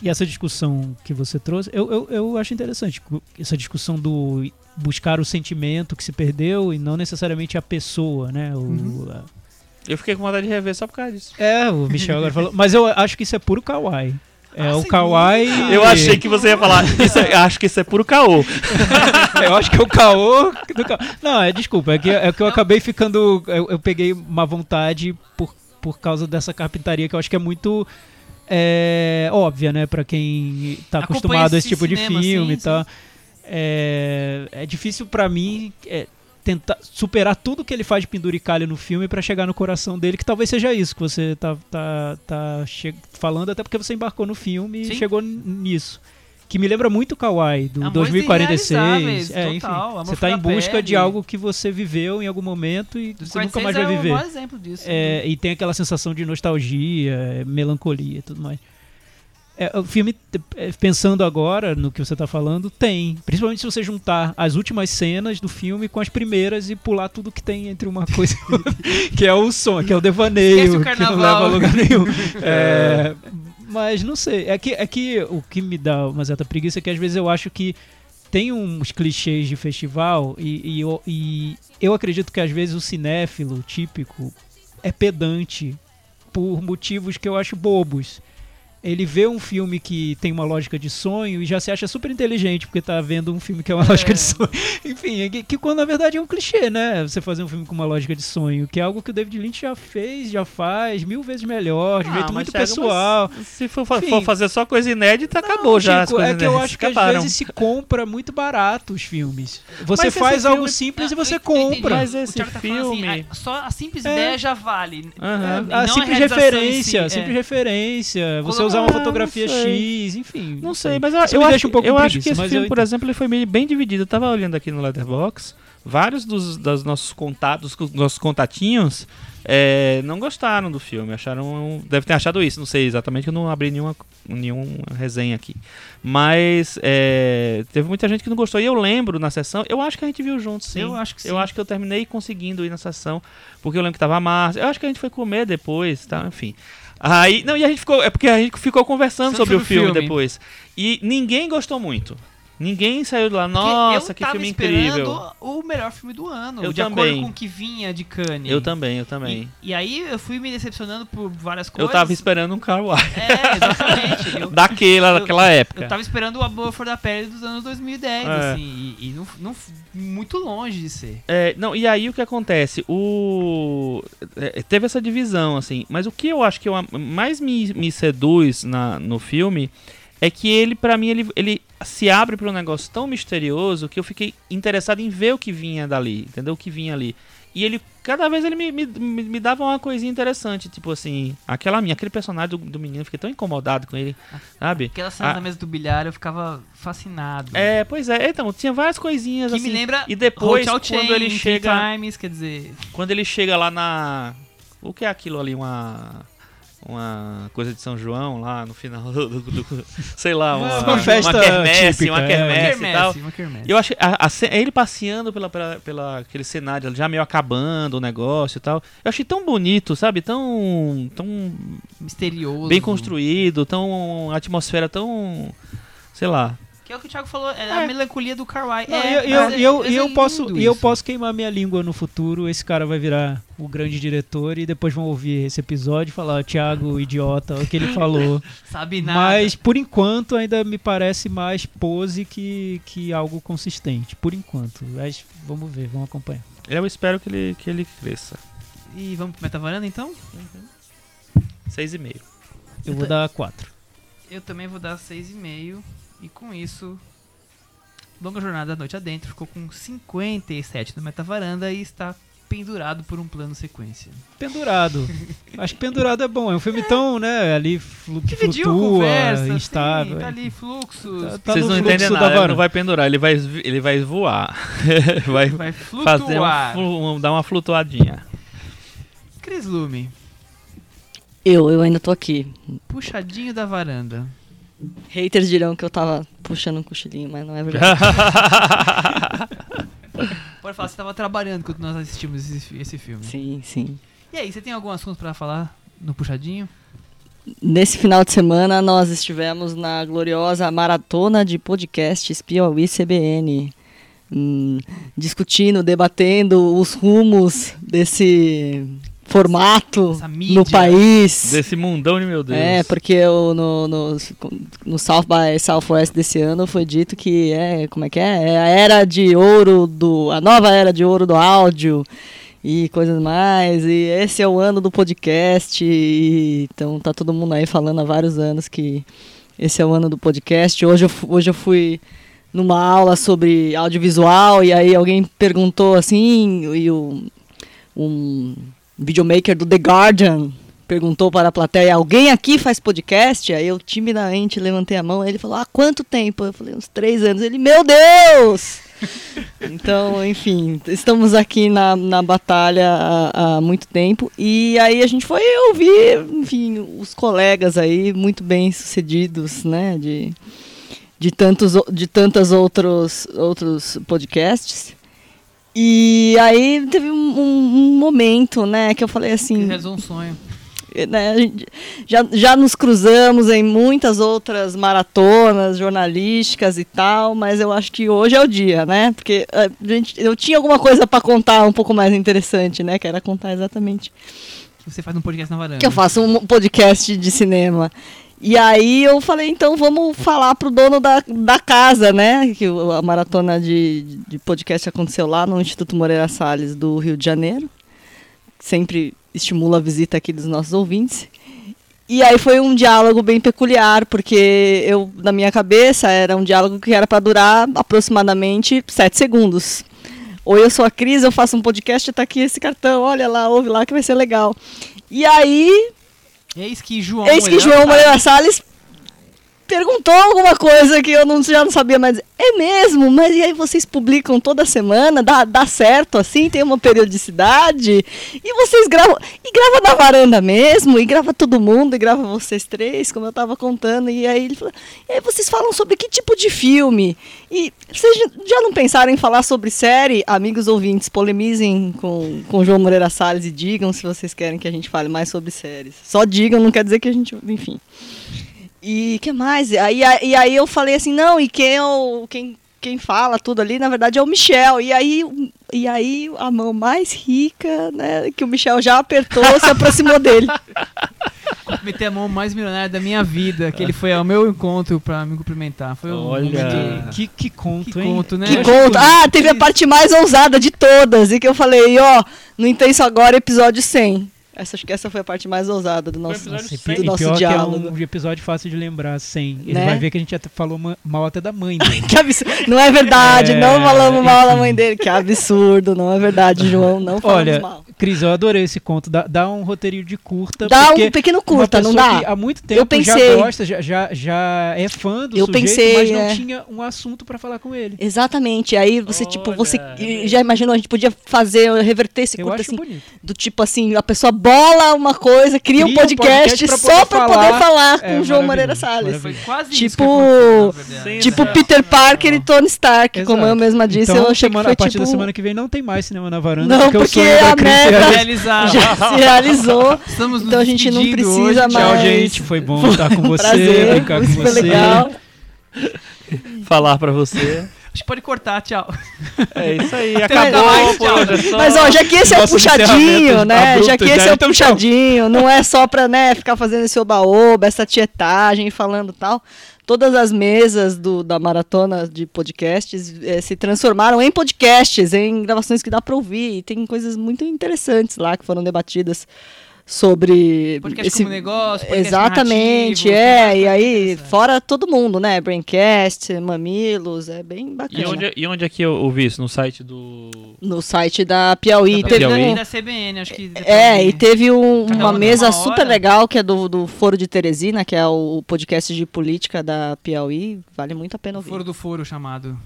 E essa discussão que você trouxe, eu, eu, eu acho interessante. Essa discussão do buscar o sentimento que se perdeu e não necessariamente a pessoa, né? O, Uhum. a- Eu fiquei com vontade de rever só por causa disso. É, o Michel agora falou. Mas eu acho que isso é puro kawaii. É Ah, o kawaii. Eu achei que você ia falar. Isso, é- acho que isso é puro caô. eu acho que é o caô. do ca- Não, é desculpa. É que, é que eu acabei ficando. Eu, eu peguei uma vontade por, por causa dessa carpintaria que eu acho que é muito. é, óbvia, né? Pra quem tá Acompanha acostumado a esse tipo de cinema, filme sim, e tal. É, é difícil pra mim é, tentar superar tudo que ele faz de penduricalho no filme pra chegar no coração dele, que talvez seja isso que você tá, tá, tá falando, até porque você embarcou no filme Sim. e chegou nisso. Que me lembra muito o Kawaii, do Amores 2046. irrealizáveis, É, enfim, total, você tá em busca Pele. de algo que você viveu em algum momento e você nunca 46 mais vai é viver. maior exemplo disso. É, e tem aquela sensação de nostalgia, é, melancolia e tudo mais. É, o filme, é, pensando agora no que você tá falando, tem. Principalmente se você juntar as últimas cenas do filme com as primeiras e pular tudo que tem entre uma coisa e outra. que é o som, que é o Esquece devaneio, o que não leva a lugar nenhum. É, mas não sei. É que, é que o que me dá uma certa preguiça é que às vezes eu acho que tem uns clichês de festival e, e eu, e eu acredito que às vezes o cinéfilo típico é pedante por motivos que eu acho bobos. Ele vê um filme que tem uma lógica de sonho e já se acha super inteligente porque tá vendo um filme que é uma lógica de sonho. Enfim, é que, que quando na verdade é um clichê, né? Você fazer um filme com uma lógica de sonho, que é algo que o David Lynch já fez, já faz mil vezes melhor, de Ah, jeito muito pessoal. mas Se for, Enfim. for fazer só coisa inédita, acabou Não, já. as Chico, é que eu acho que às acabaram. vezes se compra muito barato os filmes. Você Mas faz algo filme- simples e Ah, você eu compra. Mas esse tá assim, filme- ah, só a simples É. ideia já vale. E a não simples referência, si, simples é. referência, você usar uma Ah, fotografia. X, enfim. Não sei, mas eu, eu acho, um eu acho que esse mas filme, eu por exemplo, ele foi meio bem dividido. Eu tava olhando aqui no Letterboxd, vários dos, dos nossos contatos, dos nossos contatinhos, é, não gostaram do filme, acharam, deve ter achado isso, não sei exatamente, que eu não abri nenhuma, nenhuma resenha aqui. Mas é, teve muita gente que não gostou. E eu lembro na sessão, eu acho que a gente viu juntos, sim. Eu acho que sim. Eu acho que eu terminei conseguindo ir na sessão, porque eu lembro que tava a Márcia. Eu acho que a gente foi comer depois, tá? Enfim. Aí, não, e a gente ficou, é porque a gente ficou conversando Sobre sobre o filme, filme. depois. E ninguém gostou muito. Ninguém saiu de lá, nossa, eu que filme esperando incrível. o melhor filme do ano. Eu de também. acordo com o que vinha de Cannes. Eu também, eu também. E, e aí eu fui me decepcionando por várias Eu coisas. tava esperando um Car Wash. É, exatamente. Eu, Daquela, eu- daquela época. eu tava esperando o Amor For da Pele dos anos 2010, É. assim. E, e não, não- muito longe de ser. É, não, e aí o que acontece? O é, teve essa divisão assim, mas o que eu acho que eu, mais me, me seduz na, no filme é que ele pra mim ele, ele se abre para um negócio tão misterioso que eu fiquei interessado em ver o que vinha dali, entendeu? O que vinha ali. E ele cada vez ele me, me, me dava uma coisinha interessante, tipo assim, aquela minha, aquele personagem do, do menino, eu fiquei tão incomodado com ele, sabe? Aquela cena Ah. da mesa do bilhar eu ficava fascinado. É, pois é, então, tinha várias coisinhas que assim. me lembra e depois quando Chain, ele chega Times, quer dizer... Quando ele chega lá na. O que é aquilo ali? Uma. Uma coisa de São João lá no final do. do- do- sei lá, uma, Uma festa uma quermesse, típica, uma é. quermesse, Uma e tal. uma quermesse. Eu acho a, a, ele passeando pela, pela, pela aquele cenário já meio acabando o negócio e tal. Eu achei tão bonito, sabe? Tão tão Misterioso. bem construído, tão a atmosfera tão sei lá. Que é o que o Thiago falou, é, a É. melancolia do Carwai. Não, é, e eu, eu, é- eu, eu posso, eu posso queimar minha língua no futuro. Esse cara vai virar o grande diretor e depois vão ouvir esse episódio e falar: Thiago, idiota, o que ele falou. Sabe nada. Mas por enquanto ainda me parece mais pose que, que algo consistente. Por enquanto. Mas vamos ver, vamos acompanhar. Eu espero que ele, que ele cresça. E vamos pro Metavaranda então? Seis e meio. Eu vou dar quatro. Eu também vou dar 6,5. E com isso, Longa Jornada da Noite Adentro ficou com 57 no Metavaranda e está pendurado por um plano sequência. Pendurado. Acho que pendurado é bom. É um filme tão, né, ali flu que Dividiu flutua, conversa, instável. Sim, tá ali fluxos. Tá- tá Vocês não fluxo entendem da nada, ele não vai pendurar, ele vai, ele vai voar. vai Vai fazer um, um- dar uma flutuadinha. Cris Lume, Eu, eu ainda tô aqui. puxadinho da varanda. Haters dirão que eu tava puxando um cochilinho, mas não é verdade. Pode falar, você estava trabalhando quando nós assistimos esse, esse filme. sim, sim. E aí, você tem algum assunto pra falar no puxadinho? Nesse final de semana, nós estivemos na gloriosa maratona de podcasts Piauí CBN. hum, discutindo, debatendo os rumos desse formato no país. Desse mundão de meu Deus. É, porque eu, no, no, no South by Southwest desse ano foi dito que é, como é que é? É a era de ouro do. a nova era de ouro do áudio e coisas mais. E esse é o ano do podcast. E, então tá todo mundo aí falando há vários anos que esse é o ano do podcast. Hoje eu, hoje eu fui numa aula sobre audiovisual e aí alguém perguntou assim, e o, um videomaker do The Guardian perguntou para a plateia, alguém aqui faz podcast? Aí eu timidamente levantei a mão, ele falou, há quanto tempo? Eu falei, uns três anos. Ele, meu Deus! então, enfim, estamos aqui na, na batalha há, há muito tempo. E aí a gente foi ouvir, enfim, os colegas aí, muito bem sucedidos, né? De, de tantos, de tantas outros, outros podcasts. E aí teve um, um- momento, né, que eu falei Que assim, realizou um sonho. né, a gente já, já nos cruzamos em muitas outras maratonas jornalísticas e tal, mas eu acho que hoje é o dia, né? Porque a gente, eu tinha alguma coisa para contar um pouco mais interessante, né? Que era contar exatamente que você faz um podcast na varanda. que eu faço um podcast de cinema. E aí eu falei, então vamos falar pro dono da, da casa, né? Que a maratona de, de podcast aconteceu lá no Instituto Moreira Salles do Rio de Janeiro. Sempre estimula a visita aqui dos nossos ouvintes. E aí foi um diálogo bem peculiar, porque eu, na minha cabeça, era um diálogo que era para durar aproximadamente sete segundos. Oi, eu sou a Cris, eu faço um podcast, tá aqui esse cartão, olha lá, ouve lá que vai ser legal. E aí, Eis que João. Eis que João Moreira Salles perguntou alguma coisa que eu não, já não sabia mais. É mesmo? Mas e aí vocês publicam toda semana? Dá, dá certo assim? Tem uma periodicidade? E vocês gravam. E grava na varanda mesmo? E grava todo mundo? E grava vocês três, como eu tava contando? E aí falou. E aí vocês falam sobre que tipo de filme? E vocês já- já não pensaram em falar sobre série? Amigos ouvintes, polemizem com, com João Moreira Salles e digam se vocês querem que a gente fale mais sobre séries. Só digam, não quer dizer que a gente. Enfim. E que mais? Aí, e aí eu falei assim, não, e quem, é o- quem, quem fala tudo ali, na verdade, é o Michel. E aí, e aí a mão mais rica, né, que o Michel já apertou, se aproximou dele. Meter a mão mais milionária da minha vida, que ele foi ao meu encontro pra me cumprimentar. Foi um Olha. momento- Que, que conto, Que hein? conto, né? Que Eu acho Ah, teve a parte mais ousada de todas, e que eu falei, ó, no Intenso Agora, episódio 100. Essa, acho que essa foi a parte mais ousada do nosso, episódio Nossa, 100. pi- do e nosso pior que é diálogo. um episódio fácil de lembrar, sem. Ele Né? vai ver que a gente até falou ma- mal até da mãe dele. Que absurdo. Não é verdade, É, não falamos mal da mãe dele. Que absurdo, não é verdade, João. Não falamos Olha, mal. Cris, eu adorei esse conto. Dá, dá um roteirinho de curta. Dá um pequeno curta, não dá? há muito tempo Eu pensei. já gosta, já, já, já é fã do Eu sujeito, pensei, mas não é. tinha um assunto pra falar com ele. Exatamente. Aí você, tipo, você Olha. já imaginou, a gente podia fazer, reverter esse curta acho assim, bonito. do tipo assim, a pessoa bola uma coisa, cria, um Cria um podcast, podcast pra só poder falar. poder falar com É, o João Moreira Salles. Foi quase Tipo- Tipo. Peter Parker e Tony Stark, como Exato. eu mesma disse, então, eu achei semana- que foi a partir tipo da semana que vem não tem mais cinema na varanda, Não, porque, porque a meta-. Realizado. já se realizou. Estamos Então a gente não precisa hoje. mais. Tchau, gente. Foi bom estar com você, Prazer, brincar com você. legal. Falar pra você. Que pode cortar, tchau. É isso aí, mais, acabou tchau. é só- Mas ó, já que esse é o puxadinho, encerramento né? abrupto Já que já, esse é o então tchau. puxadinho, não é só pra, né, ficar fazendo esse oba-oba, essa tietagem, falando tal. Todas as mesas do, da maratona de podcasts eh, se transformaram em podcasts, em gravações que dá pra ouvir. E tem coisas muito interessantes lá que foram debatidas sobre Podcast esse como negócio, podcast Exatamente, é, e aí, fora todo mundo, né? Braincast, Mamilos, é bem E bacana. onde, e onde é que eu ouvi isso? No site do. No site da Piauí. Da teve Piauí. um- da CBN, acho que. é, e teve um- Cada uma mesa uma super legal que é do, do Foro de Teresina, que é o podcast de política da Piauí. Vale muito a pena O ouvir. Foro do Foro chamado.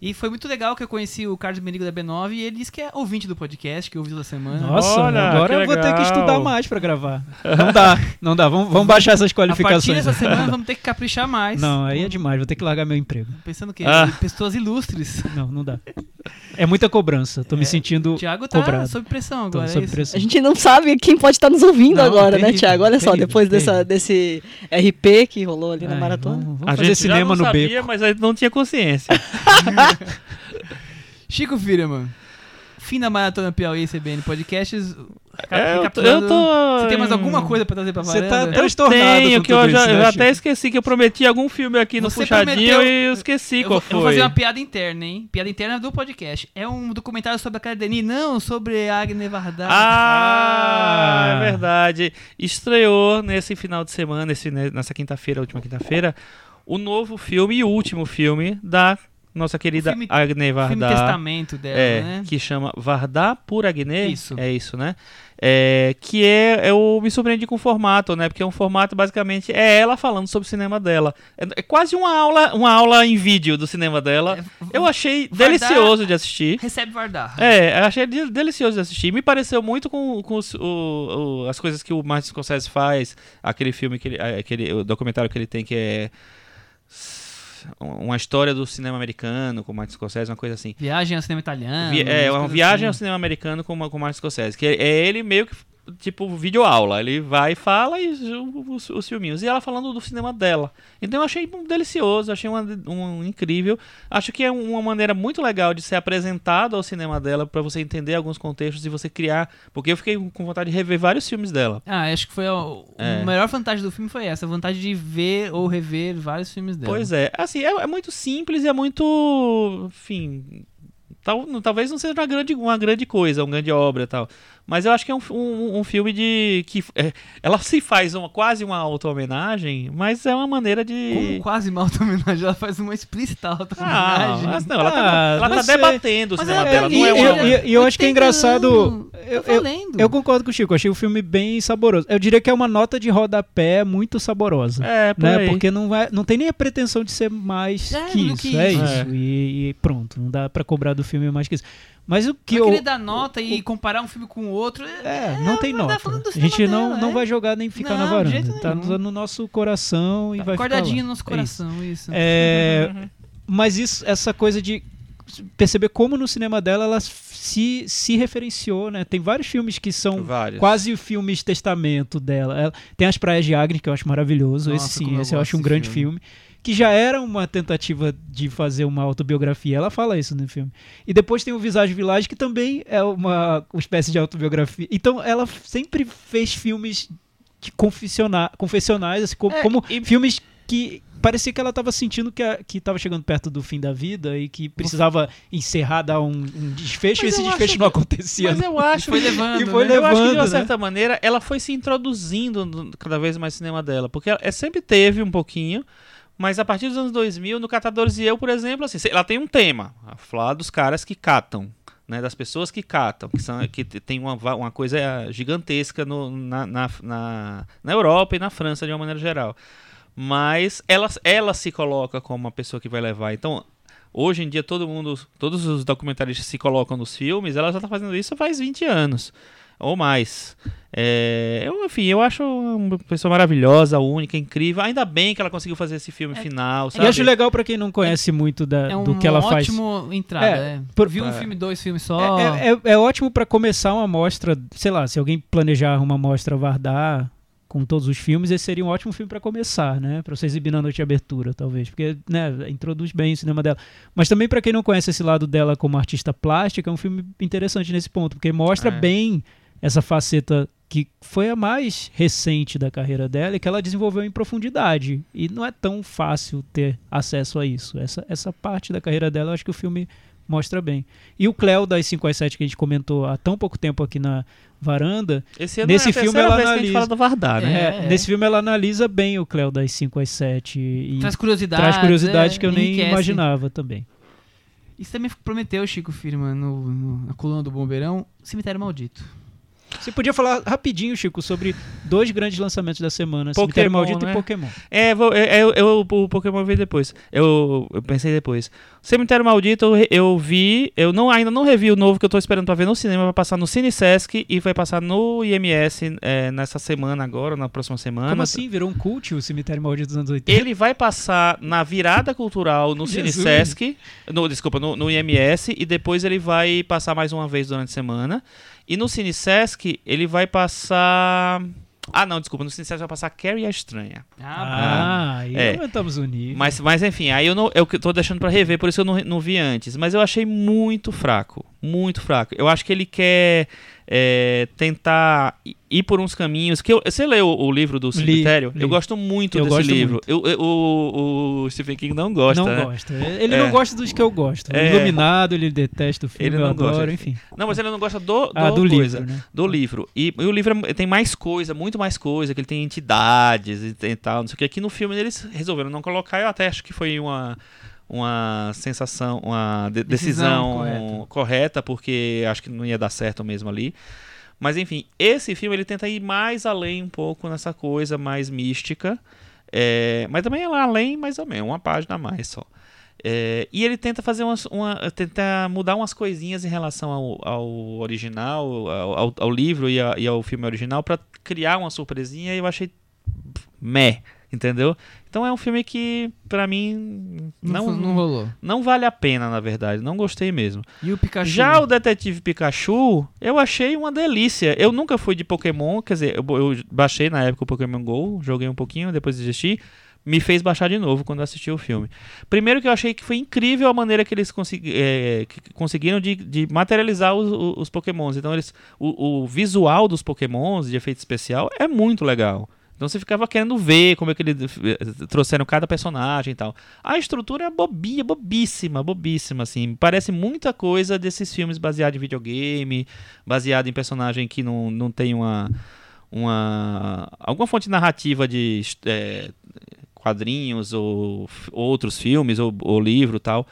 E foi muito legal que eu conheci o Carlos Benigo da B9 e ele disse que é ouvinte do podcast, que ouviu toda semana. Nossa, Olha, agora eu vou ter que legal. estudar mais pra gravar. Não dá, não dá. Vamos, vamos baixar essas A partir qualificações. dessa semana vamos ter que caprichar mais. Não, aí é demais, vou ter que largar meu emprego. Pensando que Ah. pessoas ilustres. Não, não dá. É muita cobrança, tô me sentindo O Thiago tá cobrado. sob pressão agora. é sob isso. pressão. A gente não sabe quem pode estar nos ouvindo Não, agora, né, terrível, Thiago? Olha só, terrível, depois dessa, desse RP que rolou ali na Ai, maratona. Vamos, vamos A fazer gente cinema já não no sabia, beco. mas a gente não tinha consciência. Chico Firman. Fim da Maratona Piauí CBN Podcasts. É, eu tô- eu tô Você tem mais alguma coisa pra trazer pra Você varanda? tá Eu transtornado tenho, que eu já, isso, eu né, até Chico? esqueci que eu prometi algum filme aqui no Você puxadinho prometeu- e eu esqueci Eu qual vou, eu vou foi. fazer uma piada interna, hein? Piada interna do podcast. É um documentário sobre a Denis, não sobre a Agne Varda. Ah, Ah. é verdade. Estreou nesse final de semana, nesse, né, nessa quinta-feira, última quinta-feira, o novo filme e último filme da nossa querida filme- Agne filme Varda. testamento dela, É, né? que chama Vardar por Agne. Isso. É isso, né? É, que é, eu me surpreendi com o formato, né? Porque é um formato basicamente é ela falando sobre o cinema dela. É, é quase uma aula, uma aula em vídeo do cinema dela. É, Eu achei Vardar- delicioso de assistir. Recebe Vardar. É, eu achei de- delicioso de assistir. Me pareceu muito com, com os- o- o- as coisas que o Martin Scorsese faz. Aquele filme, que ele, é, aquele o documentário que ele tem que é uma história do cinema americano com o Martin Scorsese, uma coisa assim. Viagem ao cinema italiano. Vi- é, uma viagem ao assim. cinema americano com, com o Martin Scorsese. Que é, é ele meio que tipo vídeo aula. Ele vai e fala e os, os filminhos. E ela falando do cinema dela. Então eu achei delicioso, achei um, um incrível. Acho que é uma maneira muito legal de ser apresentado ao cinema dela para você entender alguns contextos e você criar. Porque eu fiquei com vontade de rever vários filmes dela. Ah, acho que foi a, É. a melhor vantagem do filme foi essa, a vantagem de ver ou rever vários filmes dela. Pois é, assim, é, é muito simples e é muito. Enfim. Tal, talvez não seja uma grande, uma grande coisa, uma grande obra e tal. Mas eu acho que é um, um, um filme de. que é, Ela se faz uma, quase uma auto-homenagem, mas é uma maneira de. Como quase uma auto-homenagem, ela faz uma explícita Ah, auto-homenagem. mas não, ela tá, Ah, ela não tá debatendo o cinema é- dela, e, não é eu, uma. e- e eu acho que é engraçado. Eu, eu, eu concordo com o Chico, eu achei o filme bem saboroso. Eu diria que é uma nota de rodapé muito saborosa. É, por né? aí. Porque não, vai, não tem nem a pretensão de ser mais É, que isso. que é isso. isso. E, e pronto, não dá pra cobrar do filme mais que isso. Mas o que eu. querer dar nota e comparar um filme com o outro. É, não tem ela tá nota. A gente não, dela, não é. vai jogar nem ficar Não, na de jeito varanda. Tá nenhum. no, no nosso coração e vai ficar Guardadinho lá. no nosso É isso. coração, isso. É, mas isso, essa coisa de perceber como no cinema dela ela se, se referenciou, né? Tem vários filmes que são Vários. quase filmes testamento dela. Ela- tem as Praias de Agnes, que eu acho maravilhoso. Nossa, esse sim, eu esse eu gosto acho um grande filme. filme. Que já era uma tentativa de fazer uma autobiografia. Ela fala isso no filme. E depois tem o Visage Village, que também é uma, uma espécie de autobiografia. Então ela sempre fez filmes de confessiona- confessionais, assim, co- É, como e- filmes que parecia que ela estava sentindo que, a- que estava chegando perto do fim da vida e que precisava encerrar, dar um, um desfecho, Mas e esse desfecho acho não que- acontecia. Mas eu acho foi que- levando, E foi né? eu acho que de uma levando, né? certa maneira ela foi se introduzindo no- cada vez mais no cinema dela, porque ela é, sempre teve um pouquinho, mas a partir dos anos 2000, no Catadores e Eu, por exemplo, assim, ela tem um tema, a falar dos caras que catam, né, das pessoas que catam, que, são, que tem uma, uma coisa gigantesca no- na, na, na, na Europa e na França de uma maneira geral. Mas ela, ela se coloca como uma pessoa que vai levar. Então, hoje em dia, todo mundo, todos os documentaristas se colocam nos filmes, ela já está fazendo isso faz 20 anos ou mais. É, eu, enfim, eu acho uma pessoa maravilhosa, única, incrível. Ainda bem que ela conseguiu fazer esse filme final, E sabe? acho legal pra quem não conhece muito da, É um do que ela faz. ótimo entrada. É, É, por- Viu um é. filme, dois filmes só. É, é- é ótimo pra começar uma mostra, sei lá, se alguém planejar uma mostra Vardar com todos os filmes, esse seria um ótimo filme pra começar, né? Pra você exibir na noite de abertura, talvez, porque né, introduz bem o cinema dela. Mas também pra quem não conhece esse lado dela como artista plástica, é um filme interessante nesse ponto, porque mostra É. bem essa faceta que foi a mais recente da carreira dela e que ela desenvolveu em profundidade. E não é tão fácil ter acesso a isso. Essa, essa parte da carreira dela, eu acho que o filme mostra bem. E o Cleo das 5 às 7 que a gente comentou há tão pouco tempo aqui na varanda, Esse nesse é a filme ela vez que a gente analisa- fala do Vardar, né? é, É, nesse filme ela analisa bem o Cleo das 5 às 7 e Traz curiosidades. traz curiosidades é, que eu nem enriquece. imaginava também. Isso também prometeu, Chico Firman, no, no- na coluna do Bombeirão, Cemitério Maldito. Você podia falar rapidinho, Chico, sobre dois grandes lançamentos da semana, Pokémon, Cemitério Maldito né? e Pokémon. É, vou, é, eu, eu- o Pokémon veio depois. Eu, eu pensei depois. Cemitério Maldito eu, eu vi, eu não, ainda não revi o novo que eu tô esperando pra ver no cinema, vai passar no Cine Sesc e vai passar no IMS é, nessa semana agora, na próxima semana. Como assim? Virou um cult o Cemitério Maldito dos anos 80? Ele vai passar na virada cultural no Cine Jesus. Sesc, no, desculpa, no, no IMS, e depois ele vai passar mais uma vez durante a semana. E no Cine Sesc, ele vai passar. Ah, não, desculpa, no Cine Sesc vai passar Carrie a Estranha. Ah, aí é. o nível. Mas, mas enfim, aí eu não, eu tô deixando pra rever, por isso eu não, não vi antes. Mas eu achei muito fraco, muito fraco. Eu acho que ele quer é, tentar ir por uns caminhos. Que eu- você leu o livro do Li, cemitério? li. Eu gosto muito Eu desse gosto livro. muito. Eu- eu- o, o Stephen King não gosta. não né? gosta. Ele É. não gosta dos que eu gosto. É. Iluminado, ele detesta o filme, Ele não adoro, gosta. enfim. Não, mas ele não gosta do, do, Ah, do coisa. livro, né? do livro. E, e o livro é- tem mais coisa, muito mais coisa, que ele tem entidades e, tal, não sei o que. Aqui no filme eles resolveram não colocar, eu até acho que foi uma, uma sensação, uma de- Decisão decisão, correta. correta. porque acho que não ia dar certo mesmo ali. Mas enfim, esse filme ele tenta ir mais além um pouco nessa coisa mais mística. é, mas também é lá além, mais ou menos, uma página a mais só. É, e ele tenta fazer umas, uma, tenta mudar umas coisinhas em relação ao, ao original, ao, ao- ao livro e, a- e ao filme original para criar uma surpresinha e eu achei meh. Entendeu? Então é um filme que, pra mim, Não, não, rolou. não vale a pena, na verdade. Não gostei mesmo. E o Pikachu? Já o Detetive Pikachu, eu achei uma delícia. Eu nunca fui de Pokémon, quer dizer, eu, eu baixei na época o Pokémon GO, joguei um pouquinho, depois desisti. Me fez baixar de novo quando assisti o filme. Primeiro que eu achei que foi incrível a maneira que eles consegui- é, que conseguiram de, de materializar os, os- os Pokémons. Então eles, o, o visual dos Pokémons de efeito especial é muito legal. Então você ficava querendo ver como é que eles eh, trouxeram cada personagem e tal. A estrutura é bobinha, bobíssima, bobíssima, assim. Parece muita coisa desses filmes baseados em videogame, baseado em personagem que não, não tem uma, uma... alguma fonte narrativa de eh, quadrinhos ou outros filmes ou, ou livro e tal.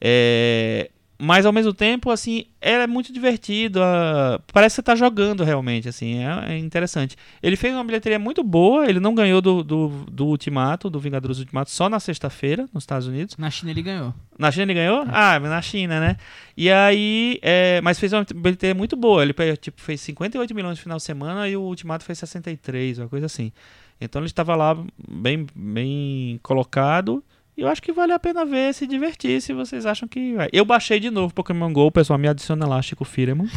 É, mas ao mesmo tempo, assim, ela é muito divertido. ah, parece que você tá jogando realmente, assim, é, é interessante. Ele fez uma bilheteria muito boa, ele não ganhou do, do, do Ultimato, do Vingadores Ultimato, só na sexta-feira, nos Estados Unidos. Na China ele ganhou. Na China ele ganhou? Ah, mas na China, né? E aí, é, mas fez uma bilheteria muito boa. Ele tipo, fez 58 milhões no final de semana e o Ultimato fez 63, uma coisa assim. Então ele estava lá bem, bem colocado. Eu acho que vale a pena ver, se divertir, se vocês acham que. Eu baixei de novo Pokémon GO, o pessoal me adiciona lá, Chico Firemon.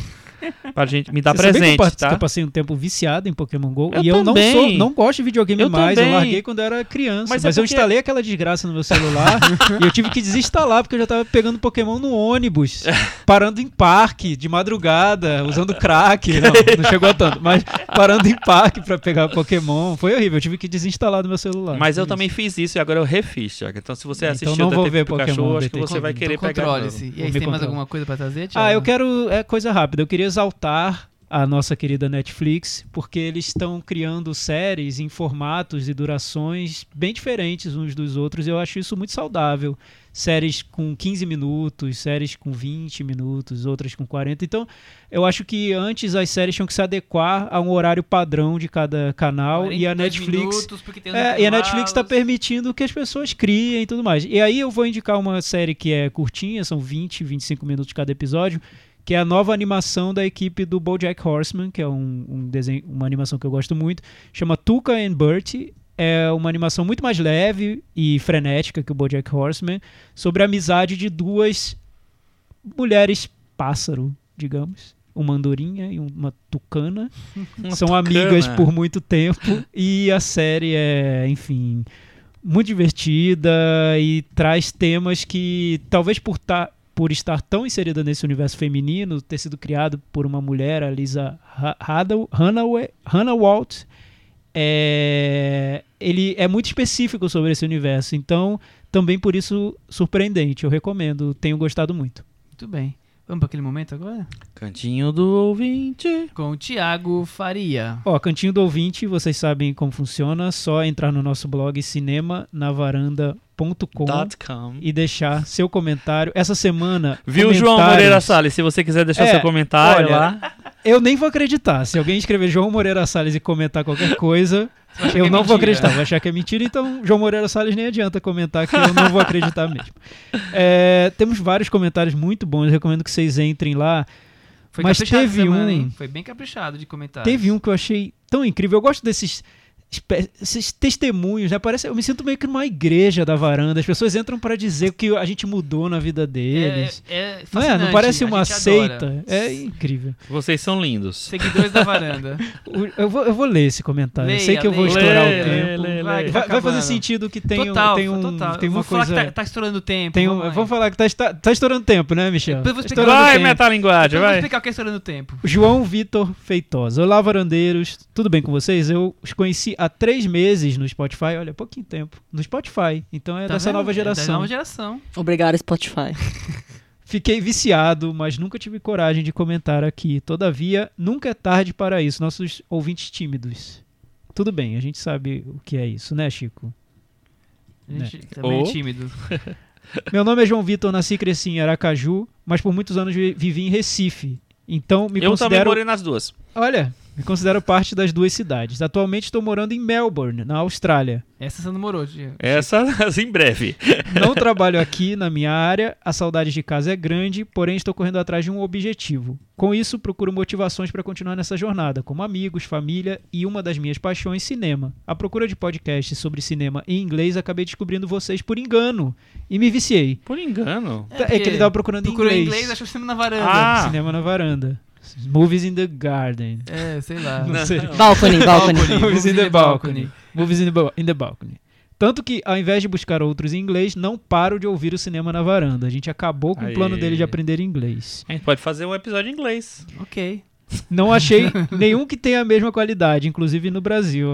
Pra gente me dar Você sabia que eu, presente, tá? que eu passei um tempo viciado em Pokémon GO Eu e eu não sou, não gosto de videogame Eu mais. também. Eu larguei quando eu era criança. Mas Mas, é eu porque- instalei aquela desgraça no meu celular e eu tive que desinstalar porque eu já tava pegando Pokémon no ônibus, parando em parque de madrugada, usando crack. Não, não chegou a tanto, mas parando em parque pra pegar Pokémon. Foi horrível, eu tive que desinstalar do meu celular. Mas eu Isso. também fiz isso e agora eu refiz, Thiago. Então se você Então assistiu não o vou ver Pikachu, Pokémon, acho que você vai querer Então pegar. E aí, tem mais alguma coisa pra trazer, Thiago? Ah, eu quero. É coisa rápida. Eu queria exaltar a nossa querida Netflix, porque eles estão criando séries em formatos e durações bem diferentes uns dos outros. e Eu acho isso muito saudável. Séries com 15 minutos, séries com 20 minutos, outras com 40. Então, eu acho que antes as séries tinham que se adequar a um horário padrão de cada canal e a 42 Netflix. É, e a Netflix está permitindo que as pessoas criem e tudo mais. E aí eu vou indicar uma série que é curtinha, são 20, 25 minutos cada episódio, que é a nova animação da equipe do BoJack Horseman, que é um, um desenho, uma animação que eu gosto muito, chama Tuca and Bertie. É uma animação muito mais leve e frenética que o BoJack Horseman, sobre a amizade de duas mulheres pássaro, digamos. Uma andorinha e uma tucana Uma são tucana. amigas por muito tempo e a série é, enfim, muito divertida e traz temas que talvez por tá, por estar tão inserida nesse universo feminino, ter sido criado por uma mulher, a Lisa Ha- Haddow- Hannaway- Hannah Walt, é, ele é muito específico sobre esse universo. Então, também por isso surpreendente. Eu recomendo, tenho gostado muito. Muito bem. Vamos para aquele momento agora? Cantinho do ouvinte. Com o Thiago Faria. Ó, Cantinho do Ouvinte, vocês sabem como funciona, só entrar no nosso blog cinemanavaranda.com Dot com. e deixar seu comentário. Essa semana. Viu, João Moreira Salles? Se você quiser deixar É, seu comentário olha, lá. Eu nem vou acreditar. Se alguém escrever João Moreira Salles e comentar qualquer coisa, eu é não vou mentira. acreditar. Vou achar que é mentira, então João Moreira Salles nem adianta comentar que eu não vou acreditar mesmo. É, temos vários comentários muito bons, eu recomendo que vocês entrem lá. Foi Mas caprichado teve semana, um- hein? Foi bem caprichado de comentários. Teve um que eu achei tão incrível. Eu gosto desses esses testemunhos, né? Parece, eu me sinto meio que numa igreja da varanda. As pessoas entram pra dizer o que a gente mudou na vida deles. É, é não é? Não parece uma seita. adora. É incrível. Vocês são lindos. Seguidores da varanda. O- Eu vou, eu vou ler esse comentário. eu Leia, sei que eu vou leia. estourar Lê, o tempo. Vai, vai Vai, fazer sentido que tem, um- total, tem, um, total. tem Eu uma vou falar coisa. que tá, tá estourando tempo. tem um, vamos falar que tá, está- tá estourando tempo, né, Michel? Eu explicar. estourando Vai, metalinguagem, Eu vou explicar o que é estourando tempo. João Vitor Feitosa. Olá, varandeiros. Tudo bem com vocês? Eu os conheci há três meses no Spotify. Olha, pouquinho tempo. No Spotify. Então é Tá dessa vendo? nova É geração. da nova geração. Obrigado, Spotify. Fiquei viciado, mas nunca tive coragem de comentar aqui. Todavia, nunca é tarde para isso. Nossos ouvintes tímidos. Tudo bem, a gente sabe o que é isso, né, Chico? A gente também Ou- é tímido. Meu nome é João Vitor, nasci e cresci em Aracaju, mas por muitos anos vi- vivi em Recife. Então me Eu também considero. morei nas duas. Olha, Me considero parte das duas cidades. Atualmente estou morando em Melbourne, na Austrália. Essa você namorou, Diego. Essas em breve. Não trabalho aqui na minha área, a saudade de casa é grande, porém estou correndo atrás de um objetivo. Com isso, procuro motivações para continuar nessa jornada, como amigos, família e uma das minhas paixões, cinema. À procura de podcasts sobre cinema em inglês, acabei descobrindo vocês por engano e me viciei. Por engano. É, que ele tava procurando em Procurou em inglês. inglês, achou cinema na varanda. Ah. Cinema na varanda. Movies in the garden. É, sei lá. Não sei. Balcony, balcony. Movies in the balcony. Movies in the, ba- in the balcony. Tanto que, ao invés de buscar outros em inglês, não paro de ouvir o cinema na varanda. A gente acabou com Aí. o plano dele de aprender inglês. A gente pode fazer um episódio em inglês. Ok. Não achei nenhum que tenha a mesma qualidade, inclusive no Brasil.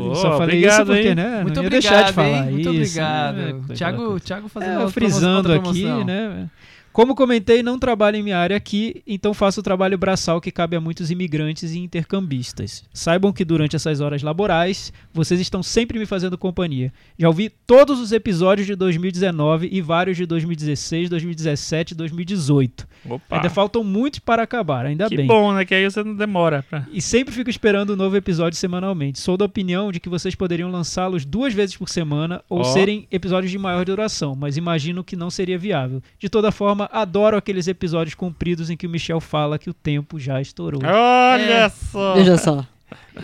Oh, Só falei obrigado, isso porque, hein? né? Muito não ia obrigado, deixar de falar hein? isso. Muito obrigado. né? Thiago, coisa. Thiago fazendo É, outra frisando promoção- aqui, né? Como comentei, não trabalho em minha área aqui, então faço o trabalho braçal que cabe a muitos imigrantes e intercambistas. Saibam que durante essas horas laborais, vocês estão sempre me fazendo companhia. Já ouvi todos os episódios de 2019 e vários de 2016, 2017 e 2018. Opa. Ainda faltam muitos para acabar, ainda que bem. bom, né? Que aí você não demora. Pra... E sempre fico esperando um novo episódio semanalmente. Sou da opinião de que vocês poderiam lançá-los duas vezes por semana ou Ó. serem episódios de maior duração, mas imagino que não seria viável. De toda forma, adoro aqueles episódios compridos em que o Michel fala que o tempo já estourou. Olha É. só. Veja só.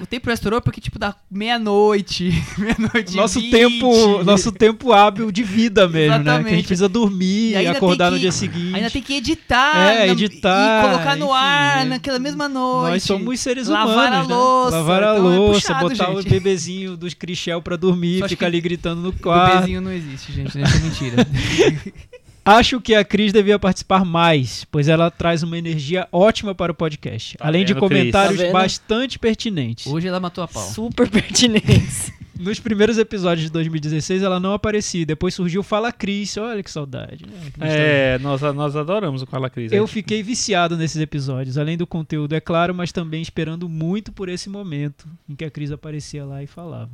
O tempo já estourou porque, tipo, dá meia-noite. meia-noite. Nosso tempo, nosso tempo hábil de vida mesmo, né? Que a gente precisa dormir E acordar tem no que- dia seguinte. Ainda tem que editar. É, editar, E colocar no enfim, ar né? naquela mesma noite. Nós somos seres Lavar humanos, a né? louça, Lavar a então é louça, puxado, botar o gente. bebezinho dos Crichel pra dormir, ficar que ali gritando no O quarto. bebezinho não existe, gente. Isso é mentira. Acho que a Cris devia participar mais, pois ela traz uma energia ótima para o podcast, Tá além de vendo, Cris? comentários Tá bastante pertinentes. Hoje ela matou a pau. Super pertinente. Nos primeiros episódios de 2016 ela não aparecia, depois surgiu Fala Cris, olha que saudade. né? Que. É, nós, nós adoramos o Fala Cris. Eu hein? fiquei viciado nesses episódios, além do conteúdo, é claro, mas também esperando muito por esse momento em que a Cris aparecia lá e falava.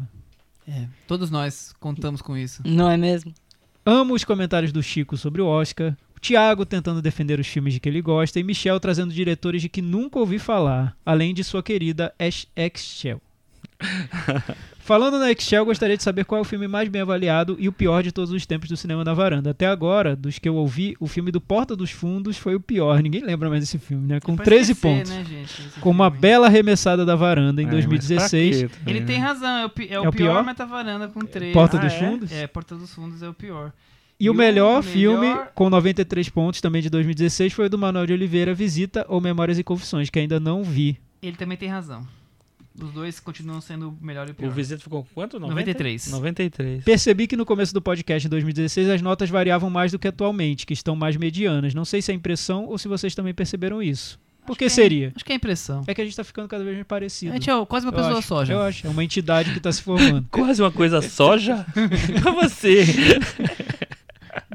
É, todos nós contamos com isso. Não é mesmo? Amo os comentários do Chico sobre o Oscar, o Thiago tentando defender os filmes de que ele gosta e Michel trazendo diretores de que nunca ouvi falar, além de sua querida Excel. Falando na Excel, gostaria de saber qual é o filme mais bem avaliado e o pior de todos os tempos do cinema na varanda. Até agora, dos que eu ouvi, o filme do Porta dos Fundos foi o pior. Ninguém lembra mais desse filme, né? Com Pra 13 esquecer, pontos. né, gente, Com uma filme. bela arremessada da varanda em É, 2016. mas pra quê Ele tem né? razão, é o, pi- é o É o pior, pior? metavaranda com 3. Porta Ah, dos é? Fundos. É, Porta dos Fundos é o pior. E o E o melhor melhor- filme, com 93 pontos, também de 2016, foi o do Manuel de Oliveira, Visita ou Memórias e Confissões, que ainda não vi. Ele também tem razão. Os dois continuam sendo o melhor e o pior. O Visita ficou com quanto? 90? 93. 93. Percebi que no começo do podcast em 2016 as notas variavam mais do que atualmente, que estão mais medianas. Não sei se é impressão ou se vocês também perceberam isso. Por que que é. seria? Acho que é impressão. É que a gente tá ficando cada vez mais parecido. A gente é quase uma Eu pessoa acho, só já. Eu acho, é uma entidade que tá se formando. Quase uma coisa só já? Como assim?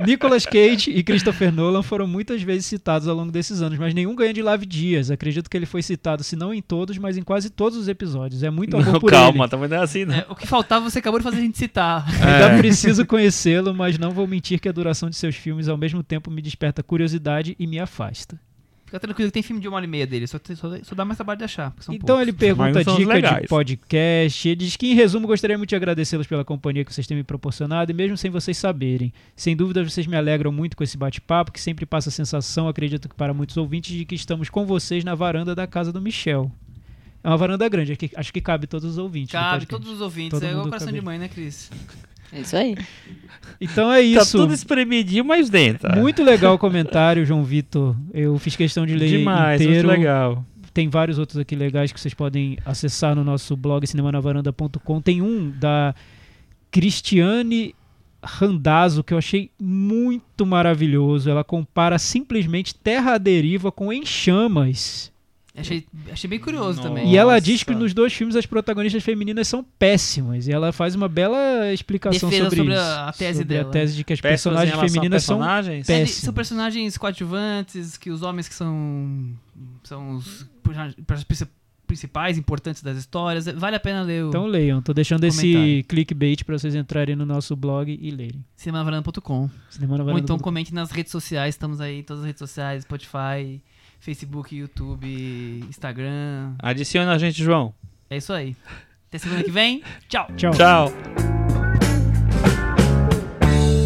Nicolas Cage e Christopher Nolan foram muitas vezes citados ao longo desses anos, mas nenhum ganha de Live Dias. Acredito que ele foi citado, se não em todos, mas em quase todos os episódios. É muito amor Não, por calma, ele. também não é assim, né? É, o que faltava você acabou de fazer a gente citar. Ainda É. preciso conhecê-lo, mas não vou mentir que a duração de seus filmes ao mesmo tempo me desperta curiosidade e me afasta. Fica tranquilo tem filme de uma hora e meia dele, só, só, só dá mais trabalho de achar. Então poucos. ele pergunta dica de podcast. Ele diz que, em resumo, gostaria muito de agradecê-los pela companhia que vocês têm me proporcionado, e mesmo sem vocês saberem. Sem dúvida, vocês me alegram muito com esse bate-papo, que sempre passa a sensação, acredito que para muitos ouvintes, de que estamos com vocês na varanda da casa do Michel. É uma varanda grande, acho que, acho que cabe todos os ouvintes. do Cabe, todos os ouvintes. Todo é igual mundo coração cabe. de mãe, né, Cris? É isso aí. Então é Tá isso. tudo espremidinho, mas dentro. Muito legal o comentário, João Vitor. Eu fiz questão de ler Demais, inteiro. muito legal. Tem vários outros aqui legais que vocês podem acessar no nosso blog cinemanavaranda.com. Tem um da Cristiane Randazzo que eu achei muito maravilhoso. Ela compara simplesmente Terra à Deriva com Em Chamas. Achei, achei bem curioso Nossa. também. E ela diz que nos dois filmes as protagonistas femininas são péssimas. E ela faz uma bela explicação Defesa sobre, sobre isso. a- a tese sobre dela. a tese de que as Péssimas personagens femininas são personagens? pé- É, péssimo. são personagens coadjuvantes, que os homens que são, são os principais, importantes das histórias. Vale a pena ler o Então leiam, tô deixando esse clickbait pra vocês entrarem no nosso blog e lerem. cinemanavaranda.com. Cinema na Ou então comente nas redes sociais, estamos aí em todas as redes sociais, Spotify, Facebook, YouTube, Instagram. Adiciona a gente, João. É isso aí. Até semana que vem. Tchau. Tchau. Tchau.